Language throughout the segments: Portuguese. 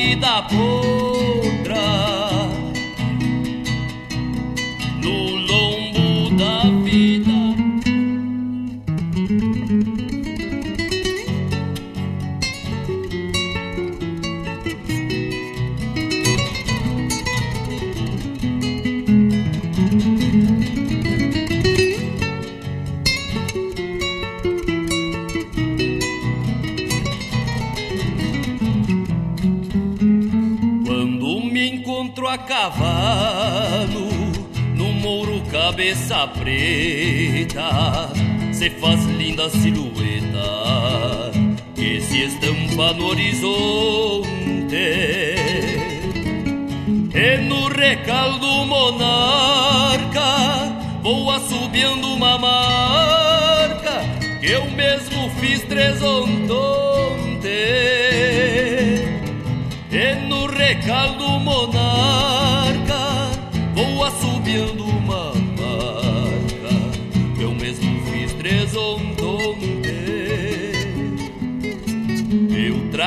vida podra cabeça preta se faz linda silhueta que se estampa no horizonte. E no recaldo monarca vou assobiando uma marca que eu mesmo fiz tresontonte e no recaldo monarca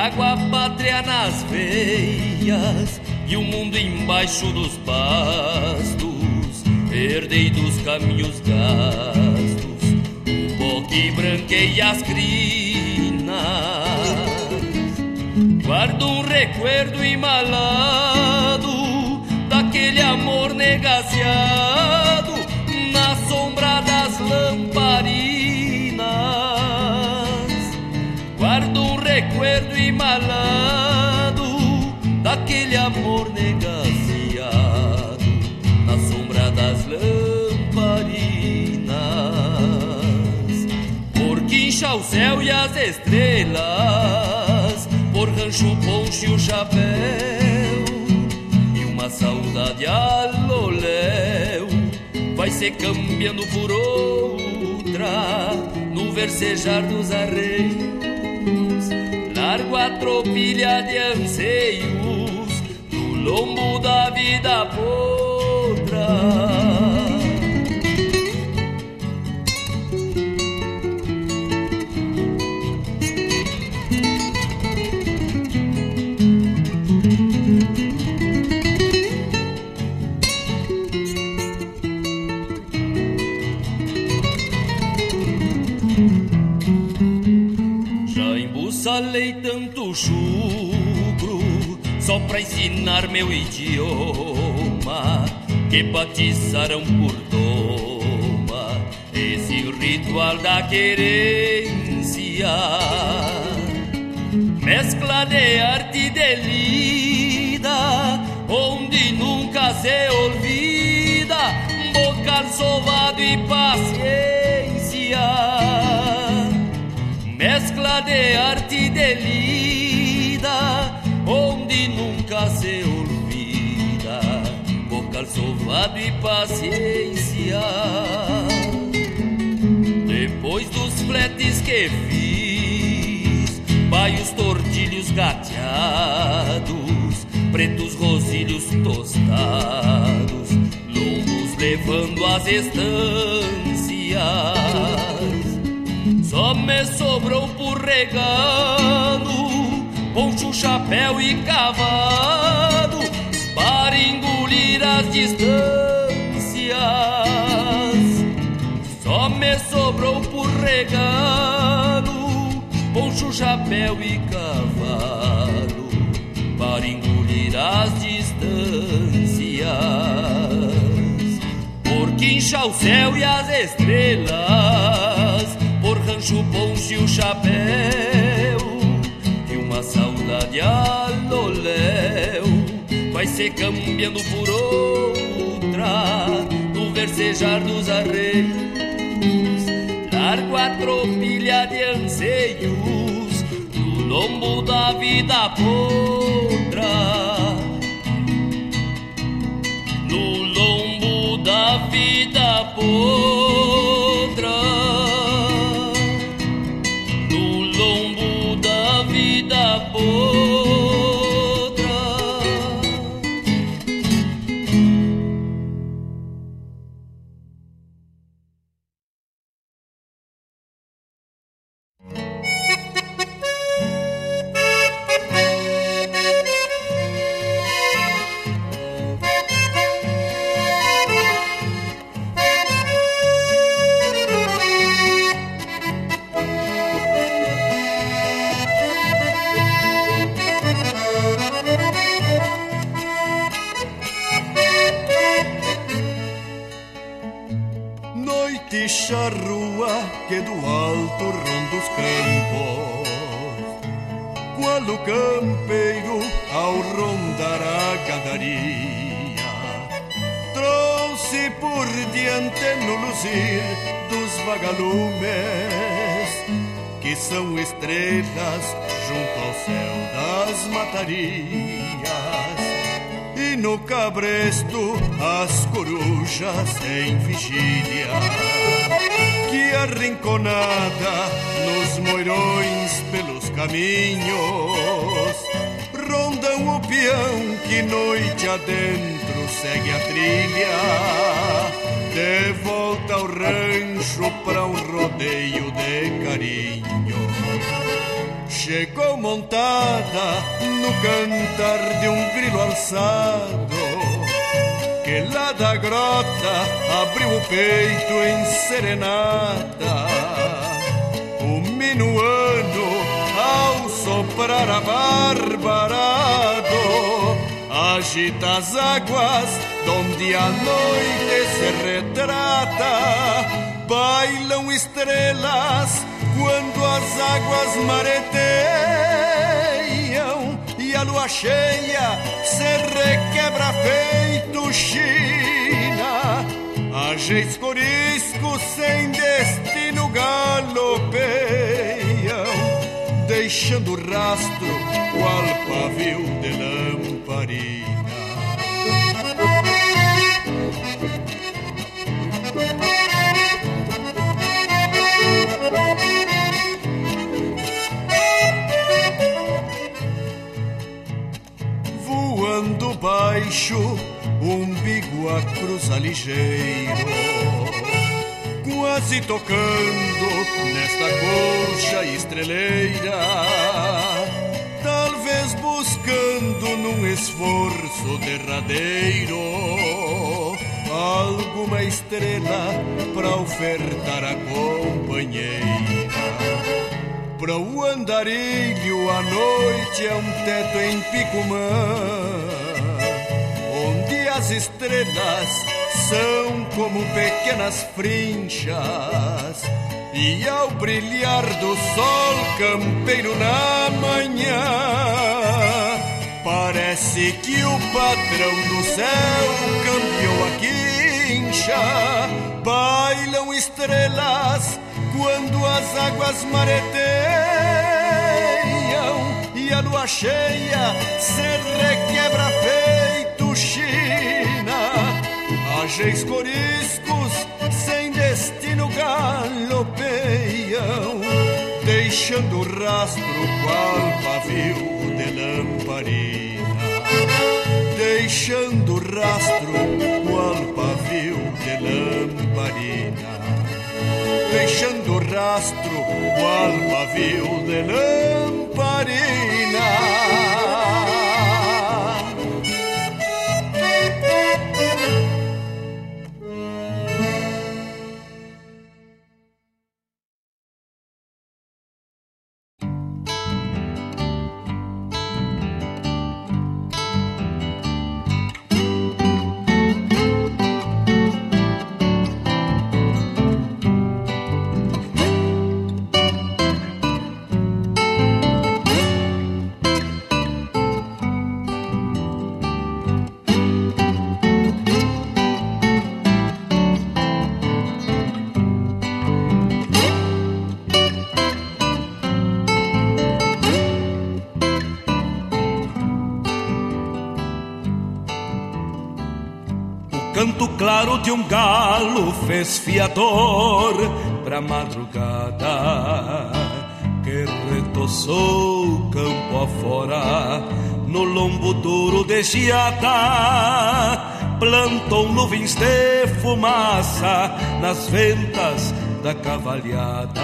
Eu trago a pátria nas veias E o mundo embaixo dos pastos. Herdei dos caminhos gastos O pó que branqueia as crinas. Guardo um recuerdo embalado aquele amor negaciado recuerdo embalado daquele amor negaciado na sombra das lamparinas. Por quincha o céu e as estrelas, por rancho poncho e o chapéu uma saudade aloléu vai se cambiando por outra no versejar dos arreios. Largo a tropilha de anseios no lombo da vida podra. Só pra ensinar meu idioma que batizaram por toma esse ritual da querência. Mescla de arte e de lida, onde nunca se olvida, bocal sovado e paciência mescla de arte e de lida, sovado e paciência. Depois dos fletes que fiz, baios tortilhos gateados, pretos rosilhos tostados, longos levando as estâncias só me sobrou por regalo Poncho, chapéu e cavalo Para engolir as distâncias. Só me sobrou por regalo Poncho, chapéu e cavalo Para engolir as distâncias. Por quincha o céu e as estrelas por rancho ponche o chapéu E uma saudade Vai se cambiando por outra No versejar dos arreios Largo a tropilha de anseios No lombo da vida podra. No lombo da vida podra a noite se retrata. Bailam estrelas quando as águas mareteiam e a lua cheia se requebra feito China. Ageis coriscos sem destino galopeiam, deixando rastro qual pavio de lamparina. Umbigo a cruza ligeiro, quase tocando nesta colcha estreleira, talvez buscando num esforço derradeiro alguma estrela para ofertar a companheira. Para o andarilho a noite é um teto em Picumã as estrelas são como pequenas frinchas E ao brilhar do sol campeiro na manhã Parece que o patrão do céu cambiou a quincha Bailam estrelas quando as águas mareteiam e a lua cheia se requebra feito. Ageis coriscos sem destino galopeiam, deixando rastro qual pavio de lamparina. Deixando rastro qual pavio de lamparina deixando rastro qual pavio de lamparina. Um galo fez fiador pra madrugada que retoçou campo afora no lombo duro de geada plantou nuvens de fumaça nas ventas da cavalhada.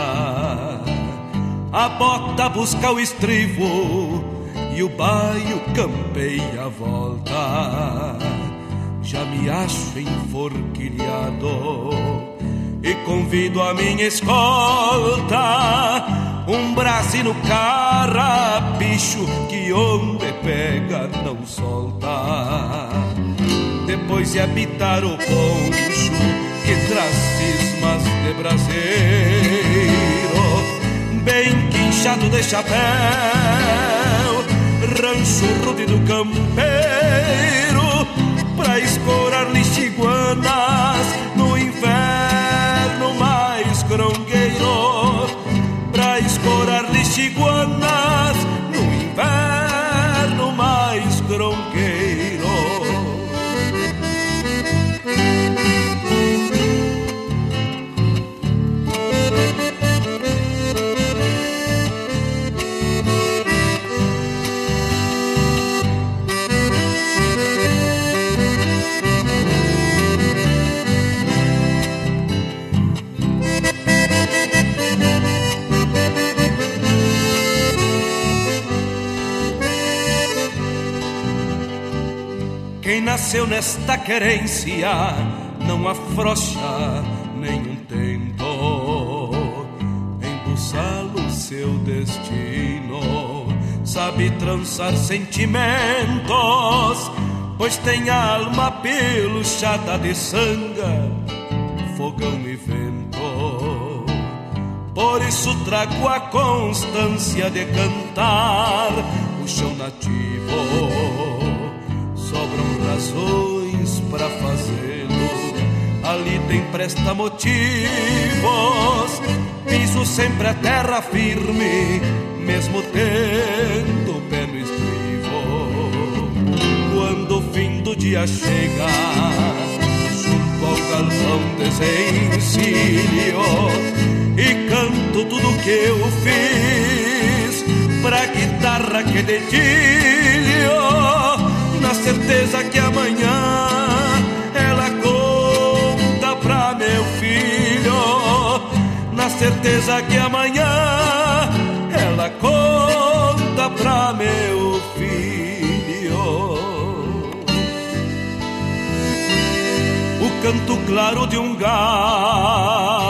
A bota busca o estribo e o baio campeia a volta já me acho enforquilhado. E convido a minha escolta um brasino carrapicho que onde pega não solta. Depois de habitar o poncho que traz cismas de braseiro bem quinchado de chapéu, rancho rude do campeiro, escorar lixiguanas nasceu nesta querência não afrouxa nenhum tento em o seu destino. Sabe trançar sentimentos, pois tem alma peluchada de sanga, fogão e vento. Por isso trago a constância de cantar o chão nativo razões para fazê-lo. Ali tem presta motivos, piso sempre a terra firme, mesmo tendo o pé no estribo. Quando o fim do dia chega, junto ao galpão desencilho e canto tudo que eu fiz pra guitarra que dedilho certeza que amanhã ela conta pra meu filho, na certeza que amanhã ela conta pra meu filho. O canto claro de um galo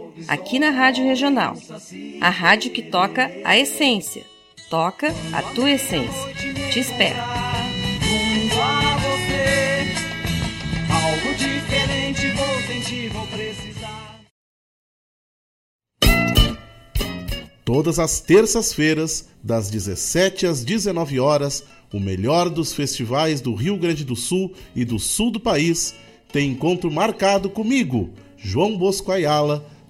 aqui na Rádio Regional. A rádio que toca a essência. Toca a tua essência. Te espero. Todas as terças-feiras, das 17 às 19 horas, o melhor dos festivais do Rio Grande do Sul e do sul do país tem encontro marcado comigo, João Bosco Ayala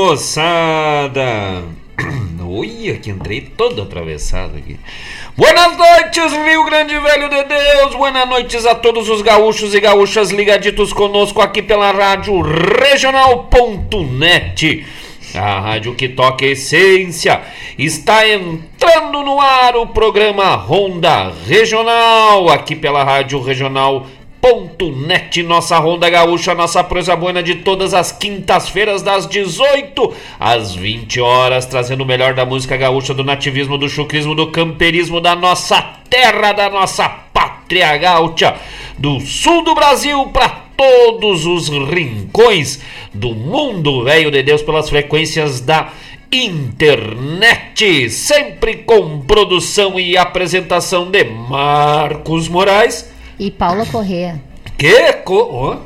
Moçada! Olha que entrei todo atravessado aqui. Buenas noites, Rio Grande Velho de Deus! Buenas noites a todos os gaúchos e gaúchas ligaditos conosco aqui pela rádio regional.net. A rádio que toca essência. Está entrando no ar o programa Ronda Regional, aqui pela rádio regional.net Net, nossa Ronda Gaúcha, nossa prosa buena de todas as quintas-feiras, das 18 às 20 horas, trazendo o melhor da música gaúcha, do nativismo, do chucrismo, do camperismo, da nossa terra, da nossa pátria gaúcha, do sul do Brasil para todos os rincões do mundo, velho de Deus, pelas frequências da internet, sempre com produção e apresentação de Marcos Moraes e Paula Correa. Que co...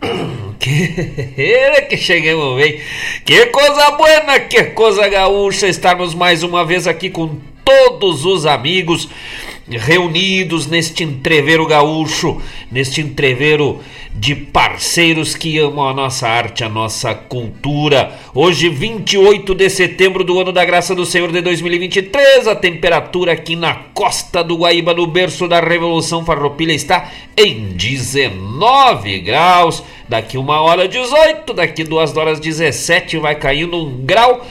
Oh. Que... que chegamos bem. Que coisa buena, que coisa gaúcha estarmos mais uma vez aqui com todos os amigos reunidos neste entreveiro gaúcho, neste entreveiro de parceiros que amam a nossa arte, a nossa cultura. Hoje, 28 de setembro do ano da graça do Senhor de 2023, a temperatura aqui na costa do Guaíba, no berço da Revolução Farroupilha, está em 19 graus. Daqui uma hora 18, daqui duas horas 17 vai caindo um grau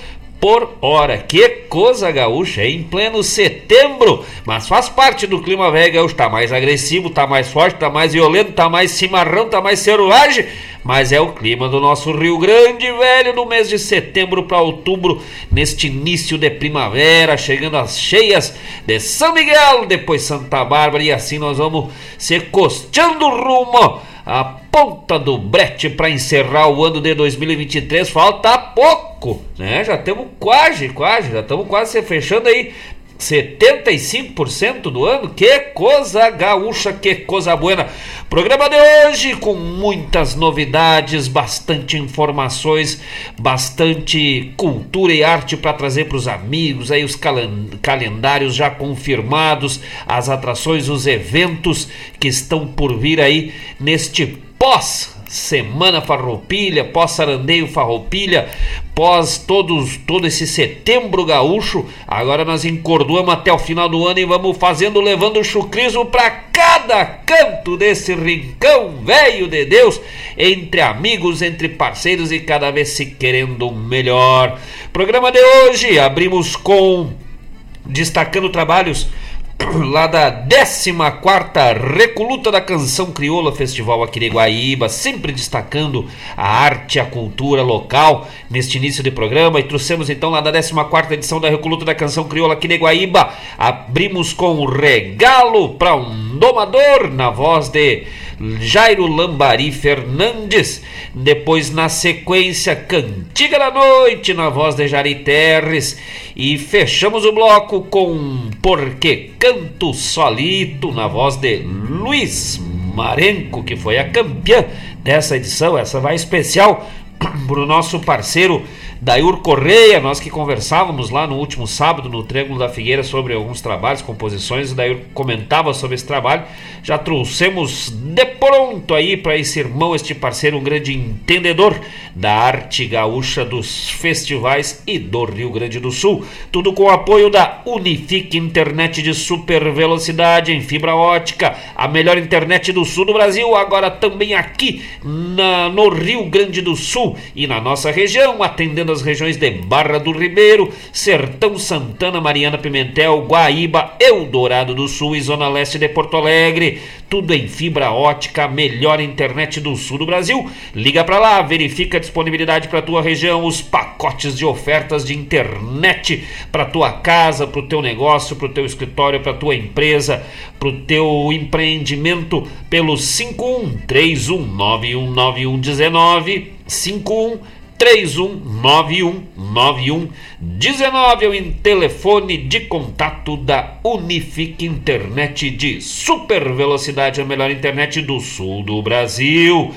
por hora. Que coisa gaúcha, em pleno setembro, mas faz parte do clima velho gaúcho, tá mais agressivo, tá mais forte, tá mais violento, tá mais cimarrão, tá mais cervagem, mas é o clima do nosso Rio Grande, velho, no mês de setembro para outubro, neste início de primavera, chegando às cheias de São Miguel, depois Santa Bárbara e assim nós vamos se costeando rumo a ponta do brete para encerrar o ano de 2023. Falta pouco, né? Já estamos quase, quase, já estamos quase fechando aí 75% do ano, que coisa gaúcha, que coisa buena. Programa de hoje com muitas novidades, bastante informações, bastante cultura e arte para trazer para os amigos, aí os calendários já confirmados, as atrações, os eventos que estão por vir aí neste pós Semana Farroupilha, pós Sarandeio Farroupilha, pós todos, todo esse setembro gaúcho. Agora nós encordoamos até o final do ano e vamos fazendo, levando o chucrismo para cada canto desse rincão velho de Deus, entre amigos, entre parceiros e cada vez se querendo melhor. Programa de hoje abrimos com destacando trabalhos lá da 14 Recoluta da Canção Crioula Festival aqui de Guaíba, sempre destacando a arte, a cultura local neste início de programa. E trouxemos então lá da 14 edição da Recoluta da Canção Crioula aqui de Guaíba. Abrimos com o regalo para um domador na voz de Jairo Lambari Fernandes. Depois, na sequência, Cantiga da Noite, na voz de Jari Terres. E fechamos o bloco com Porque Canto Solito, na voz de Luiz Marenco, que foi a campeã dessa edição. Essa vai especial para o nosso parceiro Dair Correia, nós que conversávamos lá no último sábado no Triângulo da Figueira sobre alguns trabalhos, composições, o Dair comentava sobre esse trabalho. Já trouxemos de pronto aí para esse irmão, este parceiro, um grande entendedor da arte gaúcha dos festivais e do Rio Grande do Sul. Tudo com o apoio da Unifique Internet de super velocidade em fibra ótica, a melhor internet do sul do Brasil, agora também aqui na, no Rio Grande do Sul e na nossa região, atendendo atendendo as regiões de Barra do Ribeiro, Sertão Santana, Mariana Pimentel, Guaíba, Eldorado do Sul e Zona Leste de Porto Alegre. Tudo em fibra ótica, melhor internet do sul do Brasil. Liga para lá, verifica a disponibilidade para tua região, os pacotes de ofertas de internet para tua casa, para o teu negócio, para o teu escritório, para tua empresa, para o teu empreendimento pelo 5131919119 51 31919119 é o telefone de contato da Unifique Internet de super velocidade, a melhor internet do sul do Brasil.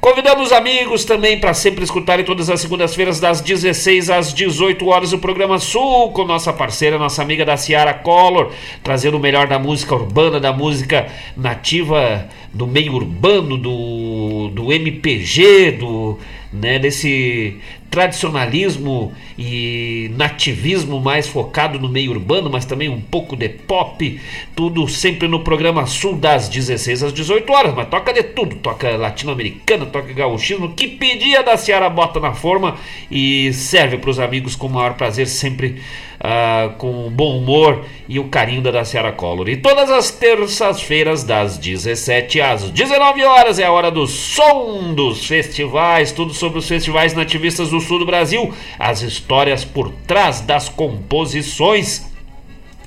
Convidamos amigos também para sempre escutarem todas as segundas-feiras, das 16 às 18 horas, o programa Sul, com nossa parceira, nossa amiga da Ciara Collor, trazendo o melhor da música urbana, da música nativa, do meio urbano, do, do MPG, do, né, desse tradicionalismo e nativismo mais focado no meio urbano, mas também um pouco de pop, tudo sempre no programa Sul das 16 às 18 horas, mas toca de tudo, toca latino-americana, toca gauchismo, que pedia da Seara bota na forma e serve para os amigos com o maior prazer sempre uh, com bom humor e o carinho da Daciara Collor. E todas as terças-feiras, das 17 às 19 horas, é a hora do som dos festivais, tudo sobre os festivais nativistas do sul do Brasil, as histórias por trás das composições.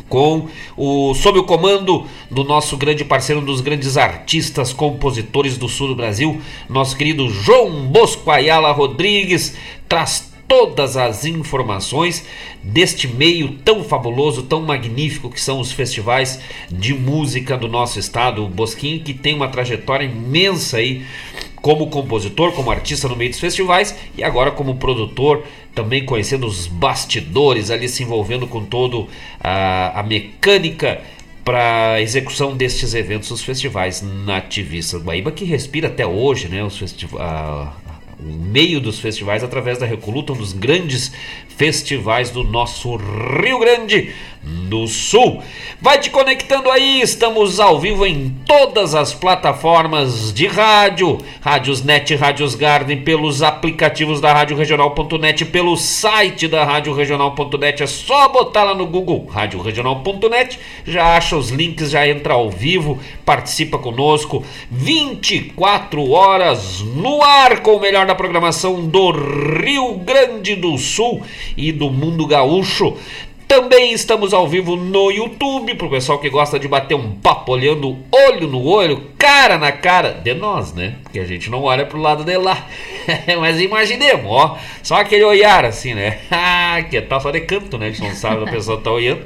Com o sob o comando do nosso grande parceiro, um dos grandes artistas, compositores do sul do Brasil, nosso querido João Bosco Ayala Rodrigues, traz todas as informações deste meio tão fabuloso, tão magnífico que são os festivais de música do nosso estado, o que tem uma trajetória imensa aí como compositor, como artista no meio dos festivais e agora como produtor, também conhecendo os bastidores ali, se envolvendo com todo a, a mecânica para execução destes eventos, os festivais nativistas. Guaíba que respira até hoje, né, os festivais o meio dos festivais através da Recoluta, um dos grandes festivais do nosso Rio Grande do Sul. Vai te conectando aí, estamos ao vivo em todas as plataformas de rádio, Rádios Net, Rádios Garden, pelos aplicativos da Rádio Regional.net, pelo site da Rádio Regional.net, é só botar lá no Google Rádio Regional.net, já acha os links, já entra ao vivo, participa conosco, 24 horas no ar com o melhor da programação do Rio Grande do Sul e do mundo gaúcho. Também estamos ao vivo no YouTube, pro pessoal que gosta de bater um papo olhando olho no olho, cara na cara de nós, né? Porque a gente não olha pro lado de lá. Mas imaginemos, ó, só aquele olhar assim, né? Ah, que tá só de canto, né? A gente não sabe a pessoa tá olhando.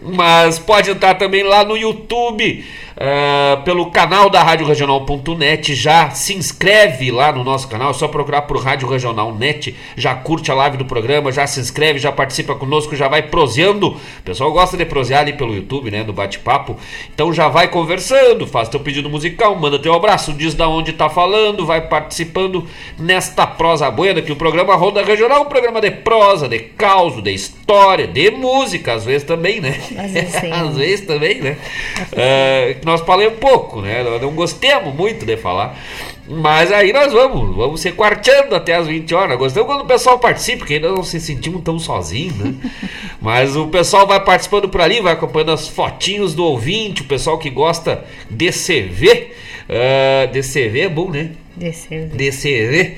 Mas pode entrar também lá no YouTube uh, pelo canal da Rádio Regional.net. Já se inscreve lá no nosso canal, é só procurar por Rádio Regional Net. Já curte a live do programa, já se inscreve, já participa conosco, já vai proseando. O pessoal gosta de prosear ali pelo YouTube, né? Do bate-papo. Então já vai conversando, faz teu pedido musical, manda teu abraço, diz da onde tá falando, vai participando nesta prosa buena que o programa Roda Regional, um programa de prosa, de caos, de história, de música, às vezes também, né? Às vezes, às vezes também, né? Uh, nós falamos pouco, né? Nós não gostamos muito de falar. Mas aí nós vamos, vamos ser quarteando até as 20 horas. Gostamos quando o pessoal participa, porque ainda não se sentimos tão sozinhos, né? Mas o pessoal vai participando por ali, vai acompanhando as fotinhos do ouvinte, o pessoal que gosta de CV. Uh, de CV é bom, né? DCV. DCV.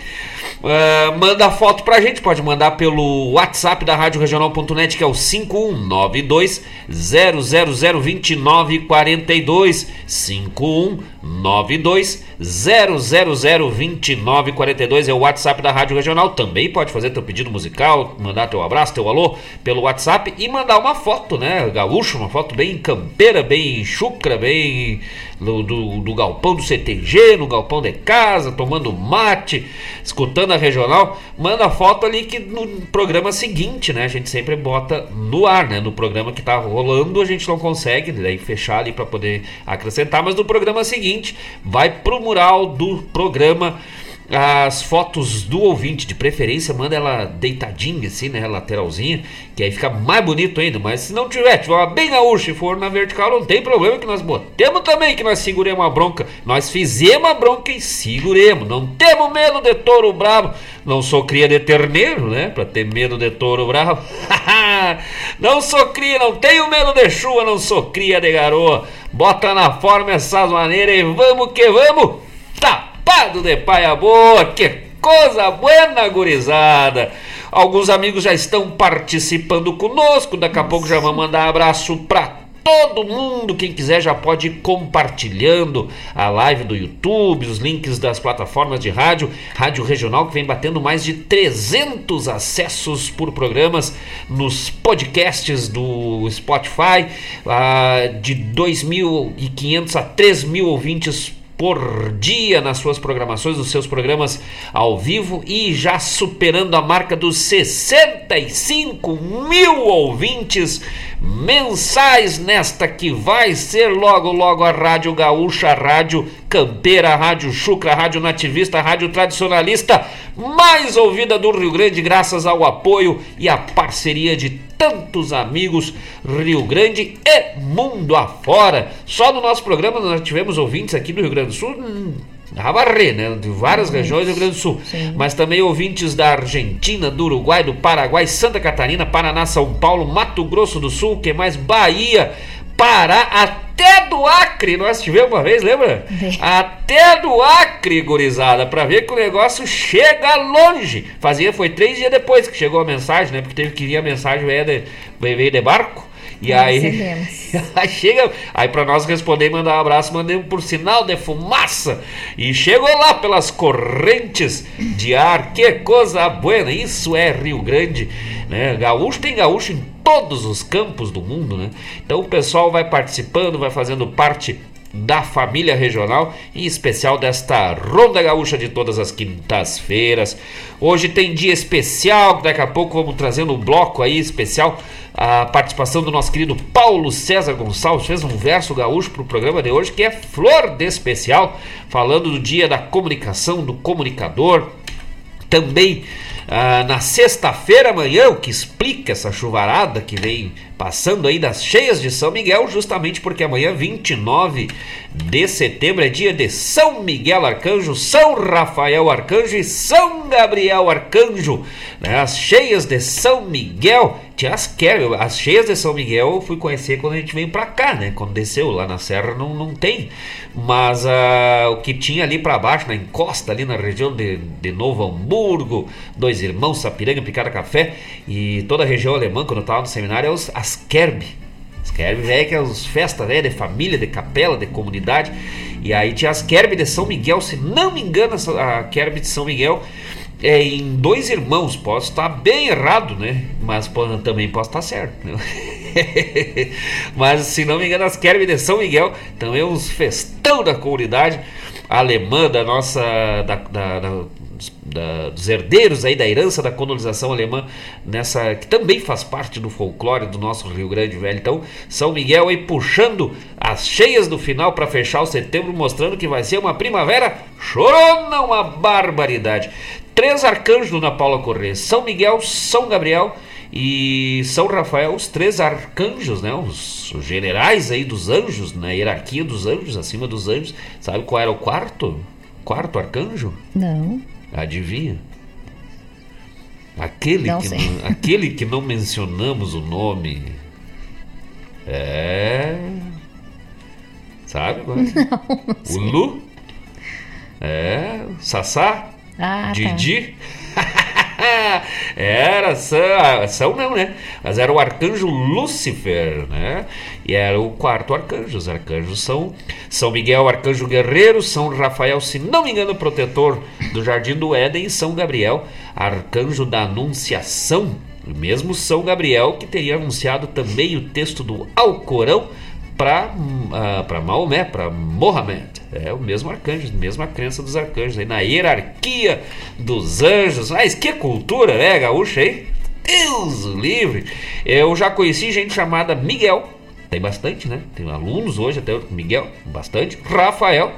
Uh, manda foto pra gente, pode mandar pelo WhatsApp da Rádio Regional.net, que é o 5192 0002942. 5192 0002942 é o WhatsApp da Rádio Regional. Também pode fazer teu pedido musical, mandar teu abraço, teu alô pelo WhatsApp e mandar uma foto, né? Gaúcho, uma foto bem campeira, bem chucra, bem do, do, do galpão do CTG, no galpão de casa, tomando mate, escutando a regional. Manda foto ali que no programa seguinte, né? A gente sempre bota no ar, né? No programa que tá rolando, a gente não consegue daí fechar ali para poder acrescentar, mas no programa seguinte vai pro mural do programa as fotos do ouvinte, de preferência, manda ela deitadinha assim, né, lateralzinha, que aí fica mais bonito ainda, mas se não tiver, tiver uma bem gaúcha e for na vertical, não tem problema que nós botemos também, que nós seguremos a bronca, nós fizemos a bronca e seguremos, não temos medo de touro bravo, não sou cria de terneiro, né, pra ter medo de touro bravo, não sou cria, não tenho medo de chuva, não sou cria de garoa, bota na forma essas maneiras e vamos que vamos, tá tapado de paia boa, que coisa buena, gurizada. Alguns amigos já estão participando conosco, daqui a pouco já vamos mandar abraço pra todo mundo. Quem quiser já pode ir compartilhando a live do YouTube, os links das plataformas de rádio, Rádio Regional que vem batendo mais de 300 acessos por programas nos podcasts do Spotify, uh, de 2.500 a 3.000 ouvintes por dia nas suas programações, nos seus programas ao vivo e já superando a marca dos 65 mil ouvintes mensais nesta que vai ser logo logo a Rádio Gaúcha, a Rádio Campeira, a Rádio Chucra, a Rádio Nativista, a Rádio Tradicionalista mais ouvida do Rio Grande graças ao apoio e à parceria de tantos amigos Rio Grande e mundo afora. Só no nosso programa nós tivemos ouvintes aqui do Rio Grande do Sul a varrer, né? De várias regiões do Rio Grande do Sul. Sim. Mas também ouvintes da Argentina, do Uruguai, do Paraguai, Santa Catarina, Paraná, São Paulo, Mato Grosso do Sul, que mais? Bahia, Pará, até do Acre. Nós tivemos uma vez, lembra? Até do Acre, gurizada, pra ver que o negócio chega longe. Fazia, foi três dias depois que chegou a mensagem, né? Porque teve que vir a mensagem veio de, veio de barco. E aí, aí chega, aí para nós responder e mandar um abraço, mandei um por sinal de fumaça e chegou lá pelas correntes de ar, que coisa buena, isso é Rio Grande, né? Gaúcho tem gaúcho em todos os campos do mundo, né? Então o pessoal vai participando, vai fazendo parte da família regional, em especial desta Ronda Gaúcha de todas as quintas-feiras. Hoje tem dia especial, daqui a pouco vamos trazendo um bloco aí especial, a participação do nosso querido Paulo César Gonçalves, fez um verso gaúcho para o programa de hoje, que é Flor de Especial, falando do dia da comunicação, do comunicador, também ah, na sexta-feira amanhã, o que explica essa chuvarada que vem passando aí das cheias de São Miguel, justamente porque amanhã, 29 de setembro, é dia de São Miguel Arcanjo, São Rafael Arcanjo e São Gabriel Arcanjo. né? As cheias de São Miguel, as, quer- as cheias de São Miguel eu fui conhecer quando a gente veio pra cá, né? Quando desceu lá na serra não, não tem. Mas ah, o que tinha ali pra baixo, na encosta, ali na região de, de Novo Hamburgo, Dois Irmãos, Sapiranga, Picada Café e toda a região alemã, quando eu tava no seminário, é os, as Kerb. As Kerb é que as festas né, de família, de capela, de comunidade. E aí tinha as Kerb de São Miguel, se não me engano, a Kerb de São Miguel é em dois irmãos. Posso estar bem errado, né? Mas também posso estar certo. Né? Mas se não me engano, as Kerb de São Miguel também é uns festão da comunidade alemã, da nossa. da- da- da- da- dos herdeiros aí da herança da colonização alemã nessa que também faz parte do folclore do nosso Rio Grande Velho. Então, São Miguel aí puxando as cheias do final para fechar o setembro, mostrando que vai ser uma primavera chorona, uma barbaridade. Três arcanjos na Paula Corrêa: São Miguel, São Gabriel e São Rafael, os três arcanjos, né? Os, generais aí dos anjos, na hierarquia dos anjos, acima dos anjos. Sabe qual era o quarto? Quarto arcanjo? Não. Adivinha? Aquele, Não que sei. não, aquele que não mencionamos o nome. É. Sabe? é? o Lu? É. Sassá? Ah, tá. Didi? era São, São não, né? Mas era o arcanjo Lúcifer, né? E era o quarto arcanjo. Os arcanjos são São Miguel, arcanjo guerreiro, São Rafael, se não me engano, protetor do Jardim do Éden, e São Gabriel, arcanjo da Anunciação. Mesmo São Gabriel que teria anunciado também o texto do Alcorão para para Maomé, para Mohamed. É o mesmo arcanjo, mesma crença dos arcanjos, aí na hierarquia dos anjos. Mas que cultura, né, gaúcha, hein? Deus livre! Eu já conheci gente chamada Miguel, tem bastante, né? Tem alunos hoje, até Miguel, bastante. Rafael,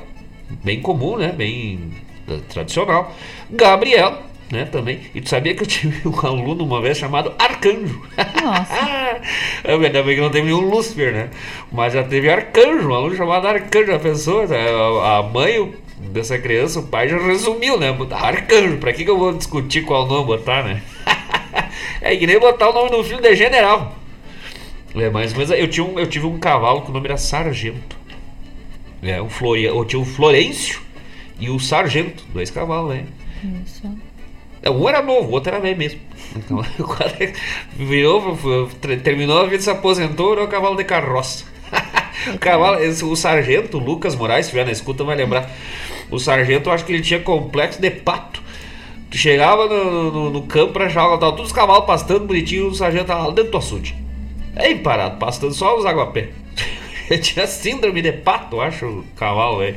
bem comum, né? Bem eh, tradicional. Gabriel, né? Também. E tu sabia que eu tive um aluno uma vez chamado Arcanjo? Nossa. Ainda bem que não teve nenhum Lúcifer, né? Mas já teve Arcanjo, um aluno chamado Arcanjo. A pessoa, a mãe o- dessa criança, o pai já resumiu, né? Arcanjo, pra que, que eu vou discutir qual nome botar, né? é que nem botar o nome do filho de general. É, mas, mas eu, tinha um, eu tive um cavalo que o nome era Sargento. É, um Flori, eu tinha o Florencio e o Sargento, dois cavalos, né? Isso. É, Um era novo, o outro era velho mesmo. Então, virou, terminou a vida, se aposentou, virou cavalo de carroça. o cavalo, o sargento Lucas Moraes, se estiver na escuta, vai lembrar. O sargento, eu acho que ele tinha complexo de pato. Tu chegava no, no, no campo pra jogar, tava todos os cavalos pastando bonitinho, o sargento tava lá dentro do açude. Aí parado, pastando só os aguapé. Ele tinha síndrome de pato, eu acho, o cavalo, velho.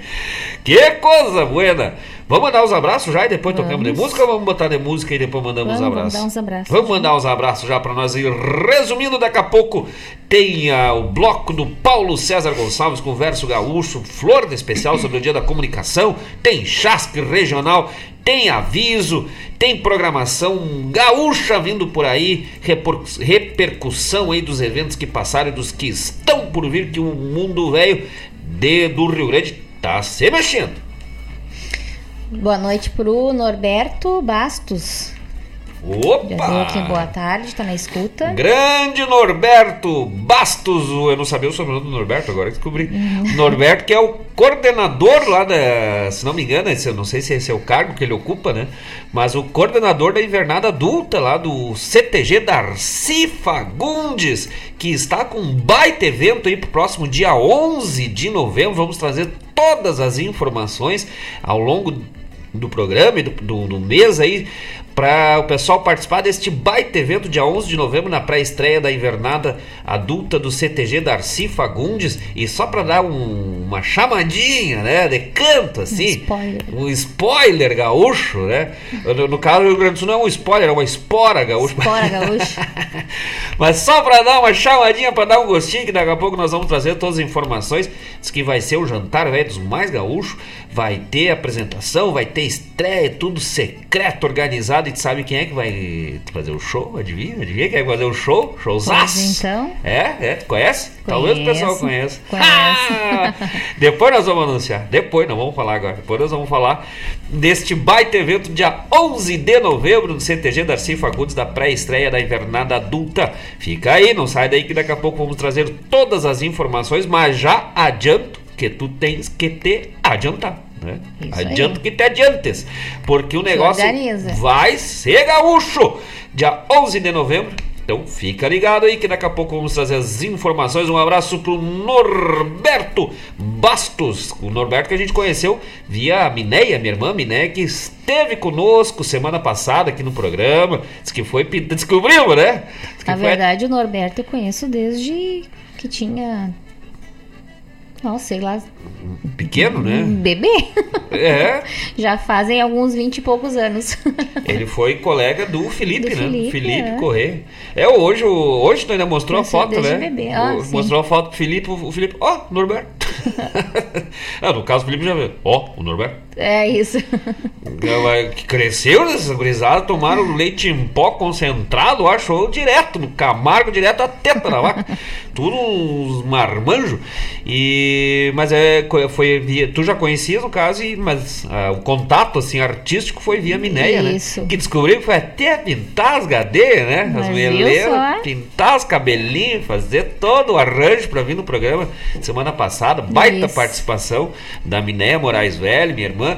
Que coisa buena! Vamos mandar os abraços já e depois tocamos de Vamos. música ou vamos botar de música e depois mandamos os Vamos, abraços? vamos abraços. Vamos mandar uns abraços já pra nós ir. Resumindo, daqui a pouco tem ah, o bloco do Paulo César Gonçalves com verso gaúcho, flor de especial sobre o Dia da Comunicação, tem chasque regional, tem aviso, tem programação gaúcha vindo por aí, repercussão aí dos eventos que passaram e dos que estão por vir, que o mundo velho do Rio Grande tá se mexendo. Boa noite pro Norberto Bastos. Opa! aqui, boa tarde, tá na escuta. Grande Norberto Bastos, eu não sabia o sobrenome do Norberto, agora descobri. Uhum. Norberto, que é o coordenador lá da. Se não me engano, eu não sei se esse é o cargo que ele ocupa, né? Mas o coordenador da invernada adulta lá do CTG Darcy Fagundes, que está com um baita evento aí pro próximo dia 11 de novembro. Vamos trazer todas as informações ao longo do programa e do, do, do mês aí para o pessoal participar deste baita evento dia 11 de novembro na pré-estreia da invernada adulta do CTG Darcy Fagundes e só para dar um, uma chamadinha, né, de canto assim, um spoiler, um spoiler gaúcho, né? No, no caso do Rio Grande do Sul não é um spoiler, é uma espora gaúcha. Espora gaúcha. Mas só para dar uma chamadinha, para dar um gostinho que daqui a pouco nós vamos trazer todas as informações, diz que vai ser o jantar velho dos mais gaúchos, vai ter apresentação, vai ter estreia, tudo secreto organizado e tu sabe quem é que vai fazer o show? Adivinha? Adivinha quem é que vai fazer o show? Showzaço. então. É? É? Tu conhece? Conheço. Talvez o pessoal conheça. Ah! Depois nós vamos anunciar. Depois, não vamos falar agora. Depois nós vamos falar deste baita evento dia 11 de novembro no CTG Darcy Fagundes da pré-estreia da invernada adulta. Fica aí, não sai daí que daqui a pouco vamos trazer todas as informações, mas já adianto que tu tens que te adiantar. Né? Adianta que te adiantes, porque o negócio vai ser gaúcho. Dia 11 de novembro. Então fica ligado aí que daqui a pouco vamos trazer as informações. Um abraço pro Norberto Bastos. O Norberto que a gente conheceu via a Mineia, minha irmã Mineia, que esteve conosco semana passada aqui no programa. Diz que foi descobrimos, né? Na verdade, o Norberto eu conheço desde que tinha não, sei lá. Pequeno, né? Bebê? É. Já fazem alguns vinte e poucos anos. Ele foi colega do Felipe, do né? Felipe, Felipe é. Correia. É, hoje, hoje tu ainda mostrou a foto, né? Bebê. Ah, mostrou a foto pro Felipe, o Felipe, ó, oh, Norberto. ah, no caso, o Felipe já viu. Ó, oh, o Norberto. É isso. Que cresceu nessa gurizada, tomaram leite em pó concentrado, achou direto, no Camargo, direto a teta da vaca. Tudo uns marmanjos. E, mas é, foi via. Tu já conhecias no caso, e, mas uh, o contato assim, artístico foi via Mineia, né? Isso. Que descobriu que foi até pintar as gadeias, né? As meleiras, pintar os cabelinhos, fazer todo o arranjo para vir no programa semana passada. Baita Isso. participação da Mineia Moraes Velho, minha irmã.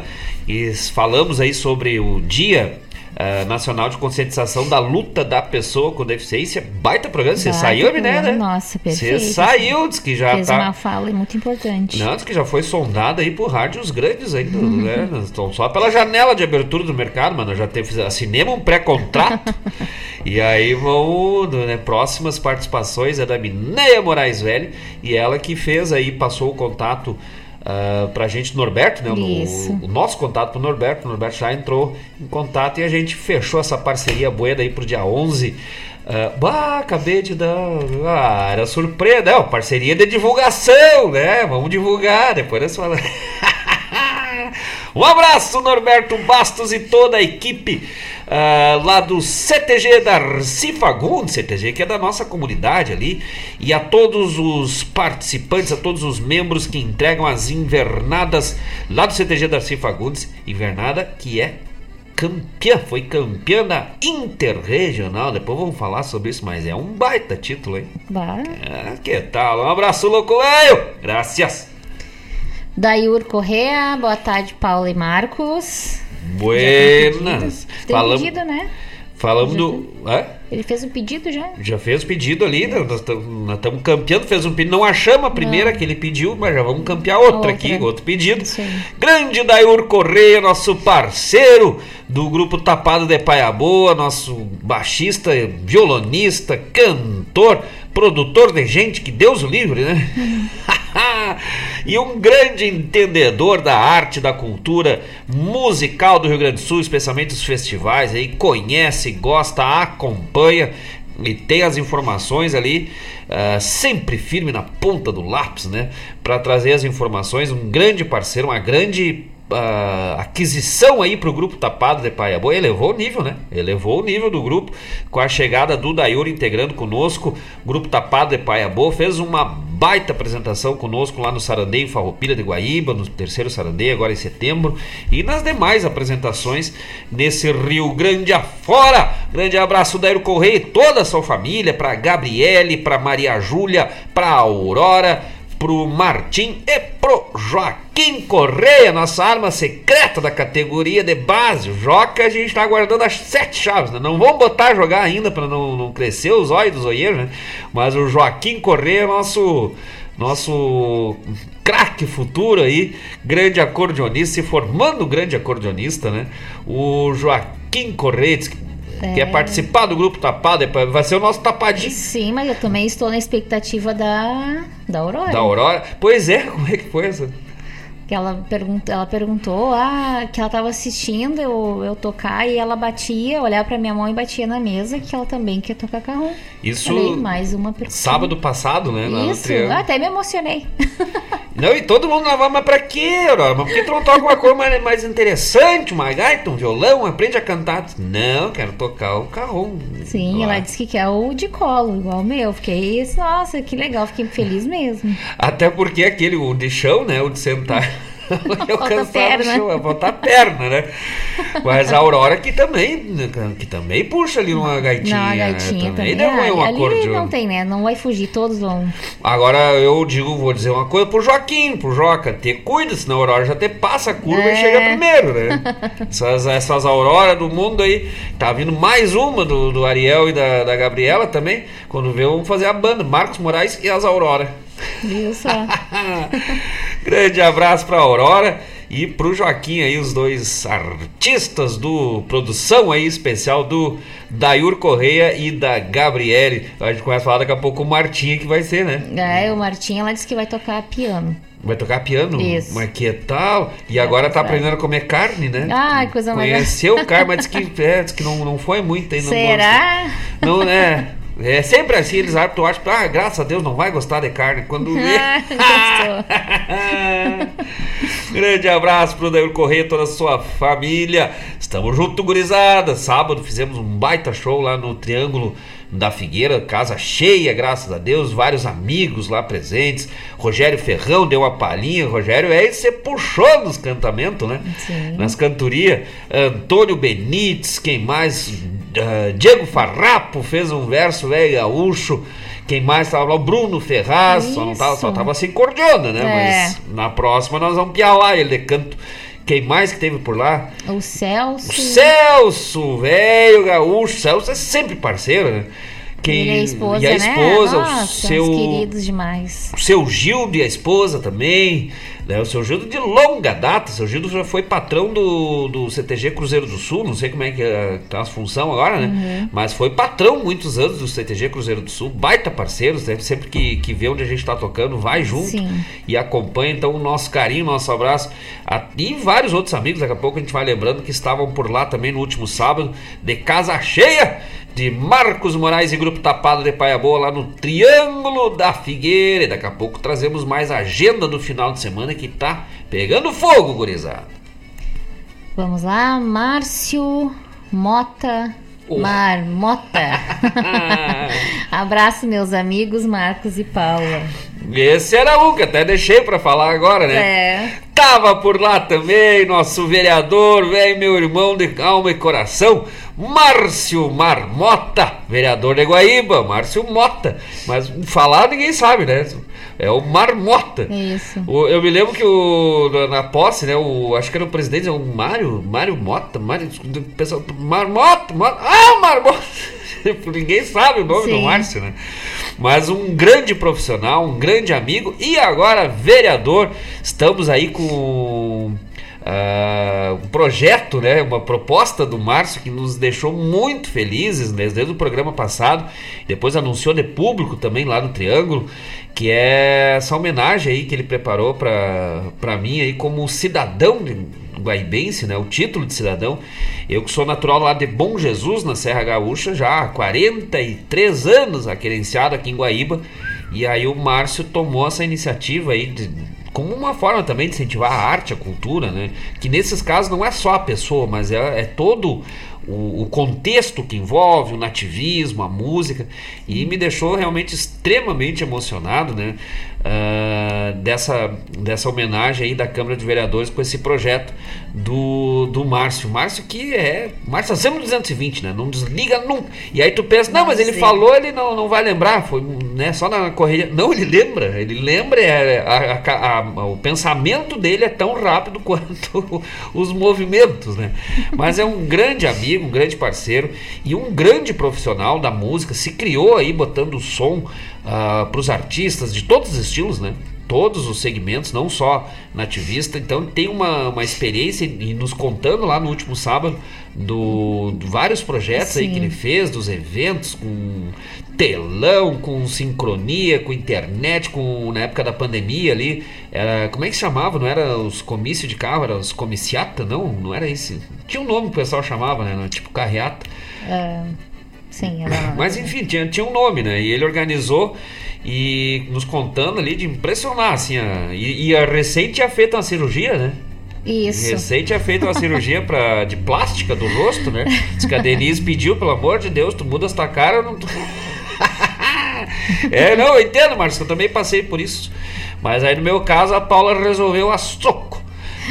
E falamos aí sobre o dia Uh, Nacional de Conscientização da Luta da Pessoa com Deficiência. Baita programa. Você saiu, né? Nossa, perfeito. Você saiu, diz que já Fez tá... uma fala muito importante. Não, diz que já foi sondada aí por rádios grandes ainda, uhum. né? Estão só pela janela de abertura do mercado, mano. Já teve, assinemos um pré-contrato. e aí vão, né, próximas participações é da Mineia Moraes Velho e ela que fez aí, passou o contato uh, pra gente, Norberto, né? O, o, nosso contato pro Norberto. O Norberto já entrou em contato e a gente fechou essa parceria boa daí pro dia 11. Uh, ah, bah, acabei de dar. Ah, era surpresa. Não, parceria de divulgação, né? Vamos divulgar. Depois nós falamos. um abraço, Norberto Bastos e toda a equipe uh, lá do CTG Darcy Fagundes, CTG que é da nossa comunidade ali, e a todos os participantes, a todos os membros que entregam as invernadas lá do CTG Darcy Fagundes, invernada que é campeã, foi campeã da Interregional. Depois vamos falar sobre isso, mas é um baita título, hein? Bah. É, que tal? Um abraço, louco velho! Graças! Daiur Correa, boa tarde, Paulo e Marcos. Buenas. Tem Falamos... pedido, né? Falamos do. É? Ele fez um pedido já? Já fez o pedido ali, nós estamos campeando, fez um pedido. Não achamos a primeira não. que ele pediu, mas já vamos campear outra, outra. aqui, outro pedido. Grande Daiur Correia, nosso parceiro do grupo Tapado de Paia Boa, nosso baixista, violonista, cantor, produtor de gente, que Deus o livre, né? e um grande entendedor da arte, da cultura musical do Rio Grande do Sul, especialmente os festivais aí, conhece, gosta, acompanha e tem as informações ali, uh, sempre firme na ponta do lápis, né? Para trazer as informações, um grande parceiro, uma grande uh, aquisição aí para o grupo Tapado de Paiabô, elevou o nível, né? Elevou o nível do grupo com a chegada do Dayur integrando conosco. Grupo Tapado de Paiabô fez uma baita apresentação conosco lá no Sarandeio Farroupilha de Guaíba, no terceiro Sarandeio, agora em setembro, e nas demais apresentações nesse Rio Grande afora. Grande abraço Dairo Correia e toda a sua família, para Gabriele, para Maria Júlia, para Aurora pro Martim e pro Joaquim Correia, nossa arma secreta da categoria de base. O Joca a gente está aguardando as sete chaves, né? Não vamos botar jogar ainda para não, não crescer os olhos dos olheiros, né? Mas o Joaquim Correia, nosso nosso craque futuro aí, grande acordeonista, se formando grande acordeonista, né? O Joaquim Correia é. Quer participar do grupo tapado? É vai ser o nosso tapadinho. Sim, mas eu também estou na expectativa da, da Aurora. Da Aurora? Pois é, como é que foi essa? que ela, pergunt, ela perguntou ah, que ela estava assistindo eu, eu tocar e ela batia, olhava para minha mão e batia na mesa que ela também quer tocar carro. Isso Falei, mais uma pergunta. Sábado passado, né? Isso, até me emocionei. Não, e todo mundo lavava, mas pra quê, Aurora? Mas por que tu não toca uma coisa mais, mais interessante, uma gaita, um violão, aprende a cantar? Não, quero tocar o carro. Sim, lá. ela disse que quer o de colo, igual o meu. Fiquei, nossa, que legal, fiquei feliz mesmo. Até porque aquele, o de chão, né, o de sentar eu chão, botar a perna, né? Mas a Aurora que também, que também puxa ali uma gaitinha. Não, a gaitinha né? também. também. Não, é um não tem, né? Não vai fugir, todos vão. Agora eu digo, vou dizer uma coisa pro Joaquim, pro Joca, ter cuida, senão a Aurora já até passa a curva é. e chega primeiro, né? essas, essas Auroras do mundo aí, tá vindo mais uma do, do Ariel e da, da Gabriela também, quando vê, vamos fazer a banda, Marcos Moraes e as Aurora. Isso. Grande abraço para Aurora e para o Joaquim aí, os dois artistas do produção aí especial do Dayur Correia e da Gabriele. A gente começa a falar daqui a pouco o Martinha que vai ser, né? É, o Martinha ela disse que vai tocar piano. Vai tocar piano? Isso. Mas que tal? E agora tá aprendendo a comer carne, né? Ah, coisa mais. Conheceu o carne, mas disse que, é, disse que não, não foi muito ainda. Será? Não, não é. É sempre assim, eles árbitros acham, ah, graças a Deus não vai gostar de carne. Quando vê. Grande abraço pro Dair Correia, toda a sua família. Estamos junto, gurizada. Sábado fizemos um baita show lá no Triângulo da Figueira, casa cheia, graças a Deus, vários amigos lá presentes. Rogério Ferrão deu uma palhinha. Rogério, é você puxou nos cantamentos, né? Sim. Nas cantorias. Antônio Benites, quem mais? Uh, Diego Farrapo fez um verso velho gaúcho. Quem mais estava lá? O Bruno Ferraz, só, não tava, só tava assim cordiona, né? É. Mas na próxima nós vamos piar lá ele de canto. Quem mais que teve por lá? O Celso. O Celso, velho gaúcho. Celso é sempre parceiro, né? Quem, e a esposa, e a esposa né? Nossa, o seu queridos demais. O seu Gildo e a esposa também. Né? O seu Gildo de longa data. O seu Gildo já foi patrão do, do CTG Cruzeiro do Sul. Não sei como é que é, tá a função agora, né? Uhum. Mas foi patrão muitos anos do CTG Cruzeiro do Sul. Baita parceiros, né? Sempre que, que vê onde a gente está tocando, vai junto Sim. e acompanha. Então, o nosso carinho, nosso abraço. E vários outros amigos, daqui a pouco a gente vai lembrando que estavam por lá também no último sábado, de casa cheia de Marcos Moraes e Grupo Tapado de Paia Boa lá no Triângulo da Figueira. E daqui a pouco trazemos mais agenda do final de semana que tá pegando fogo, gurizada. Vamos lá, Márcio Mota. Oh. Marmota. Abraço, meus amigos Marcos e Paula. Esse era um que até deixei para falar agora, né? É. Tava por lá também nosso vereador, velho, meu irmão de alma e coração, Márcio Marmota, vereador de Guaíba, Márcio Mota. Mas falar ninguém sabe, né? É o Marmota. Isso. O, eu me lembro que o, na posse, né? O, acho que era o presidente, o Mário, Mário Mota, Mário, pessoal, Marmota, Marmota, ah, Marmota. ninguém sabe o nome Sim. do Márcio, né? Mas um grande profissional, um grande amigo e agora vereador. Estamos aí com Uh, um projeto, né, uma proposta do Márcio que nos deixou muito felizes né, desde o programa passado. Depois anunciou de público também lá no Triângulo, que é essa homenagem aí que ele preparou para mim aí como cidadão guaibense, né, o título de cidadão. Eu que sou natural lá de Bom Jesus, na Serra Gaúcha, já há 43 anos, aquerenciado aqui em Guaíba. E aí o Márcio tomou essa iniciativa aí de como uma forma também de incentivar a arte, a cultura, né? Que nesses casos não é só a pessoa, mas é, é todo o, o, contexto que envolve, o nativismo, a música, e me deixou realmente extremamente emocionado, né? Uh, dessa, dessa homenagem aí da Câmara de Vereadores com esse projeto do, do Márcio. Márcio que é. Márcio tá sempre 220, né? Não desliga nunca. E aí tu pensa, não, mas ele falou, ele não, não vai lembrar. Foi né, só na correia. Não, ele lembra. Ele lembra. É, a, a, a, o pensamento dele é tão rápido quanto os movimentos, né? Mas é um grande amigo, um grande parceiro e um grande profissional da música. Se criou aí botando o som uh, ah, para os artistas de todos os estilos, né? Todos os segmentos, não só nativista. Então tem uma, uma experiência e nos contando lá no último sábado do, do vários projetos Sim. aí que ele fez, dos eventos com telão, com sincronia, com internet, com na época da pandemia ali, era, como é que se chamava? Não era os comícios de carro, era os comiciata, não? Não era esse. Tinha um nome que o pessoal chamava, né? Tipo carreata. É, sim, era... Mas enfim, tinha, tinha um nome, né? E ele organizou e nos contando ali de impressionar, assim, a, e, e a recente tinha feito uma cirurgia, né? Isso. Recente tinha feito uma cirurgia pra, de plástica do rosto, né? Diz que a Denise pediu, pelo amor de Deus, tu muda esta cara, eu não. é, não, eu entendo, Marcos, eu também passei por isso. Mas aí no meu caso a Paula resolveu a soco.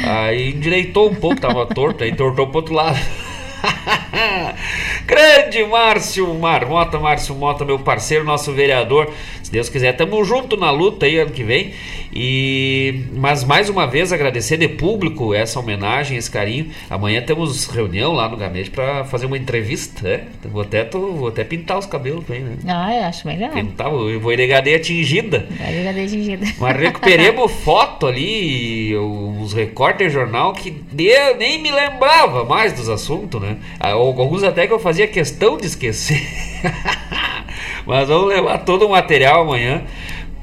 Aí endireitou um pouco, tava torto, aí tortou pro outro lado. Grande Márcio Marmota, Márcio Mota, meu parceiro, nosso vereador. Se Deus quiser, tamo junto na luta aí ano que vem. E mas mais uma vez agradecer de público essa homenagem, esse carinho. Amanhã temos reunião lá no gabinete para fazer uma entrevista, né? Vou até, tô, vou até pintar os cabelos bem, né? Ah, eu acho melhor. Pintar, eu vou atingida. Vai degradê atingida. Mas recuperemos foto ali, uns recortes de jornal que eu nem me lembrava mais dos assuntos, né? Ah, alguns até que eu fazia questão de esquecer. Mas vamos levar todo o material amanhã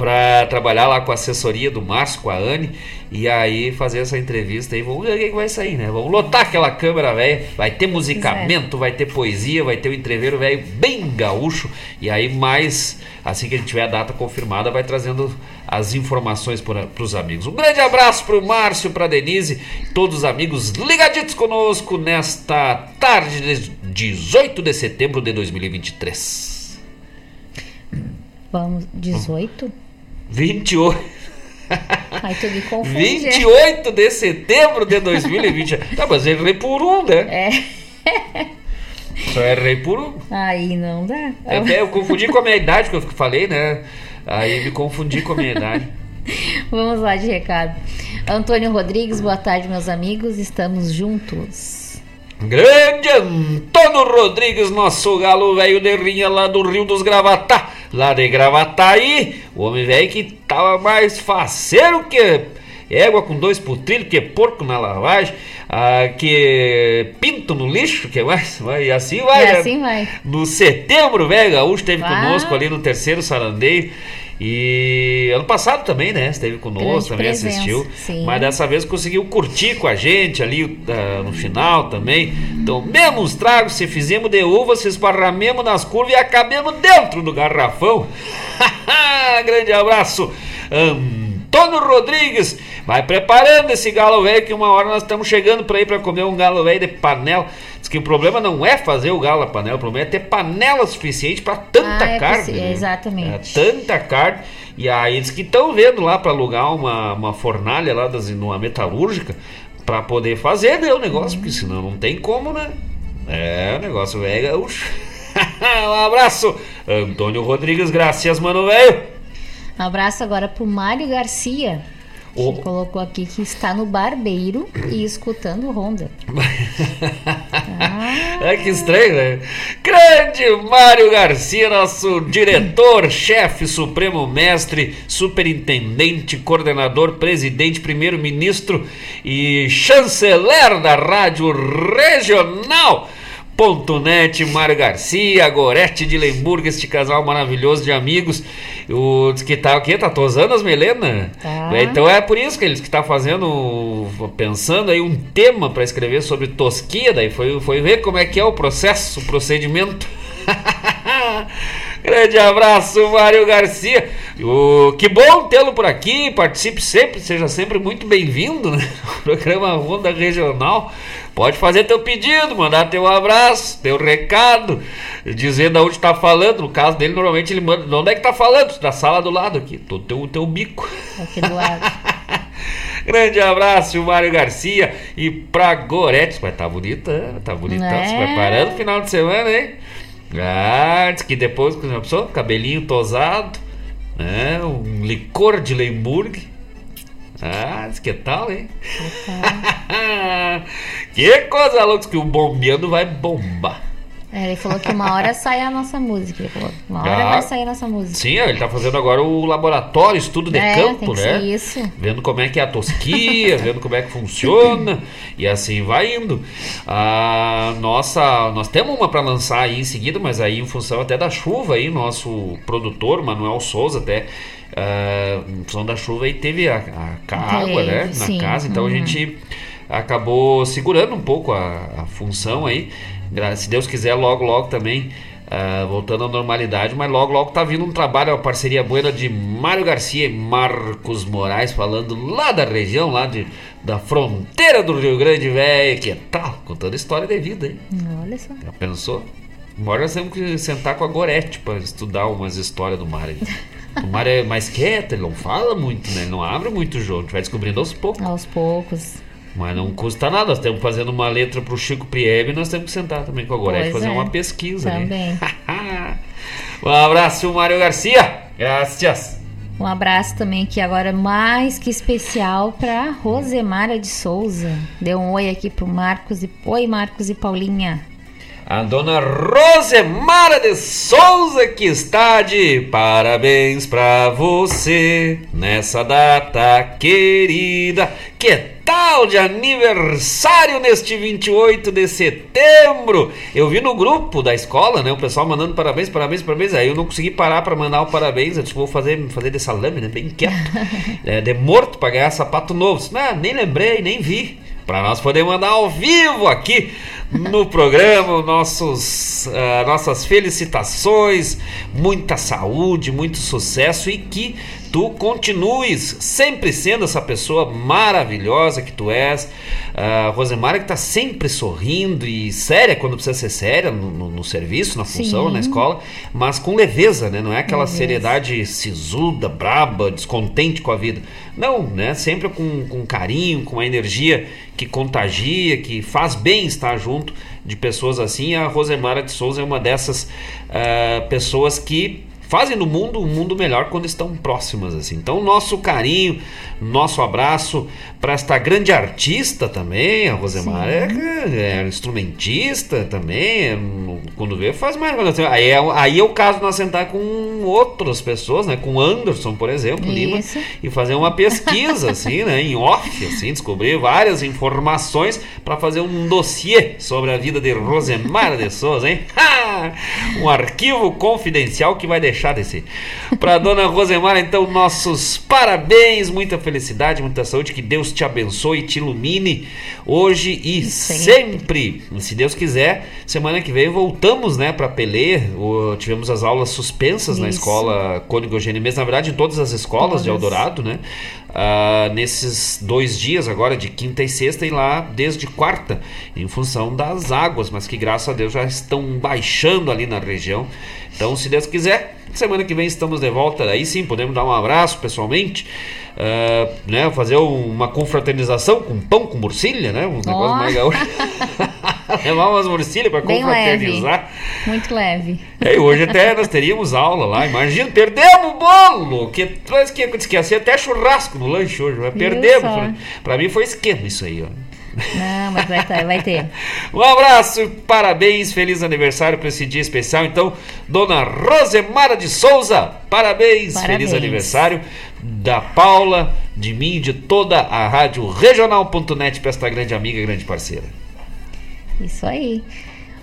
para trabalhar lá com a assessoria do Márcio, com a Anne, e aí fazer essa entrevista aí. Vamos ver o que vai sair, né? Vamos lotar aquela câmera velha. Vai ter musicamento, vai ter poesia, vai ter o um entreveiro velho bem gaúcho. E aí, mais assim que a gente tiver a data confirmada, vai trazendo as informações para os amigos. Um grande abraço para o Márcio, para Denise, todos os amigos ligaditos conosco nesta tarde de 18 de setembro de 2023. Vamos, 18? 28. Aí tu me confunde. 28 de setembro de 2020. tá, mas errei por um, né? É. Só errei por um. Aí não dá. É, eu confundi com a minha idade que eu falei, né? Aí me confundi com a minha idade. Vamos lá de recado. Antônio Rodrigues, boa tarde, meus amigos. Estamos juntos. Grande Antônio Rodrigues, nosso galo velho de rinha lá do Rio dos Gravatá, lá de Gravataí, o homem velho que tava mais faceiro que égua com dois putrilhos, que porco na lavagem, ah, que pinto no lixo, que mais, e assim vai. E né? assim vai. No setembro, velho, Gaúcho esteve conosco ali no terceiro sarandeio. E ano passado também, né? Esteve conosco, também presença, assistiu. Sim. Mas dessa vez conseguiu curtir com a gente ali uh, no final também. Tomemos tragos, se fizemos de uva, se esparramemos nas curvas e acabemos dentro do garrafão. Grande abraço, Antônio Rodrigues. Vai preparando esse galo velho que uma hora nós estamos chegando para ir para comer um galo velho de panela. Diz que o problema não é fazer o galo na panela, o problema é ter panela suficiente para tanta ah, é carne. Né? Exatamente. É, tanta carne. E aí eles que estão vendo lá para alugar uma, uma fornalha lá das, numa metalúrgica para poder fazer né, o negócio, uhum. porque senão não tem como, né? É, o negócio é gaúcho. um abraço, Antônio Rodrigues, graças, mano, velho. Um abraço agora pro Mário Garcia. Oh. Que colocou aqui que está no barbeiro e escutando Honda. ah. É que estranho, né? Grande Mário Garcia, nosso diretor, chefe, supremo mestre, superintendente, coordenador, presidente, primeiro-ministro e chanceler da Rádio Regional Ponto .net, Mário Garcia, Gorete de Lemburgo, este casal maravilhoso de amigos. O que tá o quê? Tá tosando as melenas? Tá. Então é por isso que eles que tá fazendo, pensando aí um tema para escrever sobre tosquia, daí foi, foi ver como é que é o processo, o procedimento. Grande abraço, Mário Garcia. O, que bom tê-lo por aqui. Participe sempre, seja sempre muito bem-vindo né? programa Ronda Regional. Pode fazer teu pedido, mandar teu abraço, teu recado, dizendo aonde está falando. No caso dele, normalmente ele manda. Onde é que tá falando? Da sala do lado aqui. Tô teu, teu bico. Aqui do lado. Grande abraço, Mário Garcia. E pra Gorete, vai tá bonita, tá bonitão, É. se preparando o final de semana, hein? Ah, diz que depois, que a pessoa, cabelinho tosado, né? Um licor de Lemburg. Ah, diz que tal, hein? que coisa louca, diz que o bombeando vai bombar. É, ele falou que uma hora sai a nossa música. Ele falou, uma hora Ah. vai sair a nossa música. Sim, ele tá fazendo agora o laboratório, estudo de é, campo, né? isso. vendo como é que é a tosquia, vendo como é que funciona e assim vai indo. A nossa, nós temos uma para lançar aí em seguida, mas aí em função até da chuva aí, nosso produtor Manuel Souza até ah, em função da chuva aí teve a, a, a água, né, na casa, então a uhum. gente acabou segurando um pouco a, a função aí. Se Deus quiser, logo, logo também ah, voltando à normalidade, mas logo, logo tá vindo um trabalho, uma parceria boa de Mário Garcia e Marcos Moraes, falando lá da região, lá de, da fronteira do Rio Grande Velho, que tal? Contando história de vida, hein? Olha só. Já pensou? Agora nós temos que sentar com a Gorete para estudar umas histórias do Mário. O Mário é mais quieto, ele não fala muito, né? Ele não abre muito o jogo, a gente vai descobrindo aos poucos. Aos poucos. Mas não custa nada, nós estamos fazendo uma letra pro Chico Priebe e nós temos que sentar também com a Gorete fazer é. uma pesquisa. né? Também. um abraço, Mário Garcia. Graças. Um abraço também aqui agora mais que especial para Rosemara de Souza. Deu um oi aqui pro Marcos e oi Marcos e Paulinha. A dona Rosemara de Souza que está de parabéns pra você nessa data querida. Que tal de aniversário neste 28 de setembro? Eu vi no grupo da escola, né, o pessoal mandando parabéns, parabéns, parabéns. Aí eu não consegui parar pra mandar o parabéns. Eu disse, vou fazer, fazer de salame, né, bem quieto. é, de morto pra ganhar sapato novo. Não, nem lembrei, nem vi. Para nós poder mandar ao vivo aqui no programa nossos, ah, nossas felicitações, muita saúde, muito sucesso e que tu continues sempre sendo essa pessoa maravilhosa que tu és. A Rosemara que tá sempre sorrindo e séria quando precisa ser séria no, no- no serviço, na função, Sim. na escola, mas com leveza, né? Não é aquela Leveza. seriedade sisuda, braba, descontente com a vida. Não, né? Sempre com, com carinho, com uma energia que contagia, que faz bem estar junto de pessoas assim. A Rosemara de Souza é uma dessas ah, pessoas que fazem no mundo um mundo melhor quando estão próximas assim. Então, nosso carinho, nosso abraço para esta grande artista também, a Rosemara é, é instrumentista também, é, quando vê faz mais. Aí é, aí é o caso de nós sentar com outras pessoas, né, com Anderson, por exemplo, Lima, e fazer uma pesquisa assim, né, em off, assim, descobrir várias informações para fazer um dossiê sobre a vida de Rosemara de Souza, hein? Um arquivo confidencial que vai deixar de ser. Para dona Rosemara, então, nossos parabéns, muita felicidade, muita saúde, que Deus te abençoe e te ilumine hoje e sempre. E se Deus quiser, semana que vem voltamos, né, para Pelé. O- Tivemos as aulas suspensas na Isso. escola Cônigo Eugênio Mendes, na verdade, em todas as escolas de Todas. Eldorado, né? Ah, nesses dois dias agora, de quinta e sexta, e lá desde quarta, em função das águas, mas que graças a Deus já estão baixando ali na região. Então, se Deus quiser, semana que vem estamos de volta. Aí sim, podemos dar um abraço pessoalmente, ah, né? Fazer uma confraternização com pão com morcilha, né? Um negócio Ó. mais gaúcho. Levar umas morcilhas para confraternizar. Muito leve. É, e hoje até nós teríamos aula lá, imagina, perdemos o bolo! Que, que esqueci até churrasco no lanche hoje, mas perdemos. só. Pra, pra mim foi esquema isso aí, ó. Não, mas vai, ter- vai ter. Um abraço, parabéns, feliz aniversário para esse dia especial. Então, dona Rosemara de Souza, parabéns, Parabéns. feliz aniversário da Paula, de mim de toda a rádio regional.net para esta grande amiga, grande parceira. Isso aí.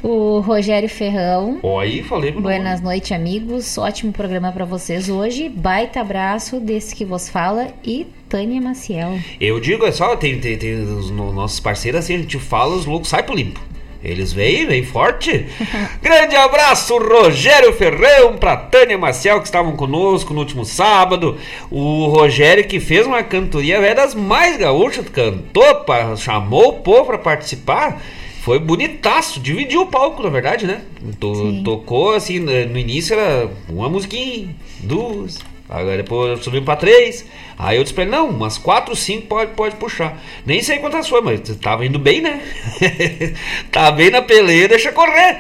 O Rogério Ferrão. Aí falei meu. Buenas noites, amigos. Ótimo programa para vocês hoje. Baita abraço desse que vos fala e Tânia Maciel. Eu digo, é só, tem, tem, tem os no- nossos parceiros assim, a gente fala, os loucos saem pro limpo. Eles vêm, vêm forte. Grande abraço, Rogério Ferrão, pra Tânia Maciel, que estavam conosco no último sábado. O Rogério que fez uma cantoria velha das mais gaúchas, cantou, pra, chamou o povo para participar. Foi bonitaço, dividiu o palco, na verdade, né? To, tocou assim, no início era uma musiquinha, duas, Agora depois subiu para três. Aí eu disse pra ele, não, umas quatro, cinco pode, pode puxar. Nem sei quantas foi, mas tava indo bem, né? tava bem na peleia, deixa correr.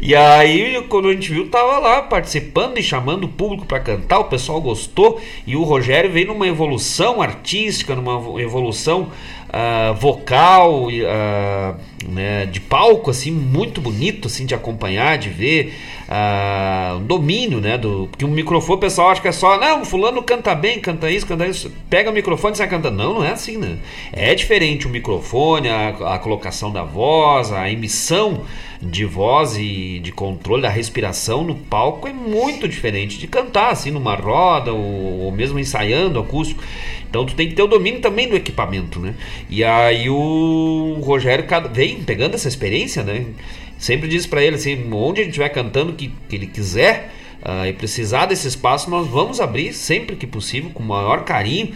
E aí, quando a gente viu, tava lá participando e chamando o público para cantar, o pessoal gostou. E o Rogério veio numa evolução artística, numa evolução uh, vocal, uh, né, de palco, assim, muito bonito, assim, de acompanhar, de ver. Uh, domínio, né, do, porque um microfone o pessoal acha que é só, não, fulano canta bem, canta isso, canta isso, pega o microfone e sai cantando, não, não é assim, né, é diferente o microfone, a, a colocação da voz, a emissão de voz e de controle da respiração no palco é muito diferente de cantar assim numa roda ou, ou mesmo ensaiando acústico. Então tu tem que ter o domínio também do equipamento, né? E aí o Rogério vem pegando essa experiência, né? Sempre diz para ele assim, onde a gente vai cantando que, que ele quiser uh, e precisar desse espaço, nós vamos abrir sempre que possível, com o maior carinho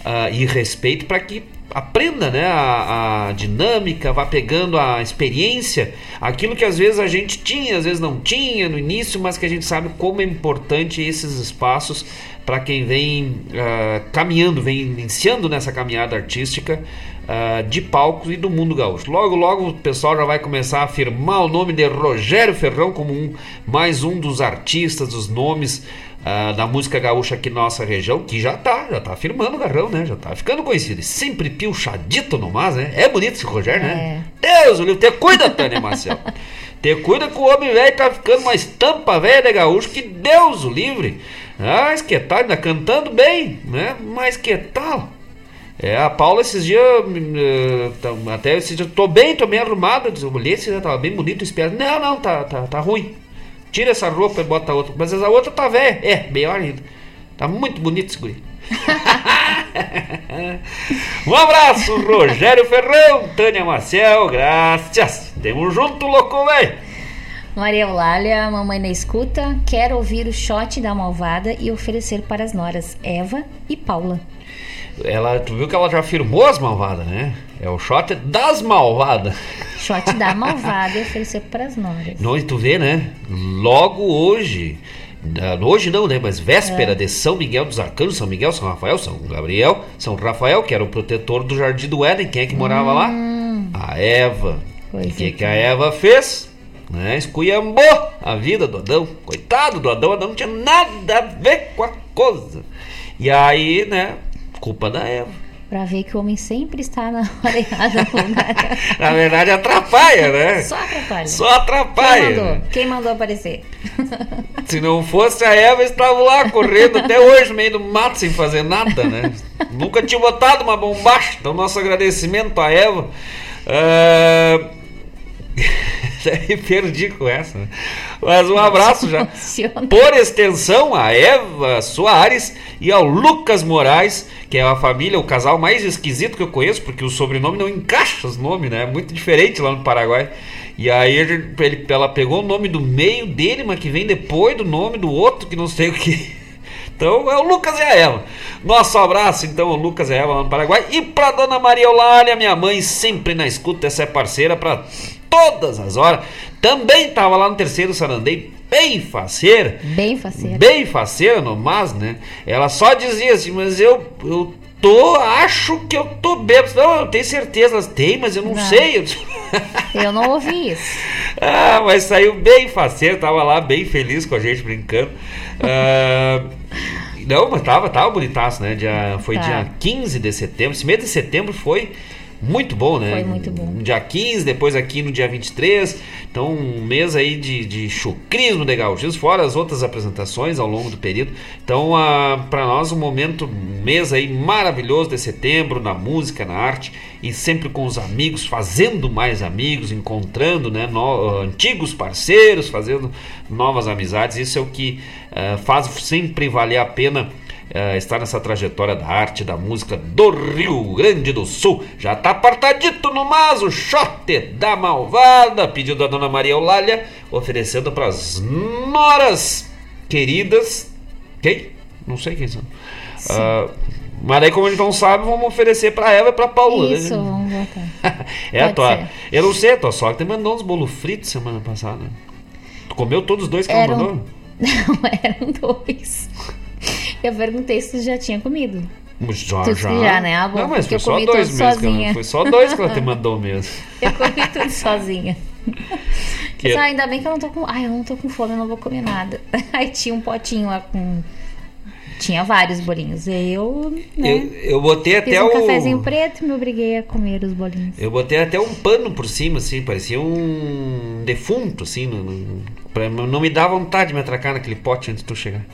uh, e respeito para que aprenda né, a, a, dinâmica, vá pegando a experiência, aquilo que às vezes a gente tinha, às vezes não tinha no início, mas que a gente sabe como é importante esses espaços para quem vem uh, caminhando, vem iniciando nessa caminhada artística uh, de palcos e do mundo gaúcho. Logo, logo o pessoal já vai começar a afirmar o nome de Rogério Ferrão como um, mais um dos artistas, dos nomes uh, da música gaúcha aqui na nossa região, que já tá, já tá afirmando o garrão, né? Já tá ficando conhecido. E sempre pilchadito no mas, né? É bonito esse Rogério, né? É. Deus, o livro, te cuida, Tânia Marcel. te cuida que o homem velho tá ficando uma estampa velha de gaúcho, que Deus o livre. Ah, mas que tal, ainda cantando bem, né? Mas que tal? É, a Paula esses dias, uh, até esses dias, tô bem, tô bem arrumado. Eu olhei, esse dia tava bem bonito, espero. Não, não, tá, tá, tá ruim. Tira essa roupa e bota outra. Mas essa outra tá velha. É, melhor ainda. Tá muito bonito esse guri. um abraço, Rogério Ferrão, Tânia Marcel, graças. Temos junto, louco, velho. Maria Eulália, mamãe na escuta, quer ouvir o shot da malvada e oferecer para as noras Eva e Paula. Ela, tu viu que ela já firmou as malvadas, né? É o shot das malvadas. Shot da malvada oferecer para as noras. Não, tu vê, né? Logo hoje, hoje não, né? Mas véspera é. de São Miguel dos Arcanos, São Miguel, São Rafael, São Gabriel, São Rafael, que era o protetor do Jardim do Éden. Quem é que morava hum. lá? A Eva. Pois e o que, é. que a Eva fez? Né? Esculhambou a vida do Adão. Coitado do Adão, Adão não tinha nada a ver com a coisa. E aí, né? Culpa da Eva. Pra ver que o homem sempre está na hora errada no lugar. na verdade, atrapalha, né? Só atrapalha. Só atrapalha. Quem mandou? Quem mandou aparecer? Se não fosse a Eva, estavam lá correndo até hoje, no meio do mato, sem fazer nada, né? Nunca tinha botado uma bombacha. Então, nosso agradecimento à Eva. Uh... perdi com essa. Né? Mas um abraço já. Por extensão, a Eva Soares e ao Lucas Moraes, que é a família, o casal mais esquisito que eu conheço, porque o sobrenome não encaixa os nomes, né? É muito diferente lá no Paraguai. E aí ele, ela pegou o nome do meio dele, mas que vem depois do nome do outro, que não sei o que. Então é o Lucas e a Eva. Nosso abraço, então, o Lucas e a Eva lá no Paraguai. E pra dona Maria Eulália, minha mãe, sempre na escuta, essa é parceira para todas as horas. Também tava lá no terceiro Sarandei, bem faceira. Bem faceira. Bem faceira, no mas, né? Ela só dizia assim, mas eu, eu tô, acho que eu tô bêbado. Não, eu tenho certeza, elas têm, mas eu não, não. sei. Eu não ouvi isso. ah, mas saiu bem faceira, tava lá bem feliz com a gente brincando. Uh, não, mas tava, tava bonitaço, né? Dia, foi tá. dia 15 de setembro. Esse mês de setembro foi muito bom, né? Foi muito bom. No dia 15, depois aqui no dia 23. Então, um mês aí de, de chucrismo de gauchismo, fora as outras apresentações ao longo do período. Então, uh, para nós, um momento, um mês aí maravilhoso de setembro, na música, na arte, e sempre com os amigos, fazendo mais amigos, encontrando né, no, antigos parceiros, fazendo novas amizades. Isso é o que uh, faz sempre valer a pena uh, está nessa trajetória da arte, da música do Rio Grande do Sul. Já tá apartadito no mas o chote da malvada, pedido da dona Maria Eulália, oferecendo para as noras queridas. Quem? Não sei quem são. Uh, mas aí, como a gente não sabe, vamos oferecer para ela e para Paula. Isso, né? vamos botar. é a tua. Eu não sei, a tua sogra te mandou uns bolos fritos semana passada. Tu comeu todos os dois que eram... ela mandou? Não, eram dois. Eu perguntei se tu já tinha comido. Já, tu já. já, né? Ah, bom, não, mas foi só dois mesmo. sozinha. Foi só dois que ela te mandou mesmo. eu comi tudo sozinha. Que- Mas, ah, ainda bem que eu não tô com. Ai, eu não tô com fome, eu não vou comer nada. Aí tinha um potinho lá com. Tinha vários bolinhos. Eu, né? Eu, eu botei Fiz até um o. cafezinho preto e me obriguei a comer os bolinhos. Eu botei até um pano por cima, assim, parecia um defunto, assim, no, não me dar vontade de me atracar naquele pote antes de tu chegar.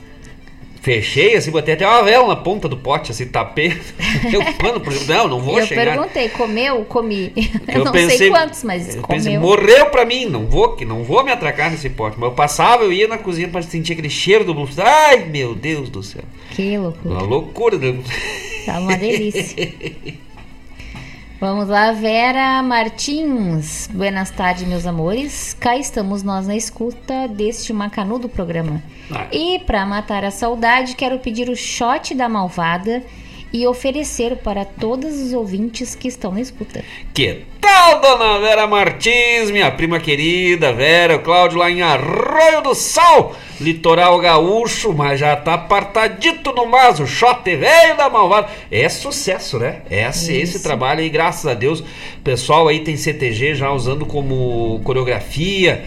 Fechei, assim, botei até uma vela na ponta do pote, assim, tapei. exemplo, não, não vou eu chegar. perguntei, comeu? Comi. Eu, Eu não pensei- sei quantos, mas eu comeu. pensei, morreu pra mim, não vou, que não vou me atracar nesse pote. Mas eu passava, eu ia na cozinha pra sentir aquele cheiro do blues. Ai, meu Deus do céu. Que loucura. Uma loucura. né? Tá uma delícia. Vamos lá, Vera Martins. Buenas tardes, meus amores. Cá estamos nós na escuta deste macanudo programa. E para matar a saudade, quero pedir o shot da malvada e oferecer para todos os ouvintes que estão na escuta. Que tal, dona Vera Martins, minha prima querida Vera, o Cláudio lá em Arroio do Sal, litoral gaúcho, mas já tá apartadito no mas, o shot velho da malvada. É sucesso, né? Esse, esse Isso. trabalho aí, graças a Deus, o pessoal aí tem CTG já usando como coreografia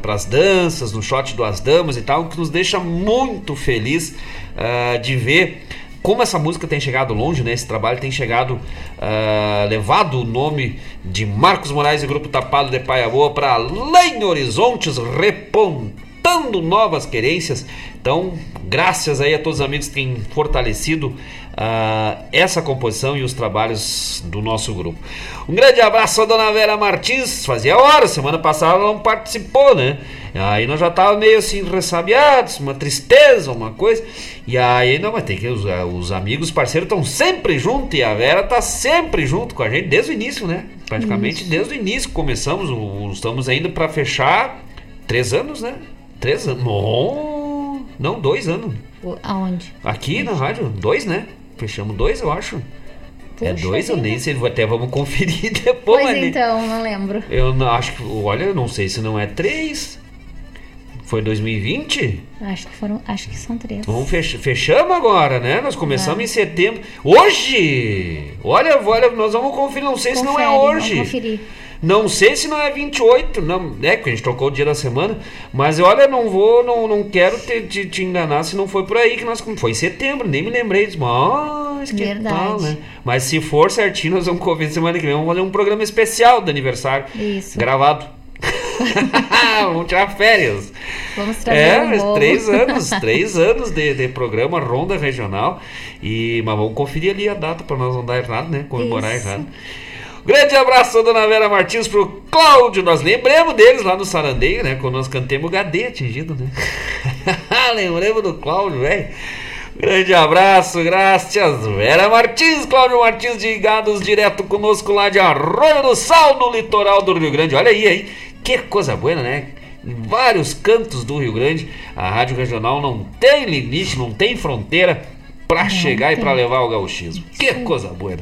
para as danças, no shot do As Damas e tal, que nos deixa muito feliz ah, de ver como essa música tem chegado longe, né? Esse trabalho tem chegado, ah, levado o nome de Marcos Moraes e Grupo Tapado de Paia Boa para além horizontes, repontando novas querências. Então, graças aí a todos os amigos que têm fortalecido ah, essa composição e os trabalhos do nosso grupo. Um grande abraço à dona Vera Martins. Fazia horas, semana passada ela não participou, né? Aí nós já tava meio assim ressabiados, uma tristeza, uma coisa. E aí, não, mas tem que. Os, os amigos, os parceiros estão sempre juntos e a Vera tá sempre junto com a gente desde o início, né? Praticamente desde o início começamos. estamos ainda para fechar três anos, né? Três anos. Não, não, dois anos. Aonde? Aqui na rádio, dois, né? Fechamos dois, eu acho. é Puxa dois, eu vida. nem sei, até vamos conferir depois. Pois então, não lembro. Eu não, acho que, olha, eu não sei se não é três. Foi 2020? Acho que foram. Acho que são três. Vamos fech, fechamos agora, né? Nós começamos É. em setembro. Hoje! Olha, olha, nós vamos conferir, não sei se não é Confere, hoje. vamos conferir. Não sei se não é 28, não, é que a gente trocou o dia da semana, mas olha, não vou, não, não quero te, te, te enganar se não foi por aí que nós foi em setembro, nem me lembrei disso. Mas que Verdade. tal, né? Mas se for certinho, nós vamos conferir semana que vem, vamos fazer um programa especial do aniversário Isso. gravado. vamos tirar férias. Vamos É, um três anos, três anos de, de programa Ronda Regional. E, mas vamos conferir ali a data para nós não dar errado, né? Comemorar Isso. errado. Grande abraço, dona Vera Martins, pro Cláudio. Nós lembramos deles lá no Sarandeio, né? Quando nós cantemos o Gadê atingido, né? lembramos do Cláudio, velho. Grande abraço, graças. Vera Martins, Cláudio Martins de Gados, direto conosco lá de Arroio do Sal, no litoral do Rio Grande. Olha aí, aí. Que coisa boa, né? Em vários cantos do Rio Grande, a Rádio Regional não tem limite, não tem fronteira para chegar e tem. para levar o gauchismo. Que coisa boa.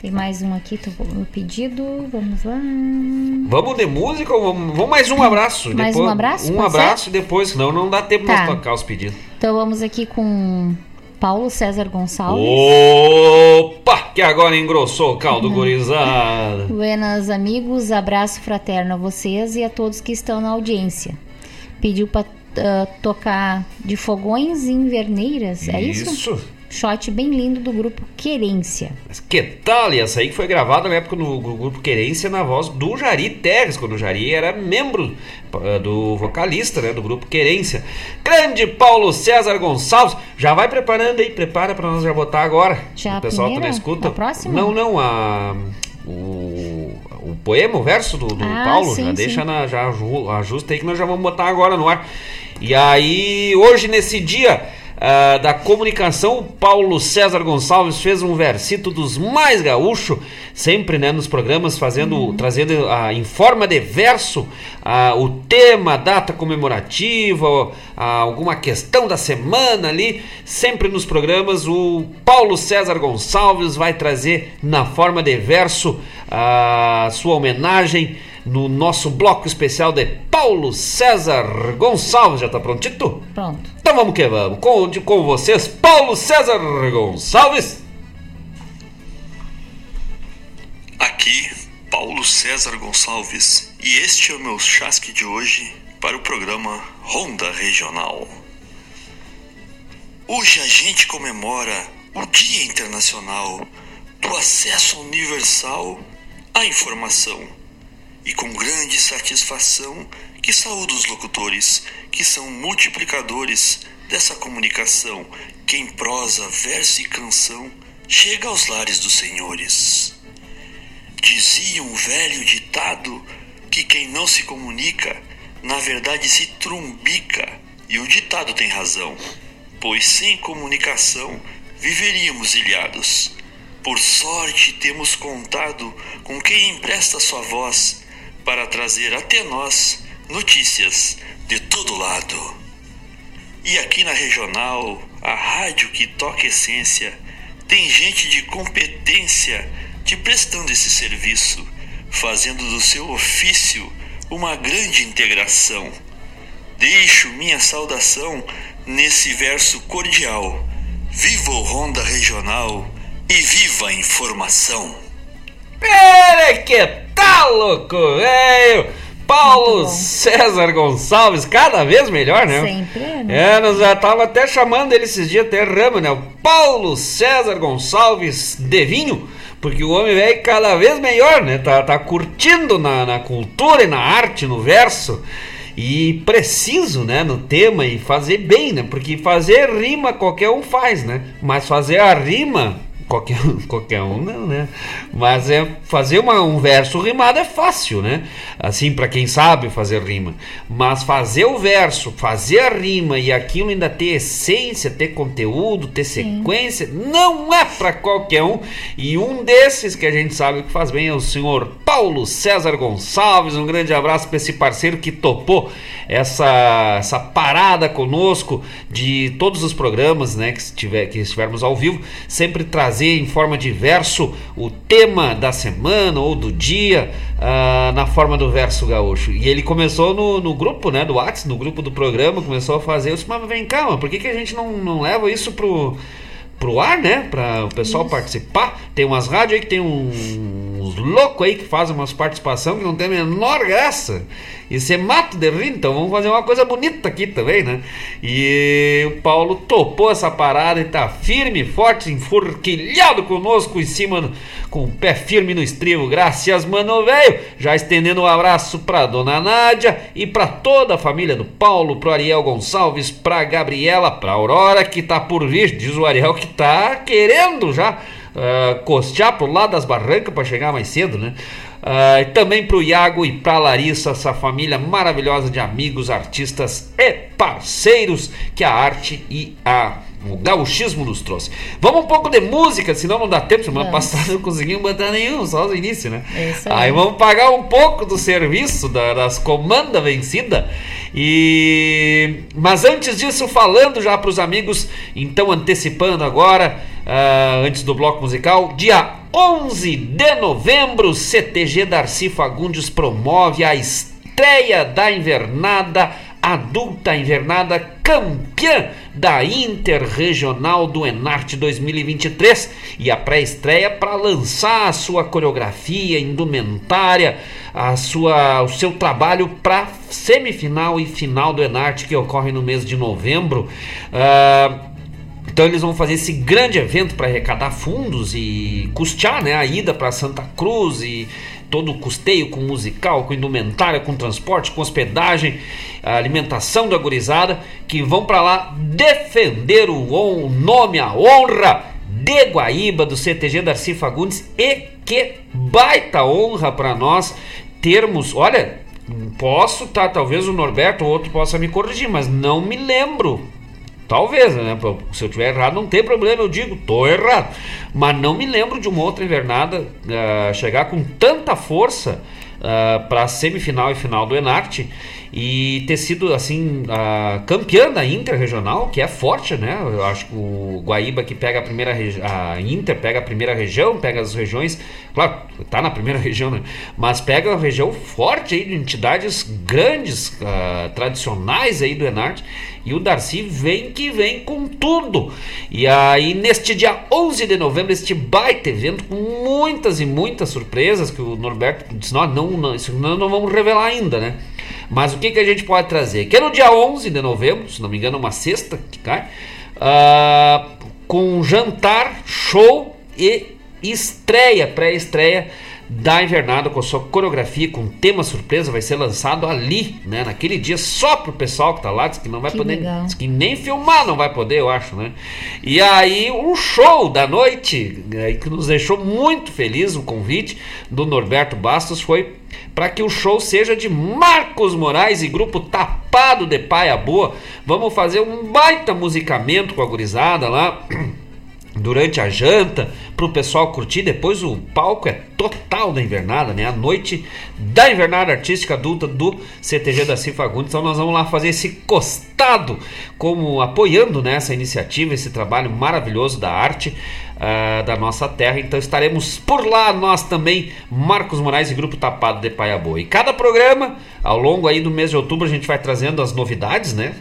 Tem mais um aqui, tô no pedido. Vamos lá. Vamos de música ou vamos, vamos mais um abraço? Mais depois, um abraço, Um abraço e depois, senão não dá tempo Tá. nós tocar os pedidos. Então vamos aqui com Paulo César Gonçalves. Opa! Que agora engrossou o caldo gurizada. Buenas amigos, abraço fraterno a vocês e a todos que estão na audiência. Pediu para tocar de fogões e inverneiras, é isso? Isso. Shot bem lindo do grupo Querência. Mas que tal? E essa aí que foi gravada na época no grupo Querência na voz do Jari Terres, quando o Jari era membro eh, do vocalista né, do grupo Querência. Grande Paulo César Gonçalves. Já vai preparando aí, prepara pra nós já botar agora. Já o pessoal primeira? também escuta. A próxima? Não, não, a. O, o poema, o verso do, do Ah, Paulo, sim, já sim. deixa na, já aju- ajusta aí que nós já vamos botar agora no ar. E aí, hoje nesse dia, uh, da comunicação, o Paulo César Gonçalves fez um versito dos mais gaúcho, sempre né, nos programas, fazendo, uhum. trazendo uh, em forma de verso uh, o tema, a data comemorativa, alguma questão da semana ali, sempre nos programas. O Paulo César Gonçalves vai trazer na forma de verso a sua homenagem no nosso bloco especial de Paulo César Gonçalves. Já tá prontito? Pronto. Então vamos que vamos. Com, com vocês, Paulo César Gonçalves. Aqui, Paulo César Gonçalves. E este é o meu chasque de hoje para o programa Ronda Regional. Hoje a gente comemora o Dia Internacional do Acesso Universal à Informação e com grande satisfação que saúdo os locutores, que são multiplicadores dessa comunicação, que em prosa, verso e canção chega aos lares dos senhores. Dizia um velho ditado que quem não se comunica, na verdade se trumbica, e o ditado tem razão, pois sem comunicação viveríamos ilhados. Por sorte temos contado com quem empresta sua voz para trazer até nós notícias de todo lado. E aqui na regional, a rádio que toca essência, tem gente de competência te prestando esse serviço, fazendo do seu ofício uma grande integração. Deixo minha saudação nesse verso cordial. Viva o Ronda Regional e viva a informação! Pera que tá louco, velho! Paulo César Gonçalves, cada vez melhor, né? Sempre, né? É, nós já tava até chamando ele esses dias, até ramo, né? O Paulo César Gonçalves Devinho, porque o homem velho cada vez melhor, né? Tá, tá curtindo na, na cultura e na arte, no verso. E preciso, né, no tema e fazer bem, né? Porque fazer rima qualquer um faz, né? Mas fazer a rima qualquer, qualquer um não, né? Mas é fazer uma, um verso rimado é fácil, né? Assim, para quem sabe fazer rima. Mas fazer o verso, fazer a rima e aquilo ainda ter essência, ter conteúdo, ter sequência, Sim. não é para qualquer um. E um desses que a gente sabe que faz bem é o senhor Paulo César Gonçalves. Um grande abraço para esse parceiro que topou essa, essa parada conosco de todos os programas, né, que, estiver, que estivermos ao vivo, sempre trazendo trazer em forma de verso o tema da semana ou do dia uh, na forma do verso gaúcho. E ele começou no, no grupo, né, do WhatsApp, no grupo do programa, começou a fazer. Eu disse, mas vem cá, por que, que a gente não, não leva isso pro pro ar, né? Para o pessoal Isso. participar. Tem umas rádios aí que tem uns loucos aí que fazem umas participações que não tem a menor graça. E você mata de rir, então vamos fazer uma coisa bonita aqui também, né? E o Paulo topou essa parada e tá firme, forte, enforquilhado conosco em cima, com o pé firme no estribo. Graças, mano, velho. Já estendendo um abraço pra dona Nádia e pra toda a família do Paulo, pro Ariel Gonçalves, pra Gabriela, pra Aurora, que tá por vir. Diz o Ariel que tá querendo já uh, costear pro lado das barrancas para chegar mais cedo, né? Uh, também para o Iago e para Larissa, essa família maravilhosa de amigos, artistas e parceiros que a arte e a o gauchismo nos trouxe. Vamos um pouco de música, senão não dá tempo. Semana vamos. passada não conseguimos botar nenhum, só no início, né? aí. aí. vamos pagar um pouco do serviço da, das comandas vencidas. E mas antes disso, falando já para os amigos, então antecipando agora, uh, antes do bloco musical, dia 11 de novembro, CTG Darcy Fagundes promove a estreia da invernada adulta invernada campeã da Interregional do Enarte 2023 e a pré-estreia para lançar a sua coreografia, indumentária, a sua, o seu trabalho para semifinal e final do Enarte que ocorre no mês de novembro. Uh, então eles vão fazer esse grande evento para arrecadar fundos e custear né, a ida para Santa Cruz e todo o custeio com musical, com indumentária, com transporte, com hospedagem, alimentação da gurizada, que vão para lá defender o nome, a honra de Guaíba, do CTG Darcy Fagundes, e que baita honra para nós termos, olha, posso, tá, talvez o Norberto ou outro possa me corrigir, mas não me lembro Talvez, né? Se eu tiver errado, não tem problema, eu digo, tô errado. Mas não me lembro de uma outra invernada uh, chegar com tanta força uh, para a semifinal e final do Enarte e ter sido assim a campeã da Inter regional, que é forte, né? Eu acho que o Guaíba que pega a primeira a Inter pega a primeira região, pega as regiões, claro, tá na primeira região, né? Mas pega a região forte aí de entidades grandes, uh, tradicionais aí do Enarte. E o Darcy vem que vem com tudo. E aí, neste dia 11 de novembro, este baita evento com muitas e muitas surpresas que o Norberto disse: não, não, não, isso não, não vamos revelar ainda, né? Mas o que, que a gente pode trazer? Que é no dia 11 de novembro, se não me engano, uma sexta que cai, uh, com jantar, show e estreia, pré-estreia da invernada com a sua coreografia, com tema surpresa, vai ser lançado ali, né? Naquele dia, só pro pessoal que tá lá, diz que não vai que poder. Diz que nem filmar não vai poder, eu acho, né? E aí, o um show da noite, né, que nos deixou muito feliz, o convite do Norberto Bastos foi para que o show seja de Marcos Moraes e grupo Tapado de Paia Boa. Vamos fazer um baita musicamento com a gurizada lá. durante a janta, para o pessoal curtir. Depois o palco é total da invernada, né? A noite da invernada artística adulta do CTG da Cifagundes. Então nós vamos lá fazer esse costado, como apoiando né, essa iniciativa, esse trabalho maravilhoso da arte. Uh, da nossa terra, então estaremos por lá nós também, Marcos Moraes e Grupo Tapado de Paiaboa. E cada programa, ao longo aí do mês de outubro, a gente vai trazendo as novidades, né?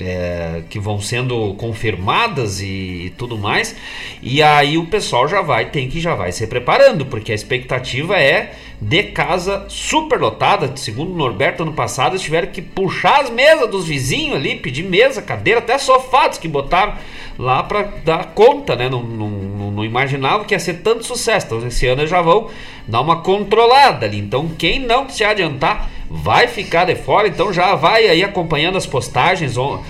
É, que vão sendo confirmadas e, e, tudo mais. E aí o pessoal já vai, tem que já vai se preparando, porque a expectativa é de casa super lotada. Segundo o Norberto, ano passado, eles tiveram que puxar as mesas dos vizinhos ali, pedir mesa, cadeira, até sofados que botaram lá para dar conta, né? Não, não, não, imaginava que ia ser tanto sucesso. Então esse ano já vão dar uma controlada ali. Então quem não se adiantar vai ficar de fora, então já vai aí acompanhando as postagens uh,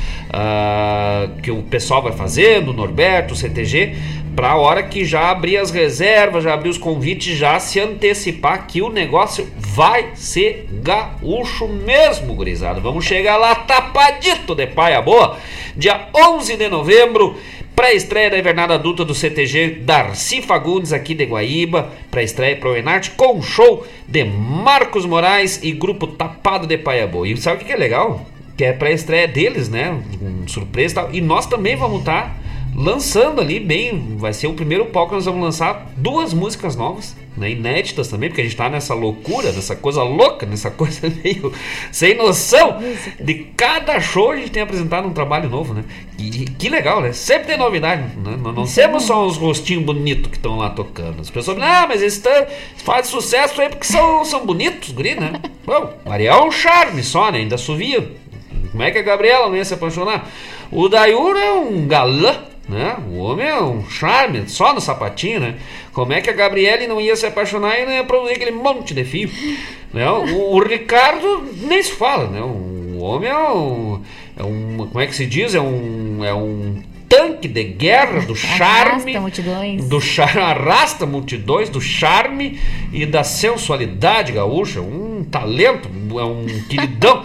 que o pessoal vai fazendo, o Norberto, o CTG, para a hora que já abrir as reservas, já abrir os convites, já se antecipar que o negócio vai ser gaúcho mesmo, gurizada. Vamos chegar lá tapadito de paia boa, dia 11 de novembro, Pré-estreia da invernada adulta do CTG Darcy Fagundes aqui de Guaíba. Pré-estreia para o Enarte com show de Marcos Moraes e grupo Tapado de Paiabô. E sabe o que é legal? Que é pré-estreia deles, né? Um surpresa e tal. E nós também vamos estar tá lançando ali bem. Vai ser o primeiro palco que nós vamos lançar duas músicas novas né, inéditas também, porque a gente está nessa loucura, nessa coisa louca, nessa coisa meio sem noção. De cada show a gente tem apresentado um trabalho novo, né? E que legal, né? Sempre tem novidade, né? Não, não temos só uns rostinhos bonitos que estão lá tocando. As pessoas ah, mas eles tão, fazem sucesso aí porque são, são bonitos, guri, né? Bom, Maria é um charme só, né? Ainda suvia. Como é que a Gabriela não ia se apaixonar? O Dayura é um galã né? O homem é um charme, só no sapatinho, né? Como é que a Gabriele não ia se apaixonar e não ia produzir aquele monte de fio? Né? O, o Ricardo nem se fala, né? O homem é um, é um. Como é que se diz? É um. É um tanque de guerra do charme. Arrasta multidões. Do char, arrasta multidões, do charme e da sensualidade gaúcha. Um talento, é um queridão.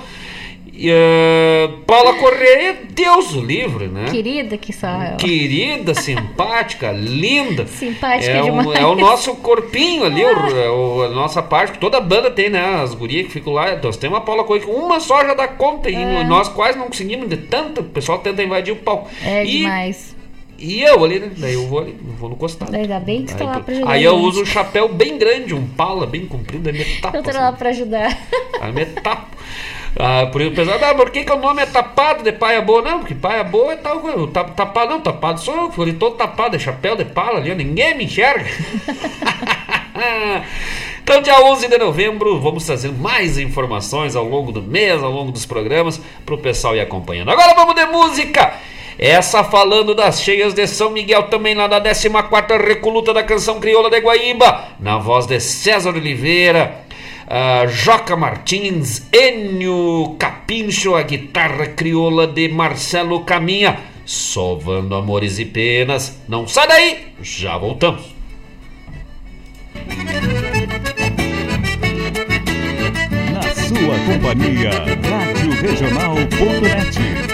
Uh, Paula Correia, Deus o livre, né? Querida que só ela. Querida, simpática, linda. Simpática é demais. Um, é o nosso corpinho ali, o, é o, a nossa parte. Toda banda tem, né? As gurias que ficam lá. Nós temos uma Paula Correia que uma só já dá conta. É. E nós quase não conseguimos de tanto. O pessoal tenta invadir o palco. É e, demais. E eu ali, né? Daí eu vou ali, eu vou no costado. Ainda bem que você tá lá pra ajudar. Aí eu uso um chapéu bem grande, um pala bem comprido, aí me tapo. Eu tô assim. lá pra ajudar. Aí me tapo. Ah, por isso o pessoal, ah, por que, que o nome é tapado de paia boa? Não, porque paia boa é tal coisa. Tapado não, tapado sou eu, fui todo tapado, de chapéu de pala ali, ninguém me enxerga. então, dia 11 de novembro, vamos trazer mais informações ao longo do mês, ao longo dos programas, para o pessoal ir acompanhando. Agora vamos de música! Essa falando das cheias de São Miguel, também lá da 14 Recoluta da Canção Crioula de Guaíba, na voz de César Oliveira uh, Joca Martins, Enio Capincho, a guitarra crioula de Marcelo Caminha, sovando amores e penas. Não sai daí, já voltamos. Na sua companhia, Rádio Regional.net.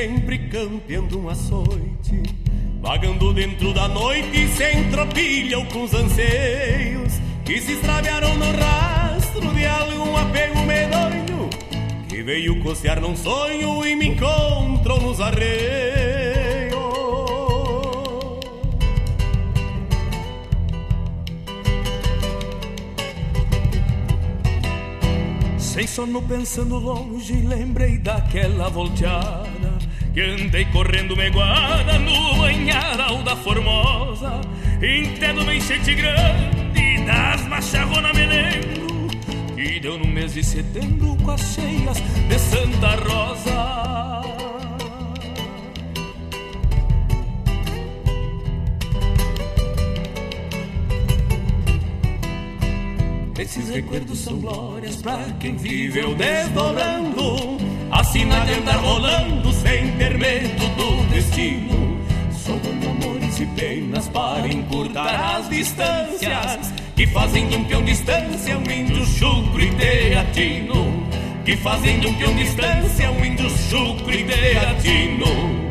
sempre campeando um açoite. Vagando dentro da noite, sem tropilha ou com os anseios que se extraviaram no rastro de algum apego medonho que veio cocear num sonho e me encontrou nos arreios. Sem sono pensando longe, lembrei daquela volteada Que andei correndo meguada no banharal da Formosa Entendo uma enchente grande das macharronas me lembro Que deu no mês de setembro com as cheias de Santa Rosa Esses recuerdos são glórias pra quem viveu desdobrando. Assim não adianta rolando sem ter medo do destino. Somando amores e penas para encurtar as distâncias Que fazem de um peão distância um índio chucro e teatino. Que fazem de um peão distância um índio chucro e teatino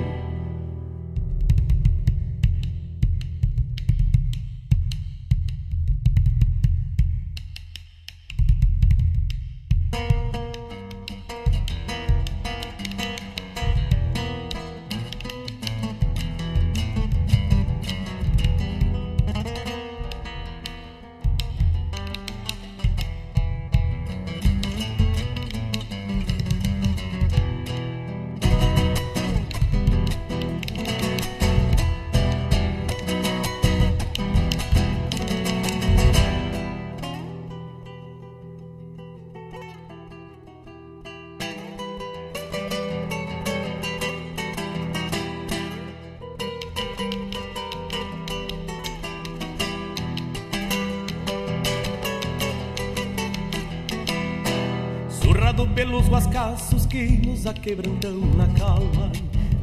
nos aquebrantam na calma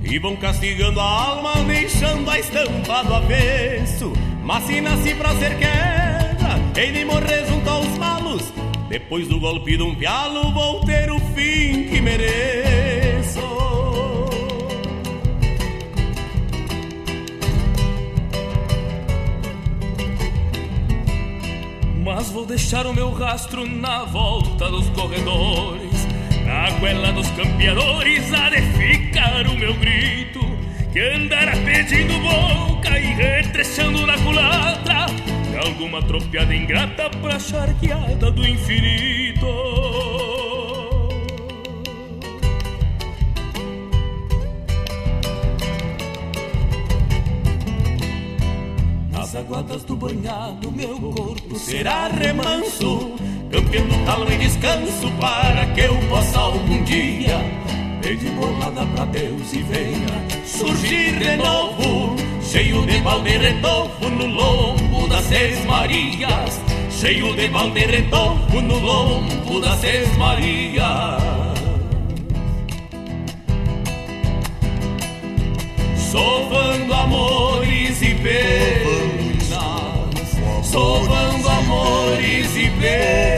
E vão castigando a alma, deixando a estampa do avesso. Mas se nasci pra ser queda, hei de morrer junto aos malos. Depois do golpe de um pialo, vou ter o fim que mereço. Mas vou deixar o meu rastro na volta dos corredores Na goela dos campeadores há de ficar o meu grito. Que andará pedindo boca e retrechando na culatra De alguma tropiada ingrata pra charqueada do infinito. Nas aguadas do banhado, meu corpo será remanso, campeando calma e descanso para que eu cheio de balde retofo no lombo das Seis Marias, cheio de balde retofo no lombo das Seis Marias. Sovando amores e penas. Sovando amores e penas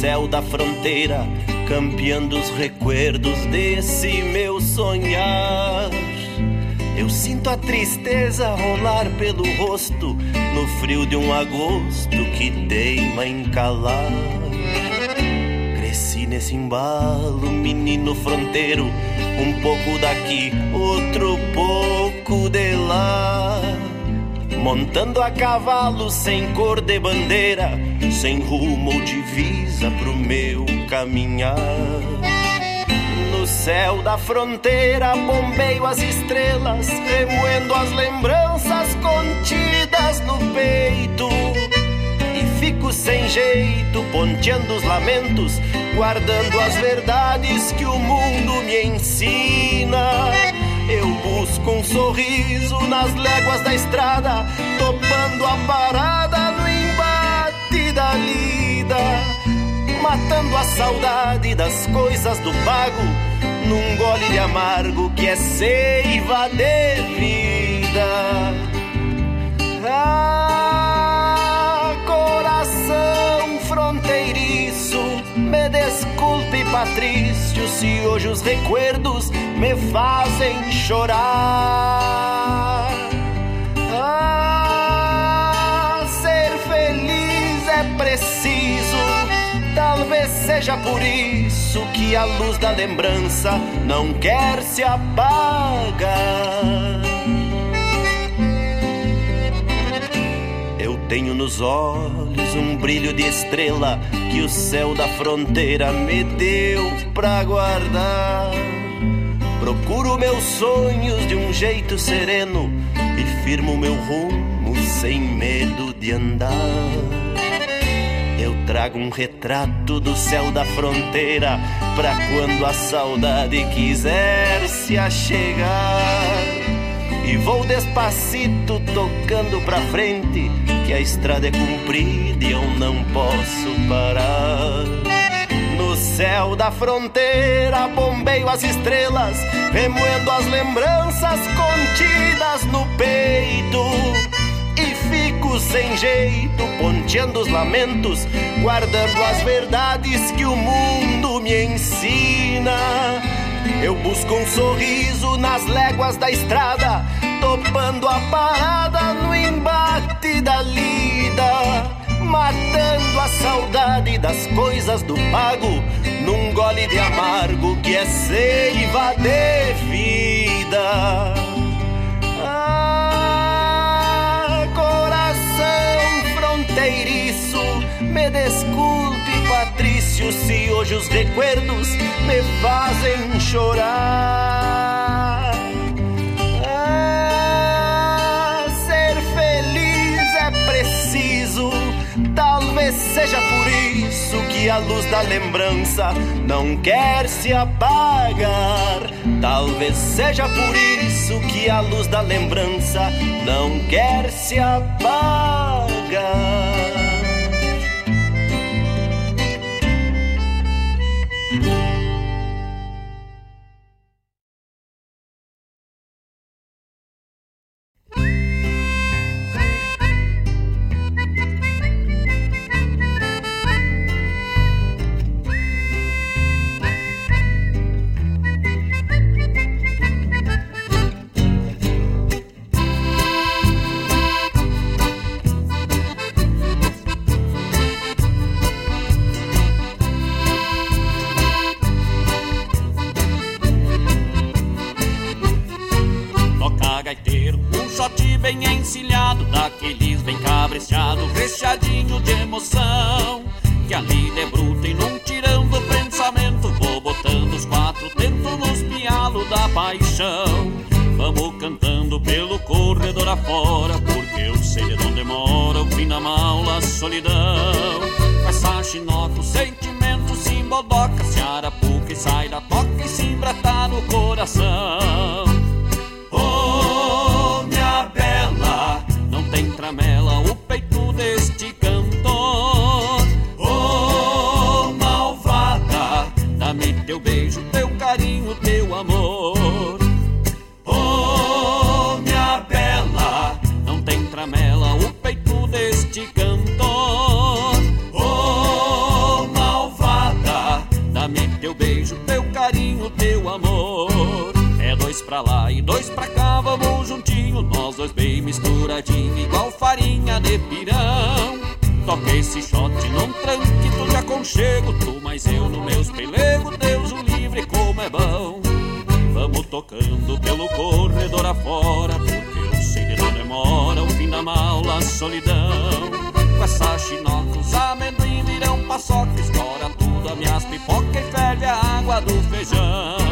céu da fronteira, campeando os recuerdos desse meu sonhar. Eu sinto a tristeza rolar pelo rosto no frio de um agosto que teima em calar. Cresci nesse embalo, menino fronteiro, um pouco daqui, outro pouco de lá. Montando a cavalo sem cor de bandeira, sem rumo ou divisa pro meu caminhar. No céu da fronteira bombeio as estrelas, remoendo as lembranças contidas no peito. E fico sem jeito, ponteando os lamentos, guardando as verdades que o mundo me ensina. Eu busco um sorriso nas léguas da estrada, topando a parada no embate da lida, matando a saudade das coisas do pago, num gole de amargo que é seiva de vida. Desculpe, Patrício, se hoje os recuerdos me fazem chorar. Ah, ser feliz é preciso, talvez seja por isso que a luz da lembrança não quer se apagar. Tenho nos olhos um brilho de estrela que o céu da fronteira me deu pra guardar. Procuro meus sonhos de um jeito sereno e firmo meu rumo sem medo de andar. Eu trago um retrato do céu da fronteira pra quando a saudade quiser se achegar. E vou despacito tocando pra frente, que a estrada é comprida e eu não posso parar. No céu da fronteira bombeio as estrelas, remoendo as lembranças contidas no peito. E fico sem jeito, ponteando os lamentos, guardando as verdades que o mundo me ensina. Eu busco um sorriso nas léguas da estrada, topando a parada no embate da lida, matando a saudade das coisas do pago, num gole de amargo que é seiva de vida. Ah, coração fronteiriço, me desculpe, Patrício, se hoje os recuerdos me fazem chorar. Talvez seja por isso que a luz da lembrança não quer se apagar. Talvez seja por isso que a luz da lembrança não quer se apagar. Tocando pelo corredor afora, porque eu sei de onde mora o fim da maula, a solidão. Com essa chinoca, os amendoim virão paçoca, estoura tudo, a minhas pipoca e ferve a água do feijão.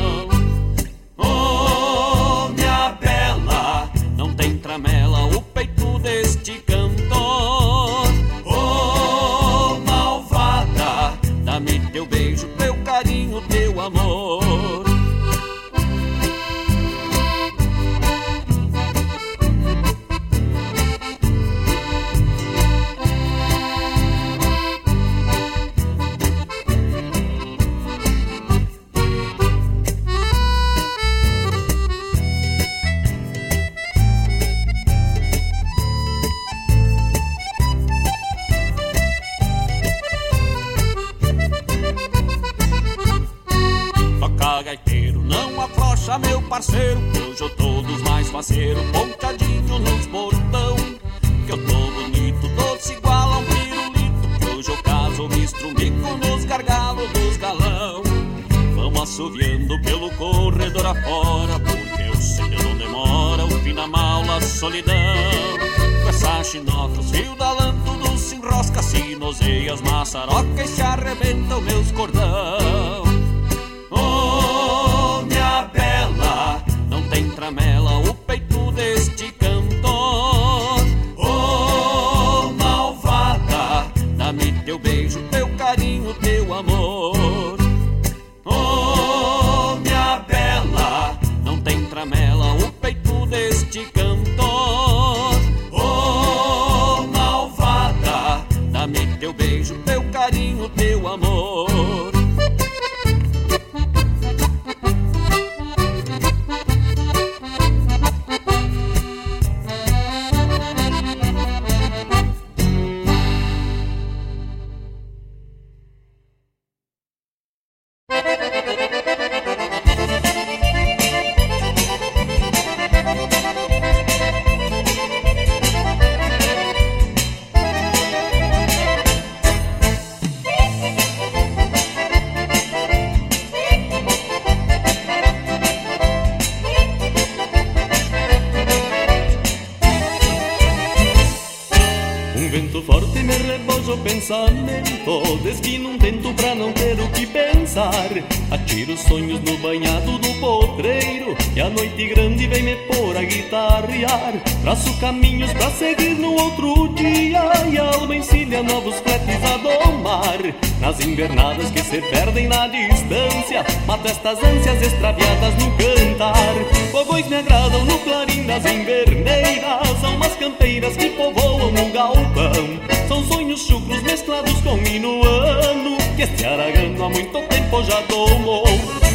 Traço caminhos pra seguir no outro dia E a alma ensina novos fletes a domar. Nas invernadas que se perdem na distância Mato estas ânsias extraviadas no cantar. Fogões me agradam no clarim das inverneiras Almas campeiras que povoam o galpão. São sonhos chucros mesclados com minuano Que este aragano há muito tempo já domou.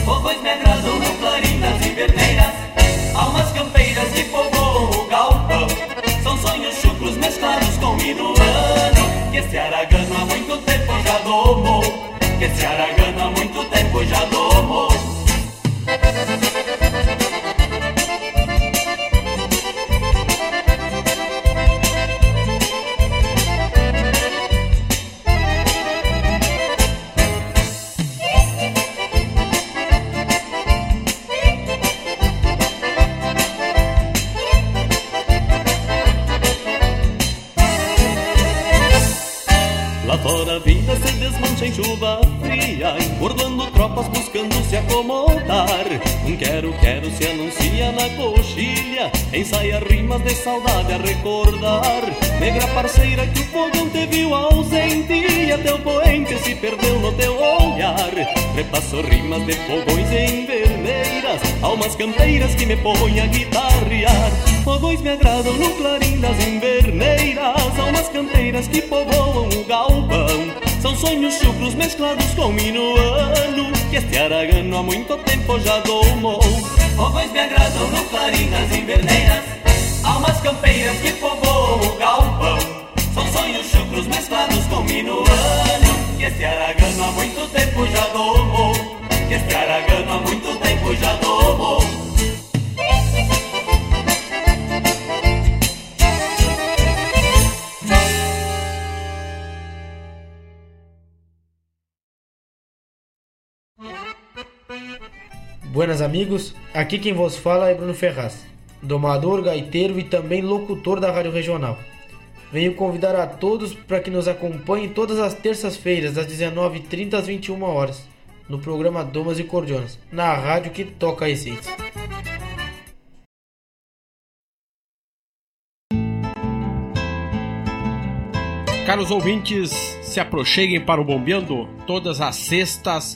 Fogões me agradam no clarim das inverneiras Almas campeiras que povoam Ensaia rimas de saudade a recordar. Negra parceira que o fogão te viu ausente E até o poente se perdeu no teu olhar. Repasso rimas de fogões e inverneiras Almas campeiras que me põem a guitarrear. Fogões me agradam no clarim das inverneiras Almas campeiras que povoam o galpão. São sonhos chucros mesclados com minuano Que este aragano há muito tempo já domou Fogões me agradam no clarim das inverneiras. Almas campeiras que povoam o galpão. São sonhos chucros mesclados com minuano. Que este aragano há muito tempo já domou. Que este aragano há muito tempo já domou Buenas amigos, aqui quem vos fala é Bruno Ferraz, domador, gaiteiro e também locutor da Rádio Regional. Venho convidar a todos para que nos acompanhem todas as terças-feiras, das 19h30 às 21 horas, no programa Domas e Cordionas, na rádio que toca a essência. Caros ouvintes, se aproxeguem para o Bombeando todas as sextas,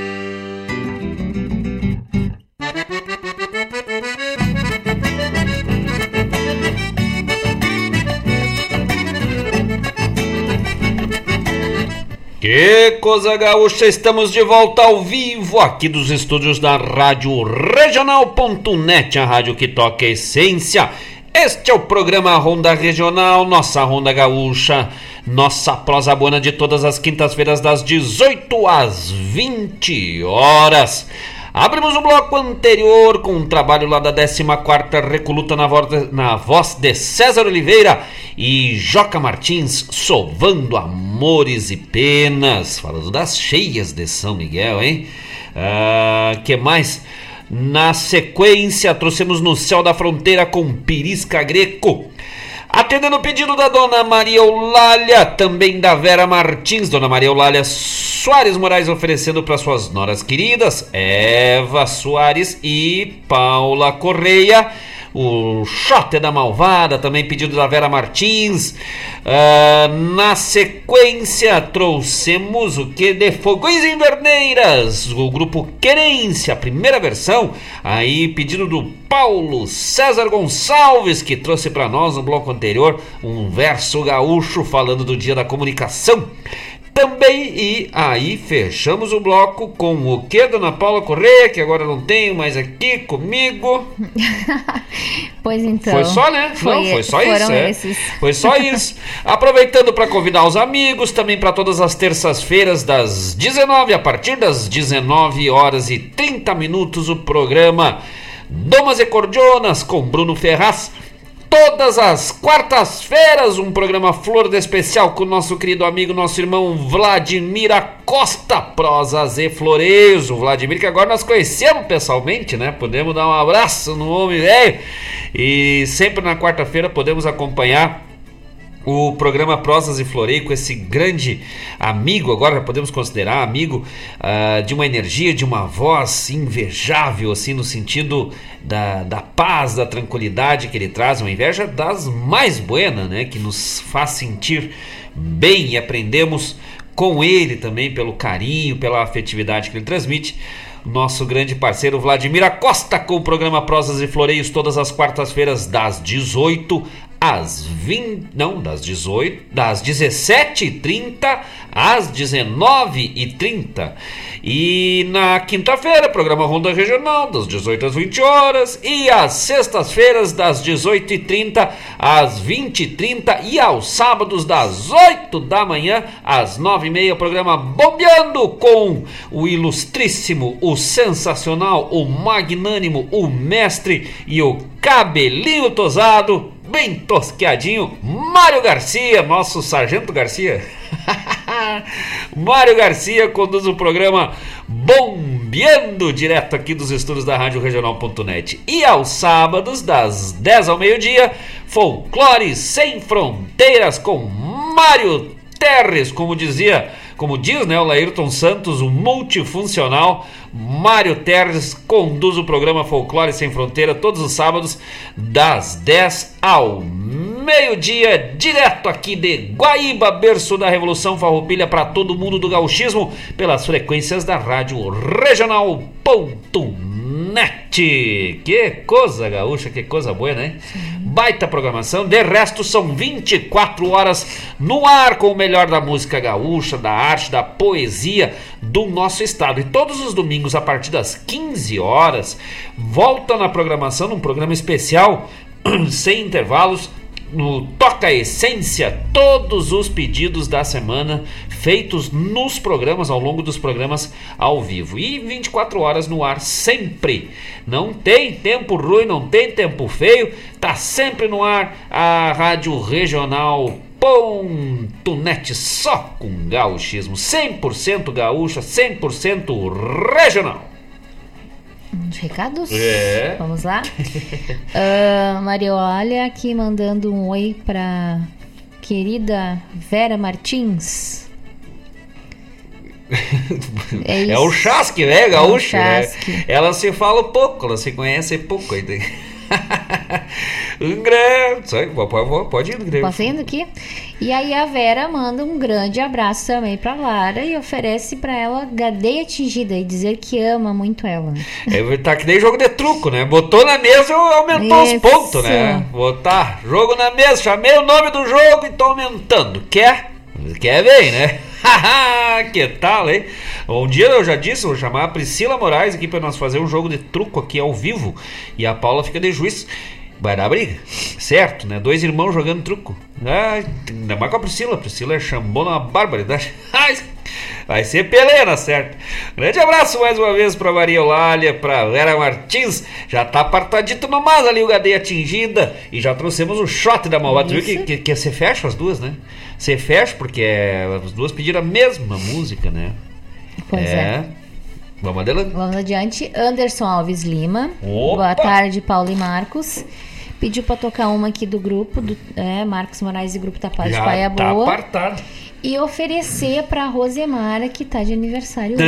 Que coisa gaúcha, estamos de volta ao vivo aqui dos estúdios da Rádio Regional.net, a rádio que toca a essência. Este é o programa Ronda Regional, nossa Ronda Gaúcha, nossa prosa buena de todas as quintas-feiras das 18 às 20 horas. Abrimos o bloco anterior com um trabalho lá da 14ª Recoluta na voz, de, na voz de César Oliveira e Joca Martins, sovando amores e penas, falando das cheias de São Miguel, hein? Ah, que mais? Na sequência, trouxemos no Céu da Fronteira com Pirisca Greco. Atendendo o pedido da dona Maria Eulália, também da Vera Martins, dona Maria Eulália Soares Moraes oferecendo para suas noras queridas, Eva Soares e Paula Correia. O Shot da Malvada, também pedido da Vera Martins. Uh, na sequência, trouxemos o que de Fogões Inverneiras, o grupo Querência, a primeira versão. Aí, pedido do Paulo César Gonçalves, que trouxe para nós no bloco anterior um verso gaúcho falando do Dia da Comunicação. Também, e aí fechamos o bloco com o que, dona Paula Correia, que agora não tenho mais aqui comigo. pois então. Foi só, né? Foi, não, foi só isso. É. Foi só isso. Aproveitando para convidar os amigos, também para todas as terças-feiras, das 19, a partir das 19 horas e 30 minutos, o programa Domas e Cordionas com Bruno Ferraz todas as quartas-feiras um programa Flor de Especial com o nosso querido amigo, nosso irmão Vladimir Acosta, prosas e floreios. O Vladimir que agora nós conhecemos pessoalmente, né? Podemos dar um abraço no homem velho. E sempre na quarta-feira podemos acompanhar o programa Prosas e Floreio com esse grande amigo, agora podemos considerar amigo, uh, de uma energia, de uma voz invejável, assim, no sentido da, da paz, da tranquilidade que ele traz, uma inveja das mais buenas, né, que nos faz sentir bem e aprendemos com ele também pelo carinho, pela afetividade que ele transmite. Nosso grande parceiro Vladimir Acosta com o programa Prosas e Floreios todas as quartas-feiras das 18 às 20, não, das 18, das 17h30 às 19h30. E na quinta-feira, programa Ronda Regional, das 18 às 20 horas. E às sextas-feiras, das 18h30 às 20h30. E aos sábados, das 8 da manhã às 9h30, programa Bombeando com o ilustríssimo, o sensacional, o magnânimo, o mestre e o cabelinho tosado bem tosqueadinho, Mário Garcia, nosso Sargento Garcia. Mário Garcia conduz o programa Bombeando, direto aqui dos estúdios da Rádio Regional.net. E aos sábados, das 10 ao meio-dia, Folclore Sem Fronteiras com Mário Terres, como dizia como diz né, o Laírton Santos, o multifuncional Mário Terres conduz o programa Folclore Sem Fronteira todos os sábados, das 10 ao meio-dia, direto aqui de Guaíba, berço da Revolução Farroupilha para todo mundo do gauchismo, pelas frequências da Rádio Regional.net net. Que coisa gaúcha, que coisa boa, né? Baita programação. De resto, são 24 horas no ar com o melhor da música gaúcha, da arte, da poesia do nosso estado. E todos os domingos, a partir das 15 horas, volta na programação, num programa especial, sem intervalos no Toca Essência todos os pedidos da semana feitos nos programas, ao longo dos programas ao vivo. E 24 horas no ar sempre. Não tem tempo ruim, não tem tempo feio, tá sempre no ar a Rádio Regional. Ponto net só com gauchismo, 100% gaúcha, 100% regional. Uns recados? É. Vamos lá? uh, Mariola aqui mandando um oi pra querida Vera Martins. É, é, o Chasque, né, gaúcho? É né? Ela se fala pouco, ela se conhece pouco. um grande. Pode, pode ir, grande. Posso indo aqui? E aí a Vera manda um grande abraço também pra Lara e oferece pra ela gadeia atingida e dizer que ama muito ela. É, tá que nem jogo de truco, né? Botou na mesa aumentou Isso. os pontos, né? Botar jogo na mesa, chamei o nome do jogo e tô aumentando. Quer? Quer bem, né? que tal, hein? Um dia eu já disse, vou chamar a Priscila Moraes aqui para nós fazer um jogo de truco aqui ao vivo. E a Paula fica de juiz. Vai dar briga, certo, né? Dois irmãos jogando truco. Ah, ainda mais com a Priscila. A Priscila é chambona uma barbaridade. Vai ser peleira, certo? Grande abraço mais uma vez pra Maria Eulália, pra Vera Martins. Já tá apartadito no mais ali o Gadeia atingida. E já trouxemos o shot da Malvada. Tu viu que, que, que você fecha as duas, né? Você fecha porque as duas pediram a mesma música, né? Pois é. é. Vamos adiante. Vamos adiante. Anderson Alves Lima. Opa. Boa tarde, Paulo e Marcos. Pediu para tocar uma aqui do grupo, do é, Marcos Moraes e Grupo Tapaz de Paia tá Boa. apartado. E oferecer para Rosemara, que tá de aniversário hoje.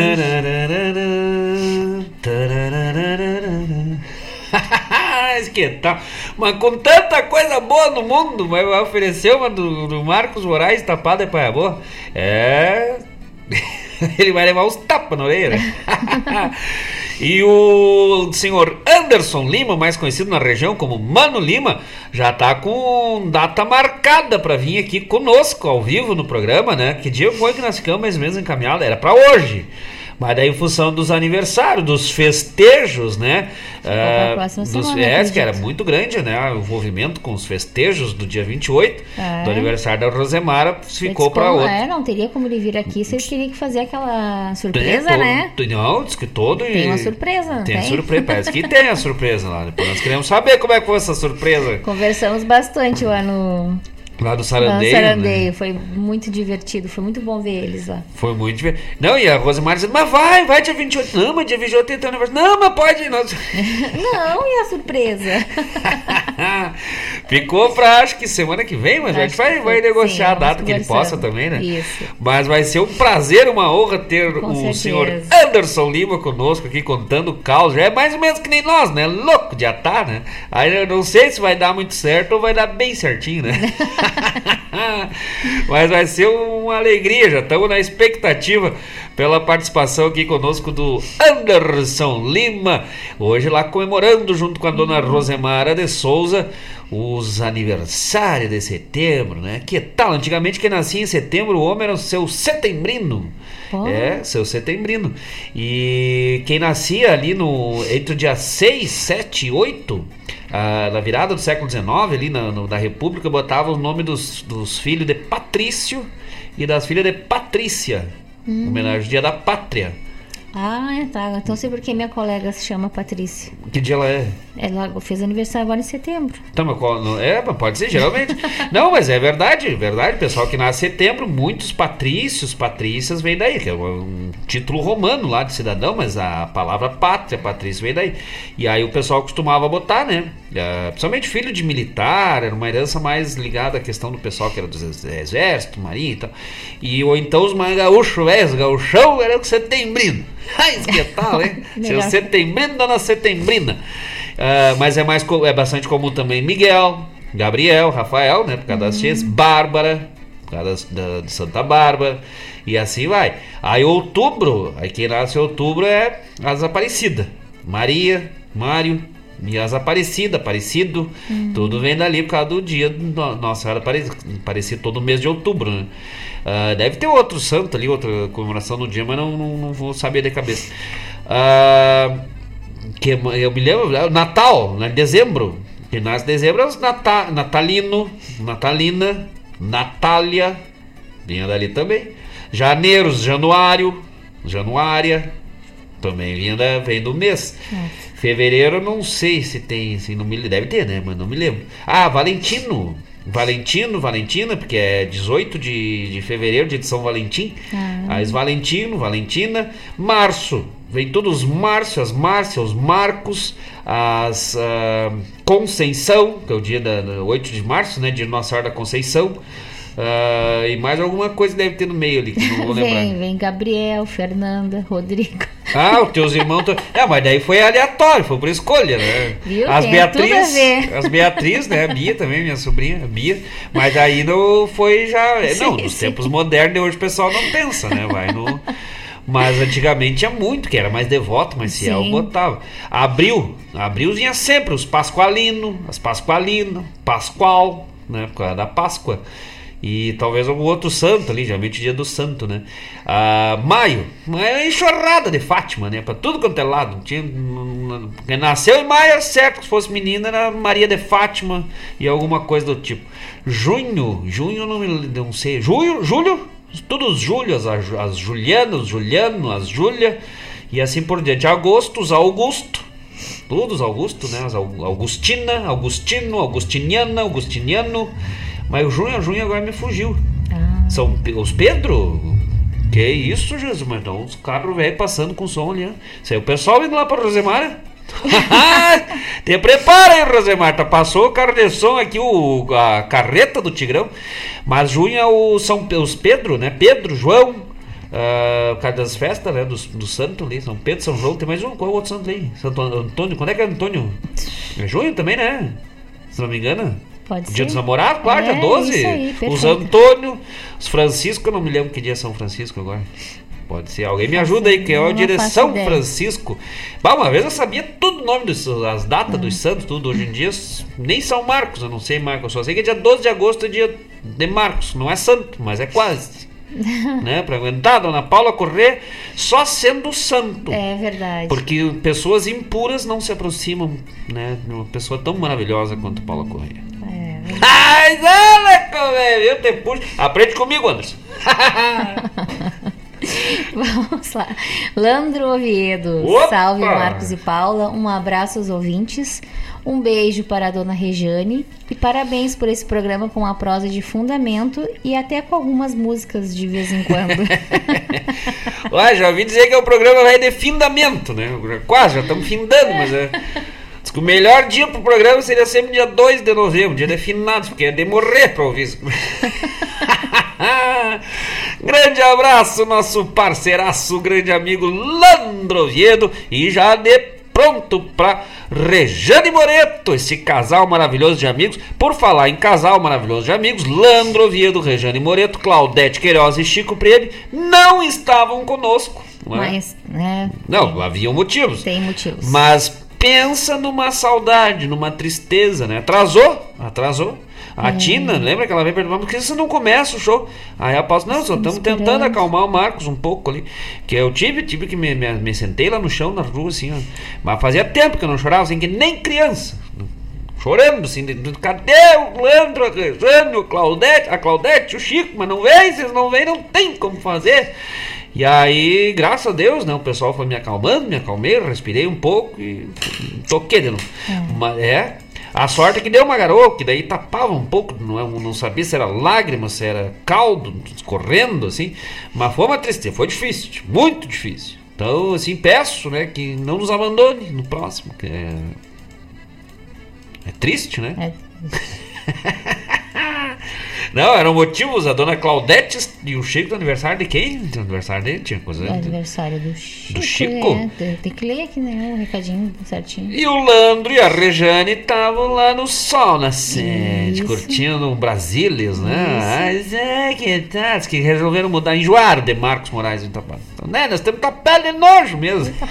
que tal? Mas com tanta coisa boa no mundo, vai oferecer uma do, do Marcos Moraes tapada de Paia Boa? É. Ele vai levar os tapas na orelha. Né? E o senhor Anderson Lima, mais conhecido na região como Mano Lima, já está com data marcada para vir aqui conosco ao vivo no programa, né? Que dia foi que nós ficamos mais ou menos encaminhados? Era para hoje. Mas daí, em função dos aniversários, dos festejos, né? Uh, dos, semana, é, que era muito grande, né? O envolvimento com os festejos do dia 28, é. do aniversário da Rosemara, ficou para outro. É, não teria como ele vir aqui, vocês teriam que fazer aquela surpresa, tem, né? não, diz que todo. Tem uma surpresa, tem? Tem surpresa, parece que tem a surpresa lá. Depois nós queremos saber como é que foi essa surpresa. Conversamos bastante lá no, Lá do Sarandeio. Lá Sarandeio, né? foi muito divertido, foi muito bom ver eles lá. Foi muito divertido. Não, e a Rosemar dizendo, mas vai, vai dia 28. Não, mas dia 28 tem teu aniversário. Não, mas pode. Nós... não, e a surpresa? Ficou pra acho que semana que vem, mas acho a gente vai, vai negociar sim, a data que ele possa também, né? Isso. Mas vai ser um prazer, uma honra ter Com o certeza. senhor Anderson Lima conosco aqui contando o caos. Já é mais ou menos que nem nós, né? Louco de atar, né? Aí eu não sei se vai dar muito certo ou vai dar bem certinho, né? Mas vai ser uma alegria, já estamos na expectativa pela participação aqui conosco do Anderson Lima, hoje lá comemorando junto com a dona Rosemara de Souza os aniversários de setembro, né? Que tal? Antigamente quem nascia em setembro, o homem era o seu setembrino. Oh. É, seu setembrino. E quem nascia ali no entre o dia 6, 7 e 8 ah, na virada do século XIX, ali na, no, na República, botava o nome dos, dos filhos de Patrício e das filhas de Patrícia. Hum. Homenagem ao Dia da Pátria. Ah, é, tá. Então sei porque minha colega se chama Patrícia. Que dia ela é? Ela fez aniversário agora em setembro. Tá, mas é, pode ser, geralmente. não, mas é verdade, verdade. Pessoal que nasce em setembro, muitos patrícios, patrícias vem daí, que é um título romano lá de cidadão, mas a palavra pátria, patrício vem daí. E aí o pessoal costumava botar, né? Uh, principalmente filho de militar, era uma herança mais ligada à questão do pessoal que era do exército, marinha e tal. E, ou então os mais gaúchos, velho, os gauchão era o setembrino. Ai, que tal, hein? Seu setembrino, dona setembrina. Uh, mas é, mais, é bastante comum também Miguel, Gabriel, Rafael, né? Por causa das tias, Bárbara, por causa da, de Santa Bárbara. E assim vai. Aí outubro, aí quem nasce em outubro é as Aparecidas. Maria, Mário, e as Aparecida, Aparecido, tudo vem dali por causa do dia do Nossa Senhora Aparecida, todo mês de outubro, né? Ah, deve ter outro santo ali, outra comemoração no dia, mas não, não, não vou saber de cabeça. Ah, que eu me lembro, Natal, né? Dezembro. Que nasce dezembro é os Nata, Natalino, Natalina, Natália, vinha dali também. Janeiro, Januário, Januária, também vinha da, vem do mês. Fevereiro, não sei se tem, assim, não me, deve ter, né? Mas não me lembro. Ah, Valentino. Valentino, Valentina, porque é 18 de, de fevereiro, dia de São Valentim. Ah. Aí Valentino, Valentina. Março, vem todos os Márcio, as Márcias, os Marcos, as ah, Conceição, que é o dia da, da 8 de março, né? Dia de Nossa Senhora da Conceição. Ah, e mais alguma coisa deve ter no meio ali, que não vou lembrar. Vem, vem Gabriel, Fernanda, Rodrigo. Ah, os teus irmãos. É, mas daí foi aleatório, foi por escolha, né? Viu? As Beatriz. As Beatriz, né? A Bia também, minha sobrinha, a Bia. Mas aí não foi já. não, Sim, nos sim. tempos modernos, hoje o pessoal não pensa, né? Vai no. Mas antigamente tinha muito, que era mais devoto, mais fiel, Sim. botava. Abril, abril vinha sempre os Pasqualino, as Pasqualino, Pascoal, né? Por causa da Páscoa. E talvez algum outro santo ali, geralmente dia do santo, né? Ah, maio, é enxurrada de Fátima, né? Pra tudo quanto é lado. Tinha, nasceu em maio, certo, se fosse menina, era Maria de Fátima e alguma coisa do tipo. Junho, junho não não sei. Julho, julho, todos os Júlios, as, as Julianos, Juliano, as Júlia, e assim por diante. Agosto, os Augusto. Todos Augusto, né? As Au- Augustina, Augustino, Augustiniana, Augustiniano. Mas o junho, junho agora me fugiu. São Pe- os Pedro? Que isso, Jesus, mas não, os carros velhos passando com som ali. ó. Isso aí o pessoal indo lá para Rosemar. Te prepara aí, Rosemar. Tá, passou o carro de som aqui, o, a carreta do Tigrão. Mas junho é o São os Pedro, né? Pedro, João. ah, por causa das festas, né? Dos do santo ali. São Pedro, São João. Tem mais um. Qual é o outro santo ali? Santo Antônio. Quando é que é Antônio? É junho também, né? Se não me engano. Pode Dia ser. dos namorados, claro, É, dia 12. isso aí, os. Antônio, os Francisco, eu não me lembro que dia é São Francisco agora. Pode ser. Alguém me ajuda aí, que é Eu a não direção faço ideia. Francisco. Bah, uma vez eu sabia todo o nome dos as datas dos santos, tudo. Hoje em dia, nem São Marcos, eu não sei Marcos. Eu só sei que é dia 12 de agosto é dia de Marcos. Não é santo, mas é quase. né? Pra aguentar a Dona Paula correr só sendo santo. É verdade. Porque pessoas impuras não se aproximam, né? De uma pessoa tão maravilhosa quanto Paula Correia. É. Ai, olha, velho, eu te puxo. Aprende comigo, Anderson. Vamos lá. Landro Oviedo. Opa! Salve Marcos e Paula. Um abraço aos ouvintes. Um beijo para a dona Rejane. E parabéns por esse programa com uma prosa de fundamento e até com algumas músicas de vez em quando. Ué, já ouvi dizer que o programa vai de findamento, né? Quase, já estamos findando, mas é. Diz que o melhor dia pro programa seria sempre dia 2 de novembro, dia de finados, porque é de morrer pra ouvir isso. grande abraço, nosso parceiraço, grande amigo Landro Oviedo, e já de pronto pra Rejane Moreto, esse casal maravilhoso de amigos. Por falar em casal maravilhoso de amigos, Landro Oviedo, Rejane Moreto, Claudete Queiroz e Chico Prebe não estavam conosco. não é? Mas, né? Não, haviam motivos. Tem motivos. Mas pensa numa saudade, numa tristeza, né? Atrasou, atrasou. A É. Tina, lembra que ela veio perguntar, por que você não começa o show? Aí a pausa, não, só estamos tentando acalmar o Marcos um pouco ali. Que eu tive, tive que me, me, me sentei lá no chão, na rua, assim, ó. Mas fazia tempo que eu não chorava, assim, que nem criança. Chorando, assim, de- de- cadê o Leandro, a Claudete, a Claudete, o Chico, mas não vem, vocês não vêm, não tem como fazer. E aí, graças a Deus, né, o pessoal foi me acalmando, me acalmei, respirei um pouco e toquei de novo. Mas é, a sorte é que deu uma garoa, que daí tapava um pouco, não, é- não sabia se era lágrima, se era caldo escorrendo, assim. Mas foi uma tristeza, foi difícil, muito difícil. Então, assim, peço, né, que não nos abandone no próximo, é... É triste, né? Não, eram motivos. A dona Claudete e o Chico do aniversário de quem? Do aniversário dele tinha coisa. É aniversário do Chico. Chico? é. Tem- que ler aqui, né? O recadinho certinho. E o Landro e a Rejane estavam lá no sol nascente, curtindo um Brasílias, né? Mas é que tá, que resolveram mudar, enjoaram de Marcos Moraes em Tapado. Então, né, nós temos pele de nojo mesmo.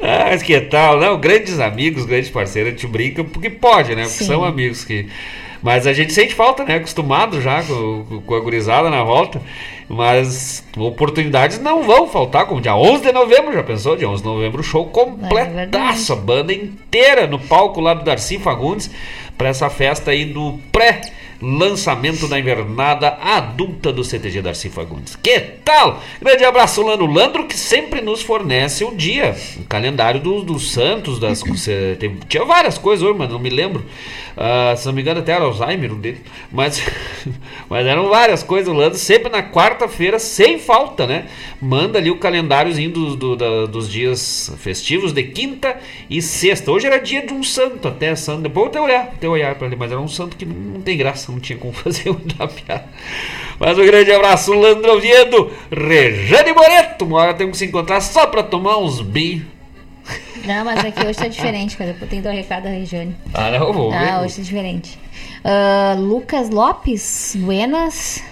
Ah, mas que tal? Não, grandes amigos, grandes parceiros, a gente brinca porque pode, né? Porque Sim. são amigos que. Mas a gente sente falta, né? Acostumado já com, com a gurizada na volta. Mas oportunidades não vão faltar, como dia 11 de novembro, já pensou? Dia 11 de novembro, show completaço, a banda inteira no palco lá do Darcy Fagundes, para essa festa aí do pré lançamento da invernada adulta do CTG Darcy Fagundes. Que tal? Grande abraço, Lano Landro, que sempre nos fornece o dia, o calendário dos dos santos, das, tem- tinha várias coisas hoje, mas não me lembro. Ah, se não me engano, até era Alzheimer um dele. Mas, mas eram várias coisas, o Landro, sempre na quarta-feira, sem falta, né? Manda ali o calendáriozinho do- do- dos dias festivos de quinta e sexta. Hoje era dia de um santo, até santo. Depois eu até olhar, até olhar pra ele, mas era um santo que não, não tem graça, não tinha como fazer muita piada. Mas um grande abraço, Landro Oviedo, Rejane Moreto. Uma hora temos que se encontrar só pra tomar uns bi. Não, mas aqui hoje tá diferente, cara. Eu tenho que dar um recado da Regiane. Ah, não, vou. Ah, hoje tá diferente. Ah, Lucas Lopes, Buenas.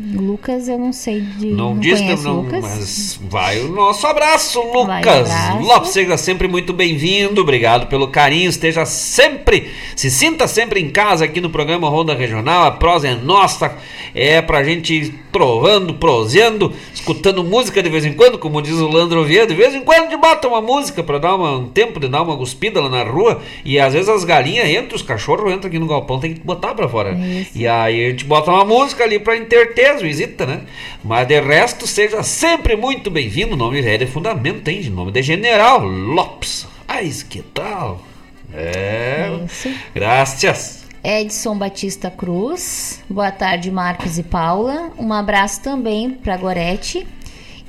Lucas, eu não sei de. Não, não diz conheço não, Lucas. mas vai o nosso abraço, Lucas. abraço. Lopes, seja sempre muito bem-vindo. Obrigado pelo carinho. Esteja sempre, se sinta sempre em casa aqui no programa Ronda Regional. A prosa é nossa, é pra gente ir provando, proseando, escutando música de vez em quando, como diz o Landro Oviedo. De vez em quando a gente bota uma música pra dar uma- um tempo de dar uma guspida lá na rua. E às vezes as galinhas entram, os cachorros entram aqui no galpão, tem que botar pra fora. E aí a gente bota uma música ali pra interter as visitas, né? Mas de resto, seja sempre muito bem-vindo. O nome é de fundamento, hein? O nome de General Lopes. Ai, que tal? É. Isso. Graças. Edson Batista Cruz. Boa tarde, Marcos e Paula. Um abraço também para Gorete.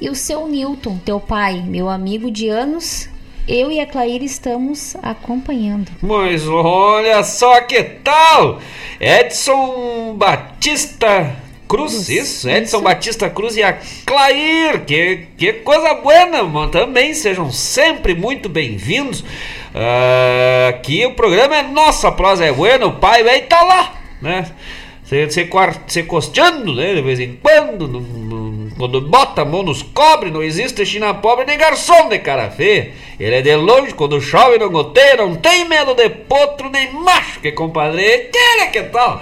E o seu Newton, teu pai, meu amigo de anos. Eu e a Claire estamos acompanhando. Mas olha só que tal! Edson Batista Cruz, isso, Edson Batista Cruz e a Clair, que, que coisa boa, mano. Também sejam sempre muito bem-vindos. Ah, aqui o programa é nosso, a prosa é buena, o pai vai estar lá, né? Se, se, se costeando, né? De vez em quando, no- no- quando bota a mão nos cobre, não existe China pobre nem garçom de cara feia. Ele é de longe, quando chove não goteia, não tem medo de potro nem macho, que compadre, que que tal?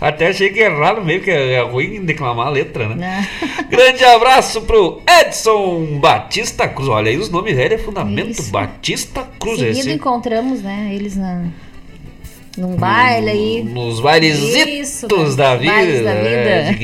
Até achei que errado meio que é ruim declamar a letra, né? Grande abraço pro Edson Batista Cruz. Olha aí os nomes velhos é fundamento. Batista Cruz. Seguido esse- encontramos, né? Eles na, num baile aí. Nos Isso, bailesitos da vida. bailes da é.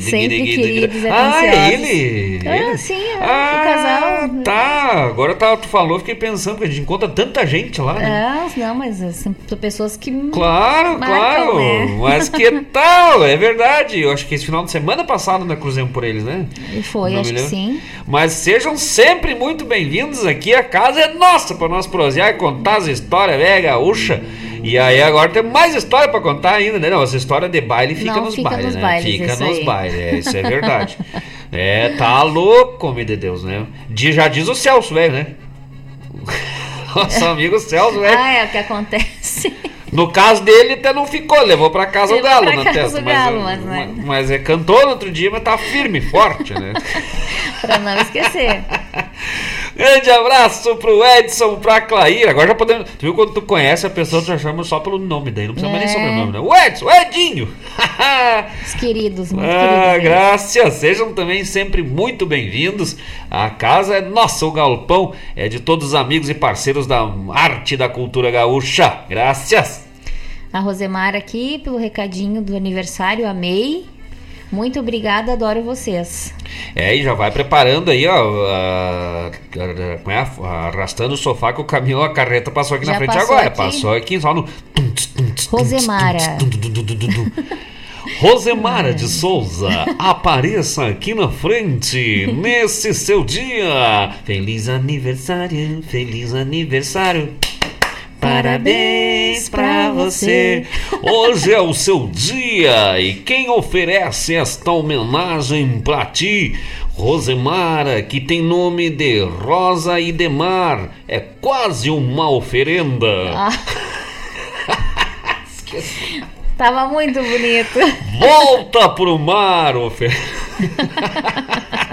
Sempre queridos e Ah, é ele? Ah, Ele? sim, é, Ah, o casal. Tá, agora tá, tu falou, fiquei pensando que a gente encontra tanta gente lá, né? Ah, não, mas é, são pessoas que. Claro, marcam, claro. né? Mas que tal? É verdade. Eu acho que esse final de semana passado nós cruzamos por eles, né? E foi, Não acho que sim. Mas sejam sempre muito bem-vindos aqui. A casa é nossa para nós prosear e contar as histórias velha gaúcha. E aí agora tem mais história para contar ainda, né? Não, essa história de baile fica Não, nos fica bailes, nos né? bailes, fica nos aí. bailes, é, isso é verdade. é, tá louco, homem de Deus, né? Diz- Já diz o Celso, velho, né? Nosso amigo Celso, velho. Ah, é o que acontece. No caso dele, até não ficou, levou pra casa o Levou galo na testa. o mas, galo, mas, né? mas, mas é cantou no outro dia, mas tá firme, forte, né? pra não esquecer. Grande abraço pro Edson, pra Clair. Agora já podemos. Tu viu quando tu conhece a pessoa, tu já chama só pelo nome daí, não precisa mais nem É. sobrenome, né? O Edson, o Edinho. Os queridos, muito Ah, queridos. graças. Sejam também sempre muito bem-vindos. A casa é nossa, o galpão é de todos os amigos e parceiros da arte e da cultura gaúcha. Graças. A Rosemar aqui pelo recadinho do aniversário, amei. Muito obrigada, adoro vocês. É, e já vai preparando aí, ó. é? arrastando o sofá que o caminhão, a carreta passou aqui Já na frente passou agora. aqui. Passou aqui só no. Rosemara. Rosemara de Souza, apareça aqui na frente nesse seu dia. Feliz aniversário, feliz aniversário. Parabéns pra você. Hoje é o seu dia e quem oferece esta homenagem pra ti, Rosemara, que tem nome de Rosa e de Mar, é quase uma oferenda. Ah. Tava muito bonito.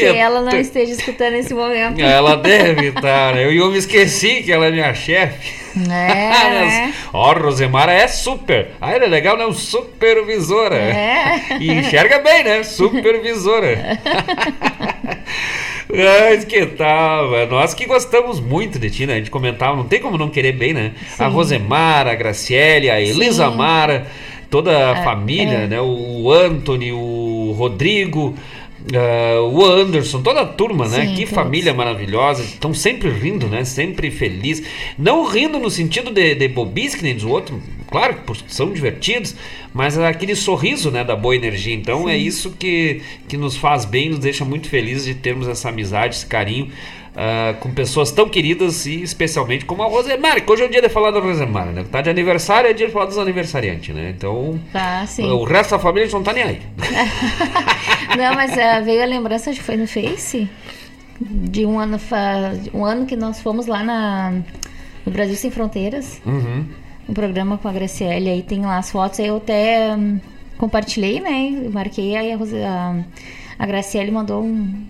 que ela não esteja escutando nesse momento. Ela deve estar? Eu, eu me esqueci que ela é minha chefe. É. Ó, Rosemara é super. Ah, ela é legal, né? Supervisora. É. E enxerga bem, né? Supervisora. Mas que tal? mano? Nós que gostamos muito de ti, né? A gente comentava, não tem como não querer bem, né? A Rosemara, a Graciele, a Elisa Sim. Mara, toda a É, família, é. né? O Anthony, o Rodrigo. Ah, o Anderson, toda a turma, né? Sim, que todos. família maravilhosa. Estão sempre rindo, né? Sempre feliz. Não rindo no sentido de, de bobice que nem dos outros. Claro que são divertidos, mas é aquele sorriso, né? Da boa energia. Então é isso que, que nos faz bem, nos deixa muito felizes de termos essa amizade, esse carinho. Ah, com pessoas tão queridas e especialmente como a Rosemar, que hoje é o dia de falar da Rosemar, né? Tá de aniversário, é dia de falar dos aniversariantes, né? Então, Tá, sim. o resto da família não tá nem aí. Não, mas ah, veio a lembrança, acho que foi no Face, de um ano, um ano que nós fomos lá na, no Brasil Sem Fronteiras, Uhum. um programa com a Graciele, aí tem lá as fotos, aí eu até hum, compartilhei, né, marquei, aí a, a, a Graciele mandou um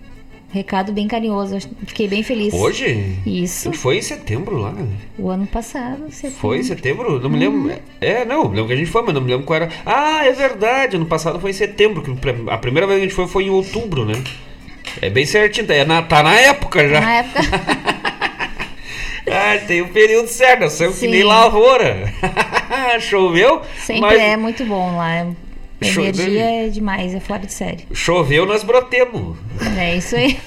recado bem carinhoso, eu fiquei bem feliz. Hoje? Isso, Foi em setembro lá. né? o ano passado. Você Foi em setembro? Não me Uhum. lembro. É, não, lembro que a gente foi, mas não me lembro qual era. Ah, é verdade. Ano passado foi em setembro. Que a primeira vez que a gente foi foi em outubro, né? É bem certinho. É na, tá na época já. Na época, Ah, tem o período certo. Nós somos que nem lavoura. Choveu. sempre mas é muito bom lá. A energia é demais, é fora de série. Choveu, nós brotemos. É isso aí.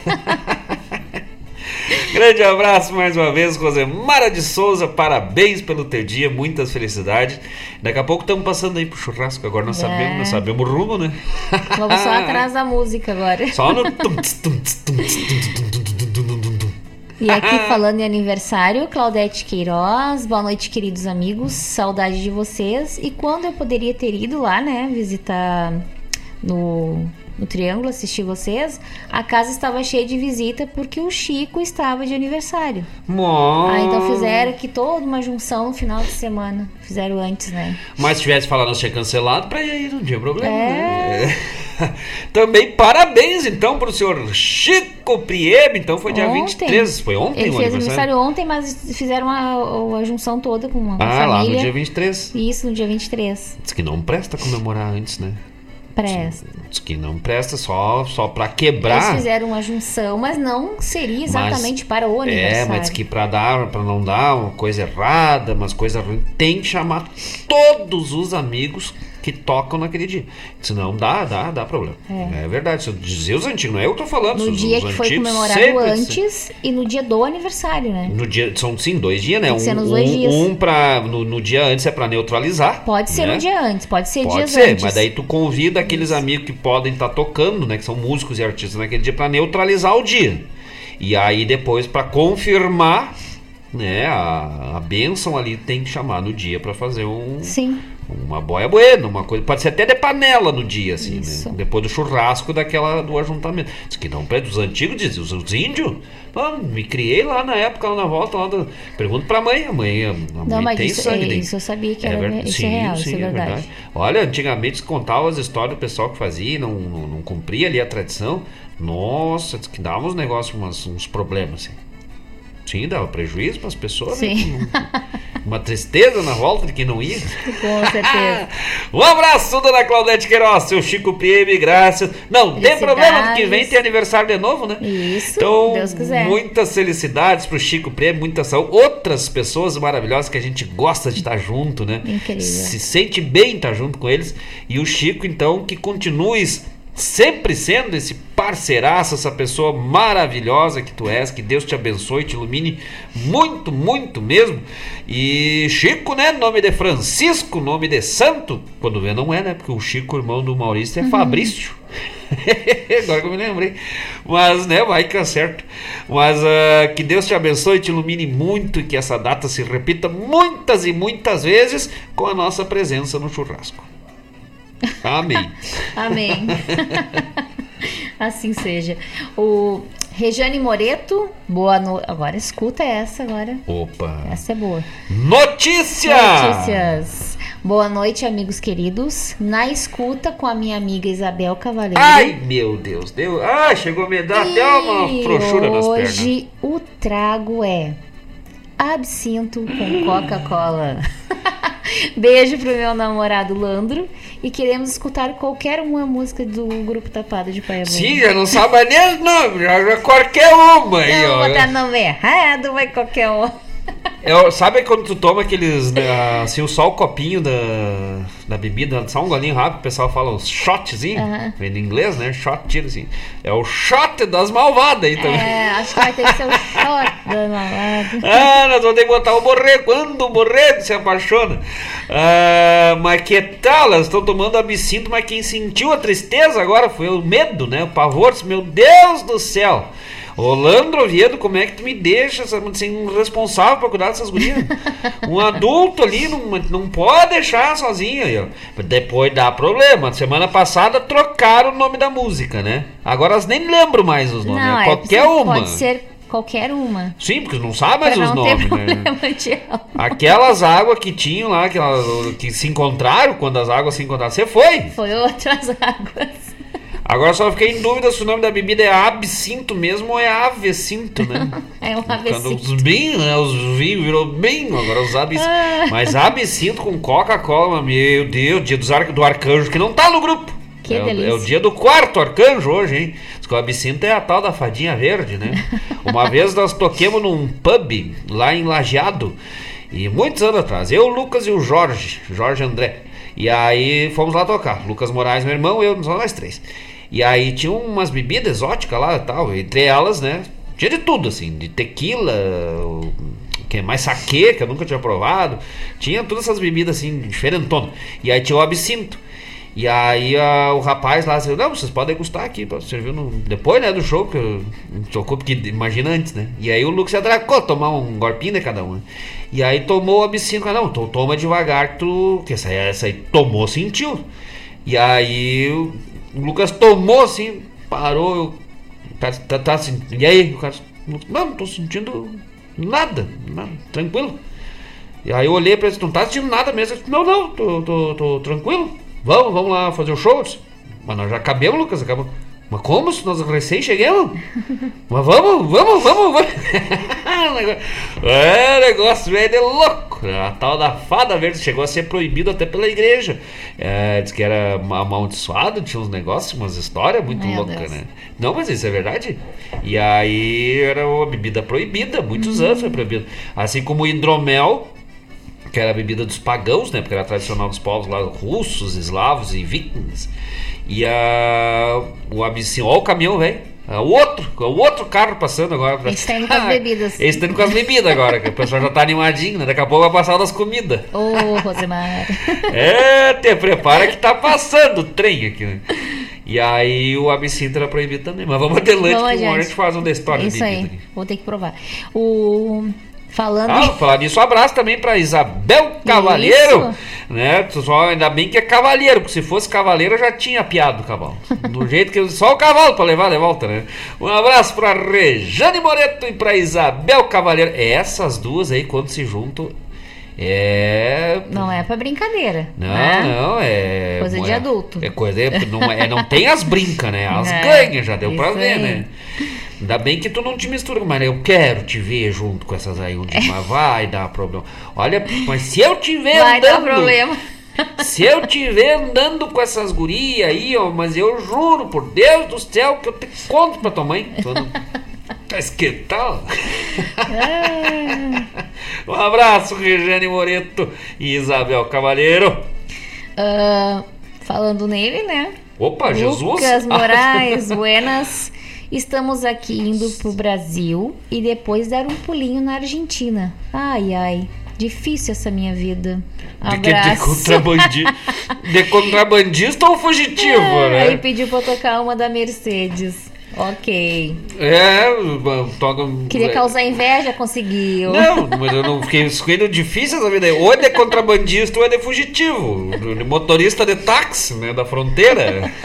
Grande abraço mais uma vez, Rosemara de Souza. Parabéns pelo teu dia, muitas felicidades. Daqui a pouco estamos passando aí pro churrasco. Agora nós É. sabemos, nós sabemos o rumo, né? Vamos só atrás da música agora. Só no. E aqui falando em aniversário, Claudete Queiroz, boa noite, queridos amigos, saudade de vocês. E quando eu poderia ter ido lá, né, visitar no, no Triângulo, assistir vocês, a casa estava cheia de visita porque o Chico estava de aniversário. Mó. Ah, então fizeram aqui toda uma junção no final de semana. Fizeram antes, né? Mas se tivesse falado, nós tinha cancelado pra ir, não tinha problema. É. né? Também parabéns, então, pro senhor Chico Priebe. Então foi dia Ontem. 23. Foi ontem Ele o fez aniversário? ontem, mas fizeram a, a junção toda com a Ah, lá família. no dia 23. Isso, no dia 23. Diz que não presta comemorar antes, né? Presta. Diz que não presta só, só Eles quebrar. fizeram uma junção, mas não seria exatamente para o aniversário. É, mas diz que pra dar, para não dar uma coisa errada, umas coisas ruins, tem que chamar todos os amigos que tocam naquele dia. Senão dá, dá, dá problema. É. É, verdade. Se eu dizer os antigos, não é eu que tô falando. No os- dia os que foi comemorado sempre- antes e no dia do aniversário, né? No dia, são sim dois dias, né? Tem que ser um, nos dois um, dias. um pra, no, no dia antes é pra neutralizar. Pode ser né? um dia antes, pode ser Pode dias ser, antes. mas daí tu convida aqueles amigos que podem estar tocando, né? Que são músicos e artistas naquele dia pra neutralizar o dia. E aí depois pra confirmar, né? A, a bênção ali tem que chamar no dia pra fazer um Sim. Uma boia buena, uma coisa. Pode ser até de panela no dia, assim, né? Depois do churrasco daquela do ajuntamento. Diz que não, dos antigos, diz, os, os índios. Ah, me criei lá na época, lá na volta, lá do... Pergunto pra mãe, a mãe, a mãe Não, mas tem isso, sangue. é, isso eu sabia que era ver- isso é real, isso é verdade. Olha, antigamente se contava as histórias do pessoal que fazia e não, não, não cumpria ali a tradição. Nossa, que dava uns negócios, uns problemas, assim. Sim, dava prejuízo para as pessoas. né? Sim. Uma tristeza na volta de quem não ia. Com certeza. Um abraço, dona Claudete Queiroz, seu Chico PM, graças. Não, tem problema, que vem tem aniversário de novo, né? Isso, Então, Deus quiser. muitas felicidades pro Chico PM, muita saúde. Outras pessoas maravilhosas que a gente gosta de estar junto, né? Incrível. Se sente bem estar junto com eles. E o Chico, então, que continues sempre sendo esse parceiraço, essa pessoa maravilhosa que tu és, que Deus te abençoe, te ilumine muito, muito mesmo. E Chico, né? Nome de Francisco, nome de santo. Quando vê, não é, né? Porque o Chico, irmão do Maurício, é Uhum. Fabrício. Agora que eu me lembrei. Mas, né, vai que é certo. Mas ah, que Deus te abençoe, te ilumine muito e que essa data se repita muitas e muitas vezes com a nossa presença no churrasco. Amém. Amém. assim seja. O Rejane Moreto, boa noite. Agora escuta essa agora. Opa. Essa é boa. Notícia! Notícias. Boa noite, amigos queridos. Na escuta com a minha amiga Isabel Cavaleiro. Ai, meu Deus, deu. Ah, chegou a me dar até uma E frouxura nas pernas. Hoje o trago é absinto com Coca-Cola. Beijo pro meu namorado Landro e queremos escutar qualquer uma música do grupo Tapada de Paia Sim, já não sabe nem os nomes, qualquer uma aí, Não, ó. botar nome errado, vai qualquer um. É, sabe quando tu toma aqueles, né, assim, só o copinho da, da bebida, só um golinho rápido, o pessoal fala uns shotzinho, vem em inglês, né, shot, tira assim. É o shot das malvadas aí também. É, acho que vai ter que ser o shot da malvada. Ah, nós vamos ter que botar o morrer quando o morrer se apaixona. Ah, mas que tal? Elas estão tomando absinto, mas quem sentiu a tristeza agora foi o medo, né? O pavor. Meu Deus do céu! Ô Landro Oviedo, como é que tu me deixa sem um responsável pra cuidar dessas gurias? Um adulto ali não, não pode deixar sozinho aí, ó. Depois dá problema. Semana passada trocaram o nome da música, né? Agora elas nem lembram mais os nomes. Não, né? é, Qualquer pode uma. ser qualquer uma. Sim, porque não sabe mais Pra os nomes, né? problema de alma. Aquelas águas que tinham lá, que se encontraram, quando as águas se encontraram, você foi. Foi outras águas. Agora só fiquei em dúvida se o nome da bebida é absinto mesmo ou é avecinto, né? É um Quando avecinto. os vinhos, né? Os vinhos virou bem, agora os absinto. Ah. Mas absinto com Coca-Cola, meu Deus, dia dos ar, do arcanjo, que não tá no grupo. Que é, o- delícia. é o dia do quarto arcanjo hoje, hein? Diz que o absinto é a tal da fadinha verde, né? Uma vez nós toquemos num pub lá em Lajeado, e muitos anos atrás, eu, o Lucas e o Jorge, Jorge André. E aí fomos lá tocar. Lucas Moraes, meu irmão, eu, nós três. E aí tinha umas bebidas exóticas lá e tal, entre elas, né? Tinha de tudo, assim, de tequila, o- que mais saque, que eu nunca tinha provado. Tinha todas essas bebidas assim, diferentonas. E aí tinha o absinto. E aí a- o rapaz lá disse, não, vocês podem degustar aqui, pra servir no, depois né, do show, que eu- tocou, porque imagina antes, né? E aí o Lucas se atracou, tomar um golpinho de cada um. né? E aí tomou o absinto, ah, não, então toma devagar, tu, que essa, essa aí tomou, sentiu. E aí o, Lucas tomou assim, parou, eu, tá, tá, tá assim, e aí? O cara, não, não tô sentindo nada, nada, tranquilo. E aí eu olhei pra ele, não tá sentindo nada mesmo. Disse, não, não, tô, tô, tô tranquilo. Vamos, vamos lá fazer o show. Mas nós já acabamos, Lucas, acabamos. Mas como? Se nós recém chegamos? Mas vamos, vamos, vamos, vamos. é, negócio velho de louco. A tal da fada verde chegou a ser proibido até pela igreja. É, diz que era amaldiçoado, tinha uns negócios, umas histórias muito Meu loucas, Deus. né? Não, mas isso é verdade. E aí era uma bebida proibida, muitos anos foi proibida. Assim como o hidromel, que era a bebida dos pagãos, né? Porque era tradicional dos povos lá, russos, eslavos e vikings. E a, o absinto, ó o caminhão, velho. É O outro, é o outro carro passando agora. pra- Eles tá indo com as bebidas. Eles estão indo com as bebidas agora, que o pessoal já tá animadinho, né? Daqui a pouco vai passar das comidas. Ô, Rosemar. É, te prepara que tá passando o trem aqui, né? E aí o absinto era proibido também. Mas vamos adelante, que uma hora a gente faz um da história Isso aí, aqui. vou ter que provar. O... Falando... Ah, falar disso, um abraço também pra Isabel Cavalheiro, né? Só, ainda bem que é cavaleiro, porque se fosse cavaleiro eu já tinha piado o cavalo. Do jeito que só o cavalo pra levar de volta, né? Um abraço pra Rejane Moreto e pra Isabel Cavalheiro. Essas duas aí, quando se juntam, é. Não é pra brincadeira. Não, né? não, é. Coisa de é- adulto. É coisa. Não, é, não tem as brincas, né? As É, ganhas, já deu pra ver, aí. né? Ainda bem que tu não te mistura, mas eu quero te ver junto com essas aí, onde mas vai dar problema. Olha, mas se eu tiver Vai dar andando. problema. Se eu tiver andando com essas gurias aí, ó, mas eu juro, por Deus do céu, que eu te conto pra tua mãe. Não- Mas que tal? Um abraço, Regiane Moreto e Isabel Cavalheiro. Ah, falando nele, né? Opa, Jesus! Lucas Moraes, buenas. Estamos aqui indo pro Brasil e depois dar um pulinho na Argentina. Ai, ai. Difícil essa minha vida. De, que, de, Abraço. contrabandi... de contrabandista ou fugitivo, É, Aí né? pediu pra tocar uma da Mercedes. Ok. É, toca. Queria causar inveja, conseguiu. Não, mas eu não fiquei escolhendo difícil essa vida. aí. Ou é de contrabandista ou é de fugitivo. De motorista de táxi, né? Da fronteira.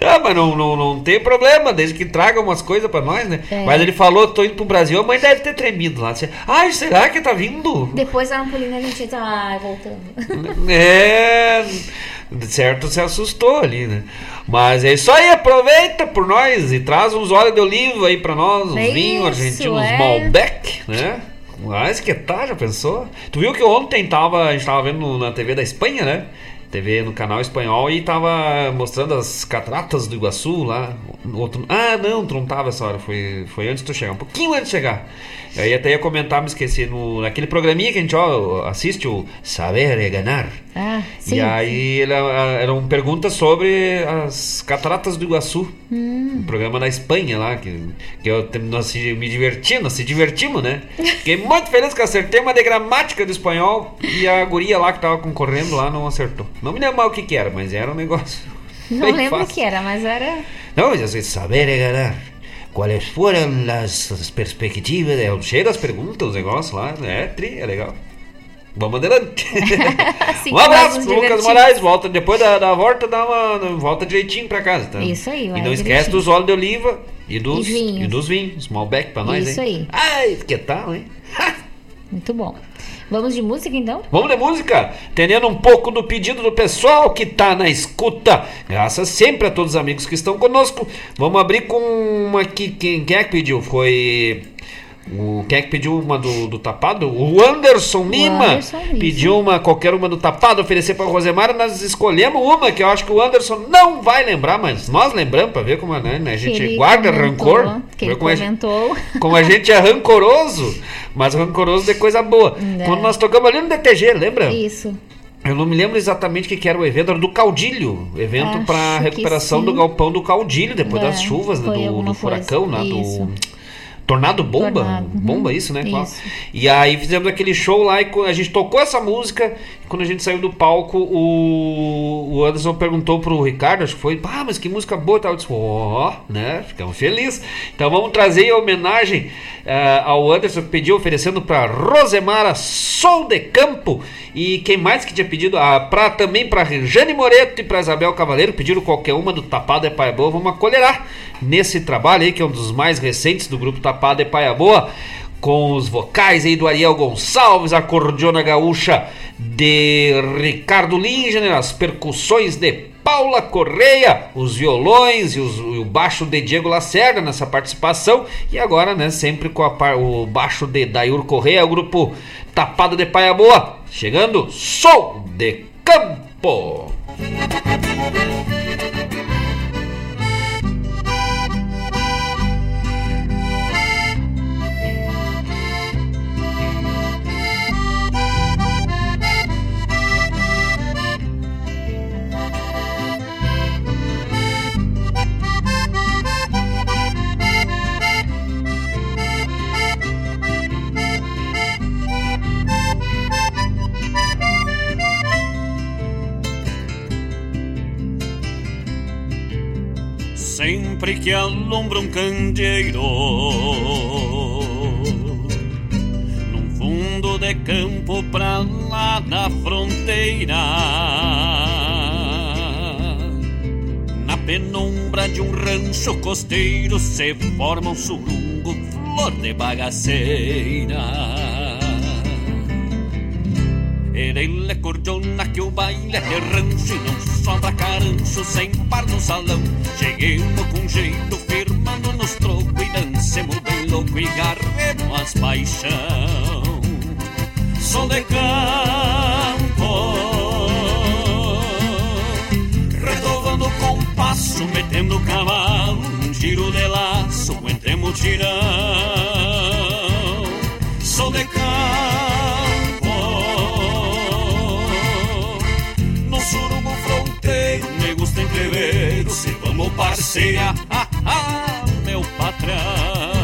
Não, mas não, não, não tem problema, desde que traga umas coisas pra nós, né? É. Mas ele falou, tô indo pro Brasil, a mãe deve ter tremido lá. Disse, Ai, será que tá vindo? Depois da Ampolina a gente tá voltando. É, certo se assustou ali, né? Mas é isso aí, aproveita por nós e traz uns óleos de oliva aí pra nós, uns É vinhos argentinos é. Malbec, né? Mas que tá, já pensou? Tu viu que ontem tava, a gente tava vendo na TV da Espanha, né? TV no canal espanhol e tava mostrando as cataratas do Iguaçu lá. Outro... Ah, não, tu não tava essa hora, foi, foi antes de tu chegar, um pouquinho antes de chegar. Aí até ia comentar, me esqueci, no, naquele programinha que a gente ó, assiste, o Saber é Ganar. Ah, sim. E aí ele, ah, eram perguntas sobre as cataratas do Iguaçu. Hum. Um programa na Espanha lá, que, que eu nós me divertimos, nós se divertimos, né? Fiquei muito feliz que acertei uma de gramática do espanhol e a guria lá que tava concorrendo lá não acertou. Não me lembro mais o que que era, mas era um negócio. Não lembro o que era, mas era. Não, mas assim, saber é ganar. Quais foram as as perspectivas? É, Chega as perguntas, os negócios lá, é, tri, é legal. Vamos adelante. Sim, um abraço pro Lucas. Moraes. Volta, depois da, da volta, dá uma, volta direitinho pra casa, tá? Isso aí, vai E não esquece direitinho. dos óleos de oliva e dos, E vinhos. e dos vinhos. Malbec pra nós, Isso hein? aí. Ai, que tal, hein? Muito bom. Vamos de música então? Vamos de música, entendendo um pouco do pedido do pessoal que tá na escuta. Graças sempre a todos os amigos que estão conosco. Vamos abrir com uma que quem, quem é que pediu? Foi o quem é que pediu uma do, do tapado? O Anderson Lima. Anderson Lima. Pediu uma qualquer uma do tapado oferecer para Rosemara. Nós escolhemos uma que eu acho que o Anderson não vai lembrar, mas nós lembramos para ver como é, né? A gente ele guarda comentou, rancor. Que Ver ele como a gente- comentou. como a gente é rancoroso, mas rancoroso de coisa boa. Né. Quando nós tocamos ali no DTG, lembra? Isso. Eu não me lembro exatamente o que, era o evento, era do Caudilho. Evento para recuperação do galpão do Caudilho, depois É, das chuvas, né, do, do furacão, né, do Tornado Bomba. Tornado, uhum. Bomba, isso, né? Isso. E aí fizemos aquele show lá e a gente tocou essa música. E quando a gente saiu do palco, o, o Anderson perguntou pro Ricardo, acho que foi, ah, mas que música boa tal. Eu disse, ó, né? Ficamos felizes. Então vamos trazer em homenagem eh, ao Anderson que pediu, oferecendo pra Rosemara Sol de Campo. E quem mais que tinha pedido? Ah, pra, também pra Jane Moreto e pra Isabel Cavaleiro, pediram qualquer uma do Tapado é Paia Boa. Vamos acolherar nesse trabalho aí, que é um dos mais recentes do grupo Tapado é Paia Boa com os vocais aí do Ariel Gonçalves, a cordiona gaúcha de Ricardo Linger, as percussões de Paula Correia, os violões e, os- e o baixo de Diego Lacerda nessa participação e agora, né, sempre com a o baixo de Dayur Correia, o grupo Tapado de Paia Boa, chegando Sol de Campo. Sempre que alumbra um candeeiro num fundo de campo pra lá da fronteira na penumbra de um rancho costeiro se forma um surungo flor de bagaceira ele é cordiona que o baile é rancho e não sobra carancho sem par no salão. Cheguemos com jeito, firmando nos trocos e dancemos bem louco e garremos as paixão. Sol de campo, retovando o compasso, metendo cavalo, um giro de laço entre mutirão. Sol de campo, se vamos parceria, ah, ah, meu patrão.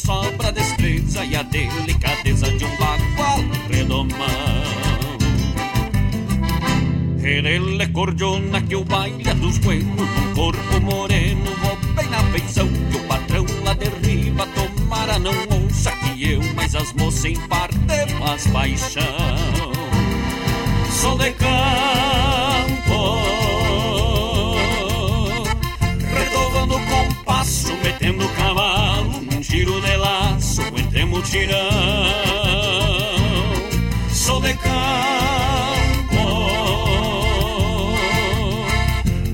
Sobra destreza e a delicadeza de um bagual redomão. Ele cordiona que o baile é dos buenos, num corpo moreno, vou bem na feição, que o patrão lá derriba, tomara não ouça que eu, mas as moças em parte mais paixão. Sou de mutirão. Sou de campo,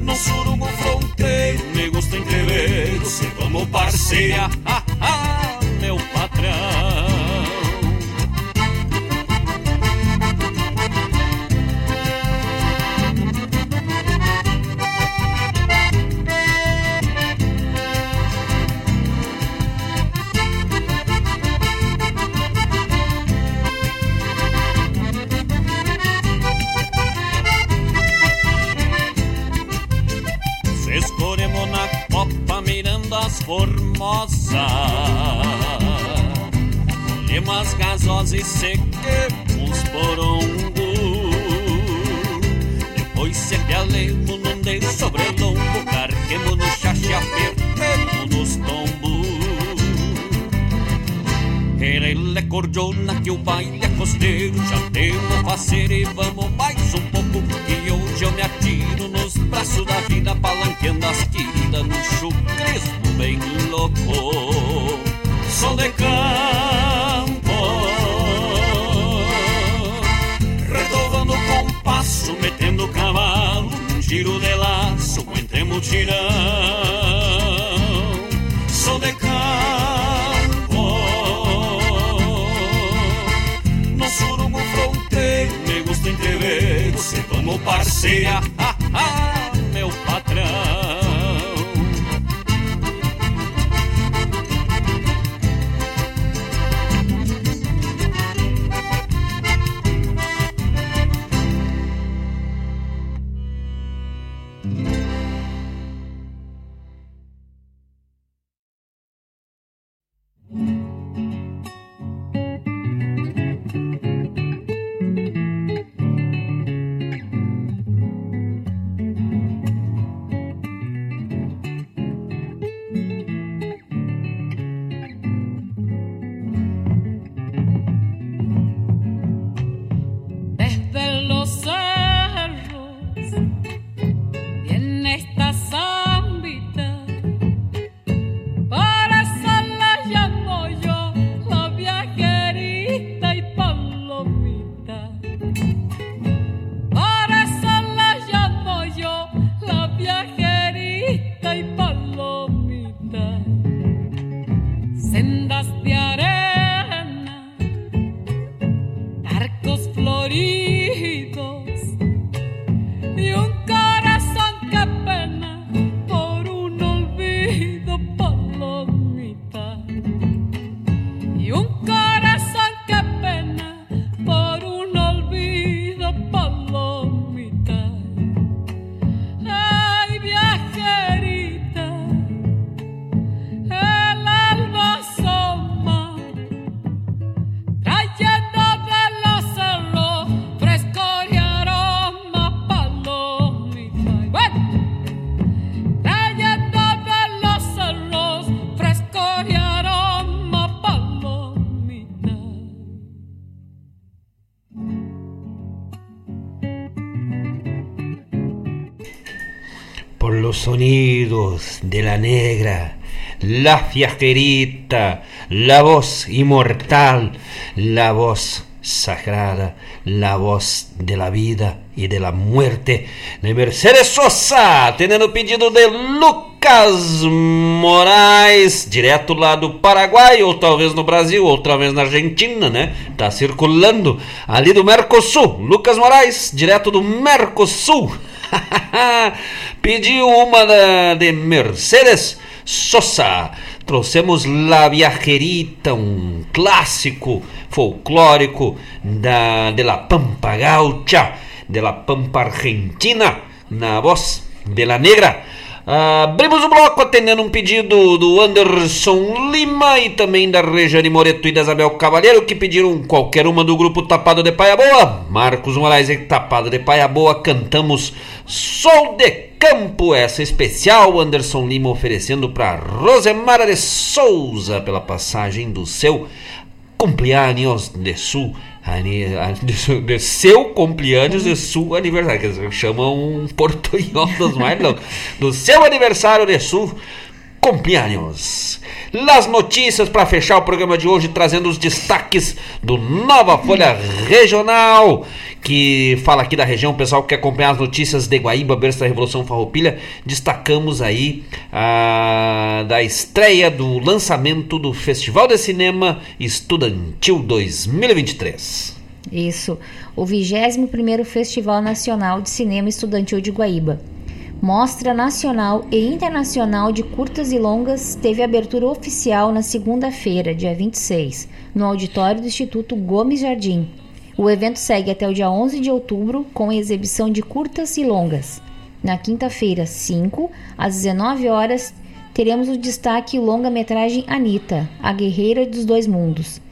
no surugo fronteiro, me gusta entrever, se vamos parceia, ah, ah, vamos sonidos de la negra, la fiajerita, la voz inmortal, la voz sagrada, la voz de la vida y de la muerte de Mercedes Sosa, tendo pedido de Lucas Moraes, direto lá do Paraguai, ou talvez no Brasil, ou talvez na Argentina, né? Tá circulando ali do Mercosul. Lucas Moraes, direto do Mercosul. Pediu uma de Mercedes Sosa. Trouxemos La Viajerita, um clássico folclórico da, de la Pampa Gaucha, de la Pampa Argentina, na voz de la Negra. Abrimos o bloco atendendo um pedido do Anderson Lima e também da Rejane Moreto e da Isabel Cavalheiro que pediram qualquer uma do grupo Tapado de Paia Boa. Marcos Moraes e Tapado de Paia Boa cantamos Sol de Campo, essa especial Anderson Lima oferecendo para Rosemara de Souza pela passagem do seu cumpleaños de su ani- a- de seu cumpleaños de su aniversário, dizer, chamam um portunhol dos mais loucos, do seu aniversário de su cumpleaños. Las notícias para fechar o programa de hoje, trazendo os destaques do Nova Folha Regional, que fala aqui da região, o pessoal que quer acompanhar as notícias de Guaíba, berço da Revolução Farroupilha, destacamos aí a, da estreia do lançamento do Festival de Cinema Estudantil 2023. Isso, o 21º Festival Nacional de Cinema Estudantil de Guaíba. Mostra nacional e internacional de curtas e longas teve abertura oficial na segunda-feira, dia 26, no auditório do Instituto Gomes Jardim. O evento segue até o dia 11 de outubro com exibição de curtas e longas. Na quinta-feira, 5, às 19 horas, teremos o destaque longa-metragem Anitta, a Guerreira dos Dois Mundos.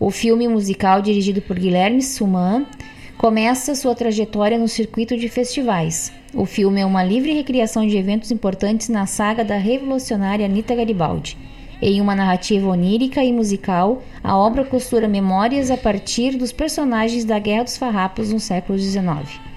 O filme musical, dirigido por Guilherme Suman, começa sua trajetória no circuito de festivais. O filme é uma livre recriação de eventos importantes na saga da revolucionária Anita Garibaldi. Em uma narrativa onírica e musical, a obra costura memórias a partir dos personagens da Guerra dos Farrapos no século XIX.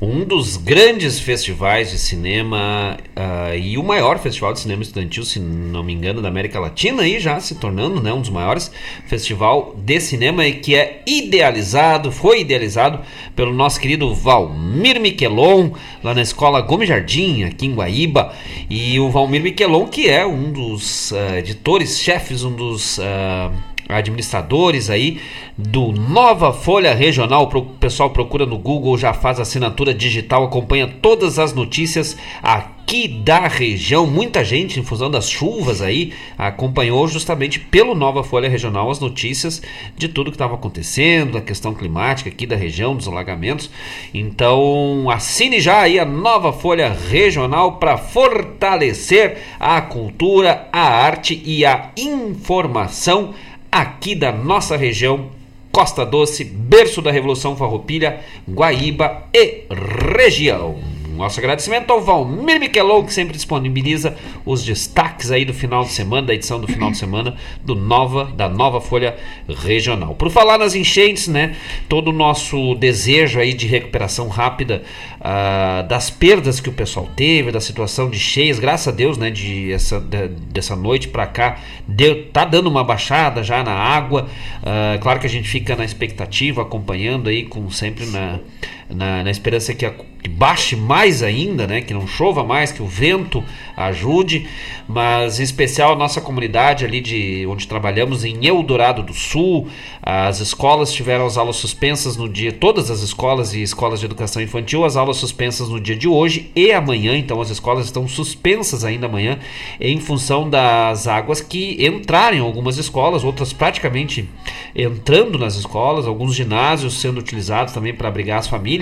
Um dos grandes festivais de cinema ah, e o maior festival de cinema estudantil, se não me engano, da América Latina, aí já se tornando né, um dos maiores festival de cinema e que é idealizado, foi idealizado pelo nosso querido Valmir Miquelon, lá na escola Gomes Jardim, aqui em Guaíba. E o Valmir Miquelon, que é um dos ah, editores, chefes, um dos. ah, administradores aí do Nova Folha Regional. O pessoal procura no Google, já faz assinatura digital, acompanha todas as notícias aqui da região. Muita gente, em função das chuvas aí, acompanhou justamente pelo Nova Folha Regional as notícias de tudo que estava acontecendo, da questão climática aqui da região, dos alagamentos. Então, assine já aí a Nova Folha Regional para fortalecer a cultura, a arte e a informação aqui da nossa região, Costa Doce, berço da Revolução Farroupilha, Guaíba e região. Nosso agradecimento ao Valmir Miquelon, que sempre disponibiliza os destaques aí do final de semana, da edição do final de semana do Nova, da Nova Folha Regional. Por falar nas enchentes, né? Todo o nosso desejo aí de recuperação rápida ah, das perdas que o pessoal teve, da situação de cheias, graças a Deus, né? De essa, de- dessa noite para cá, deu, tá dando uma baixada já na água. Ah, claro que a gente fica na expectativa, acompanhando aí, com sempre na, na, na esperança que, a- que baixe mais ainda, né? Que não chova mais, que o vento ajude, mas em especial a nossa comunidade ali de onde trabalhamos em Eldorado do Sul, as escolas tiveram as aulas suspensas no dia, todas as escolas e escolas de educação infantil, as aulas suspensas no dia de hoje e amanhã, então as escolas estão suspensas ainda amanhã em função das águas que entraram em algumas escolas, outras praticamente entrando nas escolas, alguns ginásios sendo utilizados também para abrigar as famílias.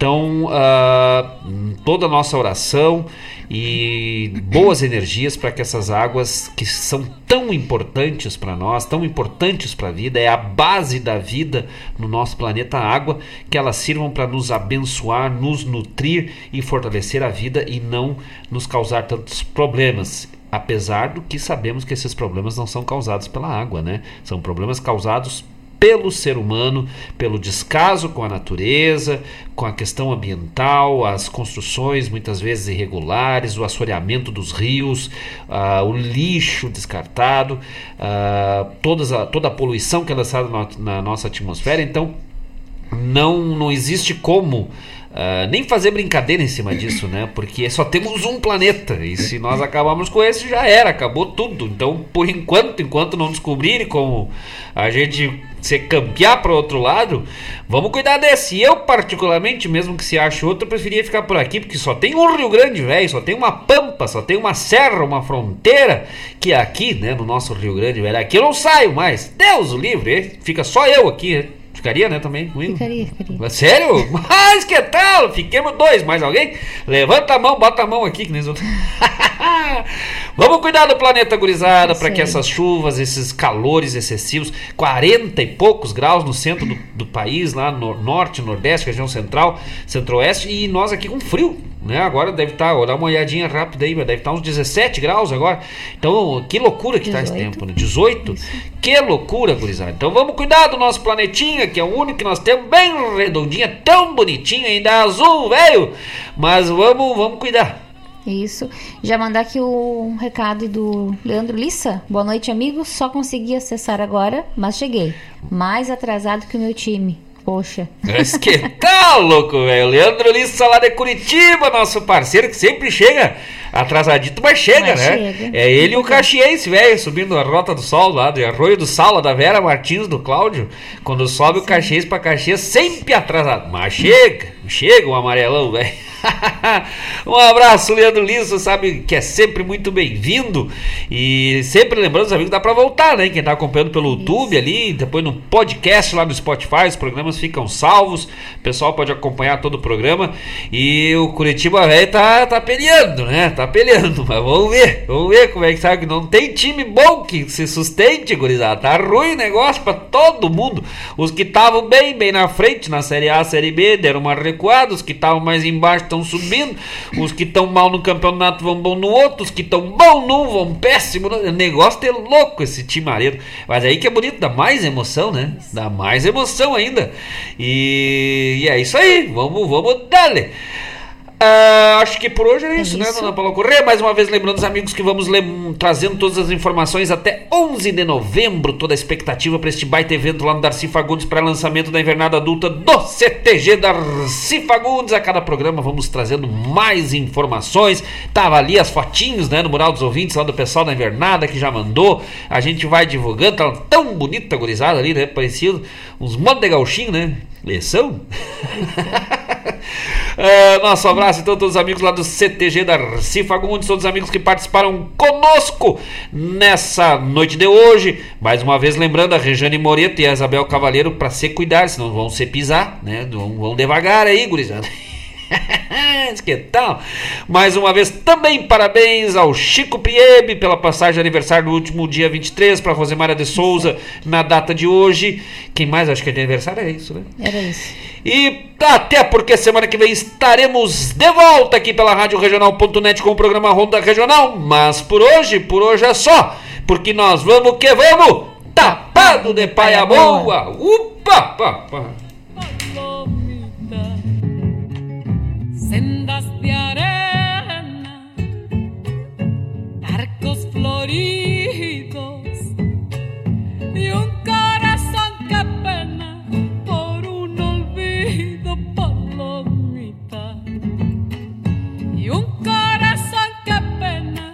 Então, ah, toda a nossa oração e boas energias para que essas águas que são tão importantes para nós, tão importantes para a vida, é a base da vida no nosso planeta água, que elas sirvam para nos abençoar, nos nutrir e fortalecer a vida e não nos causar tantos problemas. Apesar do que sabemos que esses problemas não são causados pela água, né? São problemas causados pelo ser humano, pelo descaso com a natureza, com a questão ambiental, as construções muitas vezes irregulares, o assoreamento dos rios, ah, o lixo descartado, ah, todas a, toda a poluição que é lançada na, na nossa atmosfera. Então, não, não existe como ah, nem fazer brincadeira em cima disso, né? Porque só temos um planeta e se nós acabarmos com esse já era, acabou tudo. Então, por enquanto, enquanto não descobrirem como a gente se campear para outro lado, vamos cuidar desse. Eu particularmente, mesmo que se ache outro, preferia ficar por aqui porque só tem um Rio Grande, velho, só tem uma pampa, só tem uma serra, uma fronteira que é aqui, né, no nosso Rio Grande, velho. Aqui eu não saio mais. Deus o livre, fica só eu aqui. né? Ficaria, né, também comigo? Ficaria, ficaria. Sério? Mas que tal? Fiquemos dois. Mais alguém? Levanta a mão, bota a mão aqui, que nem os outros. Vamos cuidar do planeta gurizada para que essas chuvas, esses calores excessivos, 40 e poucos graus no centro do, do país, lá no norte, nordeste, região central, centro-oeste, e nós aqui com frio. Né? Agora deve estar, vou dar uma olhadinha rápida aí, deve estar uns 17 graus agora. Então, que loucura que está esse tempo, né? 18? Que loucura, gurizada. Então vamos cuidar do nosso planetinha, que é o único que nós temos, bem redondinha, tão bonitinha, ainda é azul, velho. Mas vamos, vamos cuidar. Isso. Já mandar aqui o um recado do Leandro Lissa. Boa noite, amigos. Só consegui acessar agora, mas cheguei. Mais atrasado que o meu time. Poxa. Mas que tal, louco, velho? Leandro Lissa lá de Curitiba, nosso parceiro, que sempre chega atrasadito, mas chega, Mas né? chega. É ele e o Caxiense, velho, subindo a Rota do Sol lá, do Arroio do Sala, da Vera Martins, do Cláudio. Quando sobe o Caxiense pra Caxias, sempre atrasado. Mas chega, chega o amarelão, velho. um abraço, Leandro Lissa, sabe que é sempre muito bem-vindo. E sempre lembrando os amigos, dá pra voltar, né? Quem tá acompanhando pelo YouTube ali, depois no podcast lá no Spotify, os programas ficam salvos. O pessoal pode acompanhar todo o programa. E o Curitiba velho tá, tá peleando, né? Tá peleando, mas vamos ver, vamos ver como é que sabe que não tem time bom que se sustente, gurizada. Tá ruim o negócio pra todo mundo. Os que estavam bem, bem na frente na Série A, Série B, deram uma recuada. Os que estavam mais embaixo estão subindo. Os que estão mal no campeonato vão bom no outro. Os que estão bom num vão péssimo. O negócio é louco esse timareiro. Mas aí que é bonito, dá mais emoção, né? Dá mais emoção ainda. E, e é isso aí, vamos, vamos darle. Ah, acho que por hoje era isso, né, dona Paula Corrêa? Mais uma vez lembrando os amigos que vamos trazendo todas as informações até 11 de novembro. Toda a expectativa para este baita evento lá no Darcy Fagundes para lançamento da invernada adulta do CTG Darcy Fagundes. A cada programa vamos trazendo mais informações. Tava ali as fotinhos, né, no mural dos ouvintes lá do pessoal da invernada que já mandou. A gente vai divulgando. Tá tão bonita gurizada ali, né? Parecido uns monte de gauchinho, né? Lição? É, nosso abraço então todos os amigos lá do CTG da Fagundes, todos os amigos que participaram conosco nessa noite de hoje. Mais uma vez lembrando a Rejane Moreto e a Isabel Cavaleiro para se cuidar, senão vão se pisar, né? Vão, vão devagar aí, gurizada. que tal? Mais uma vez, também parabéns ao Chico Piebe pela passagem de aniversário no último dia 23, para Rosemara de Souza na data de hoje. Quem mais acho que é de aniversário é isso, né? Era isso. E até porque semana que vem estaremos de volta aqui pela Rádio Regional.net com o programa Ronda Regional. Mas por hoje, por hoje é só. Porque nós vamos que vamos! Tapado de paia boa! Upa! Pa, pa. sendas de arena, barcos floridos y un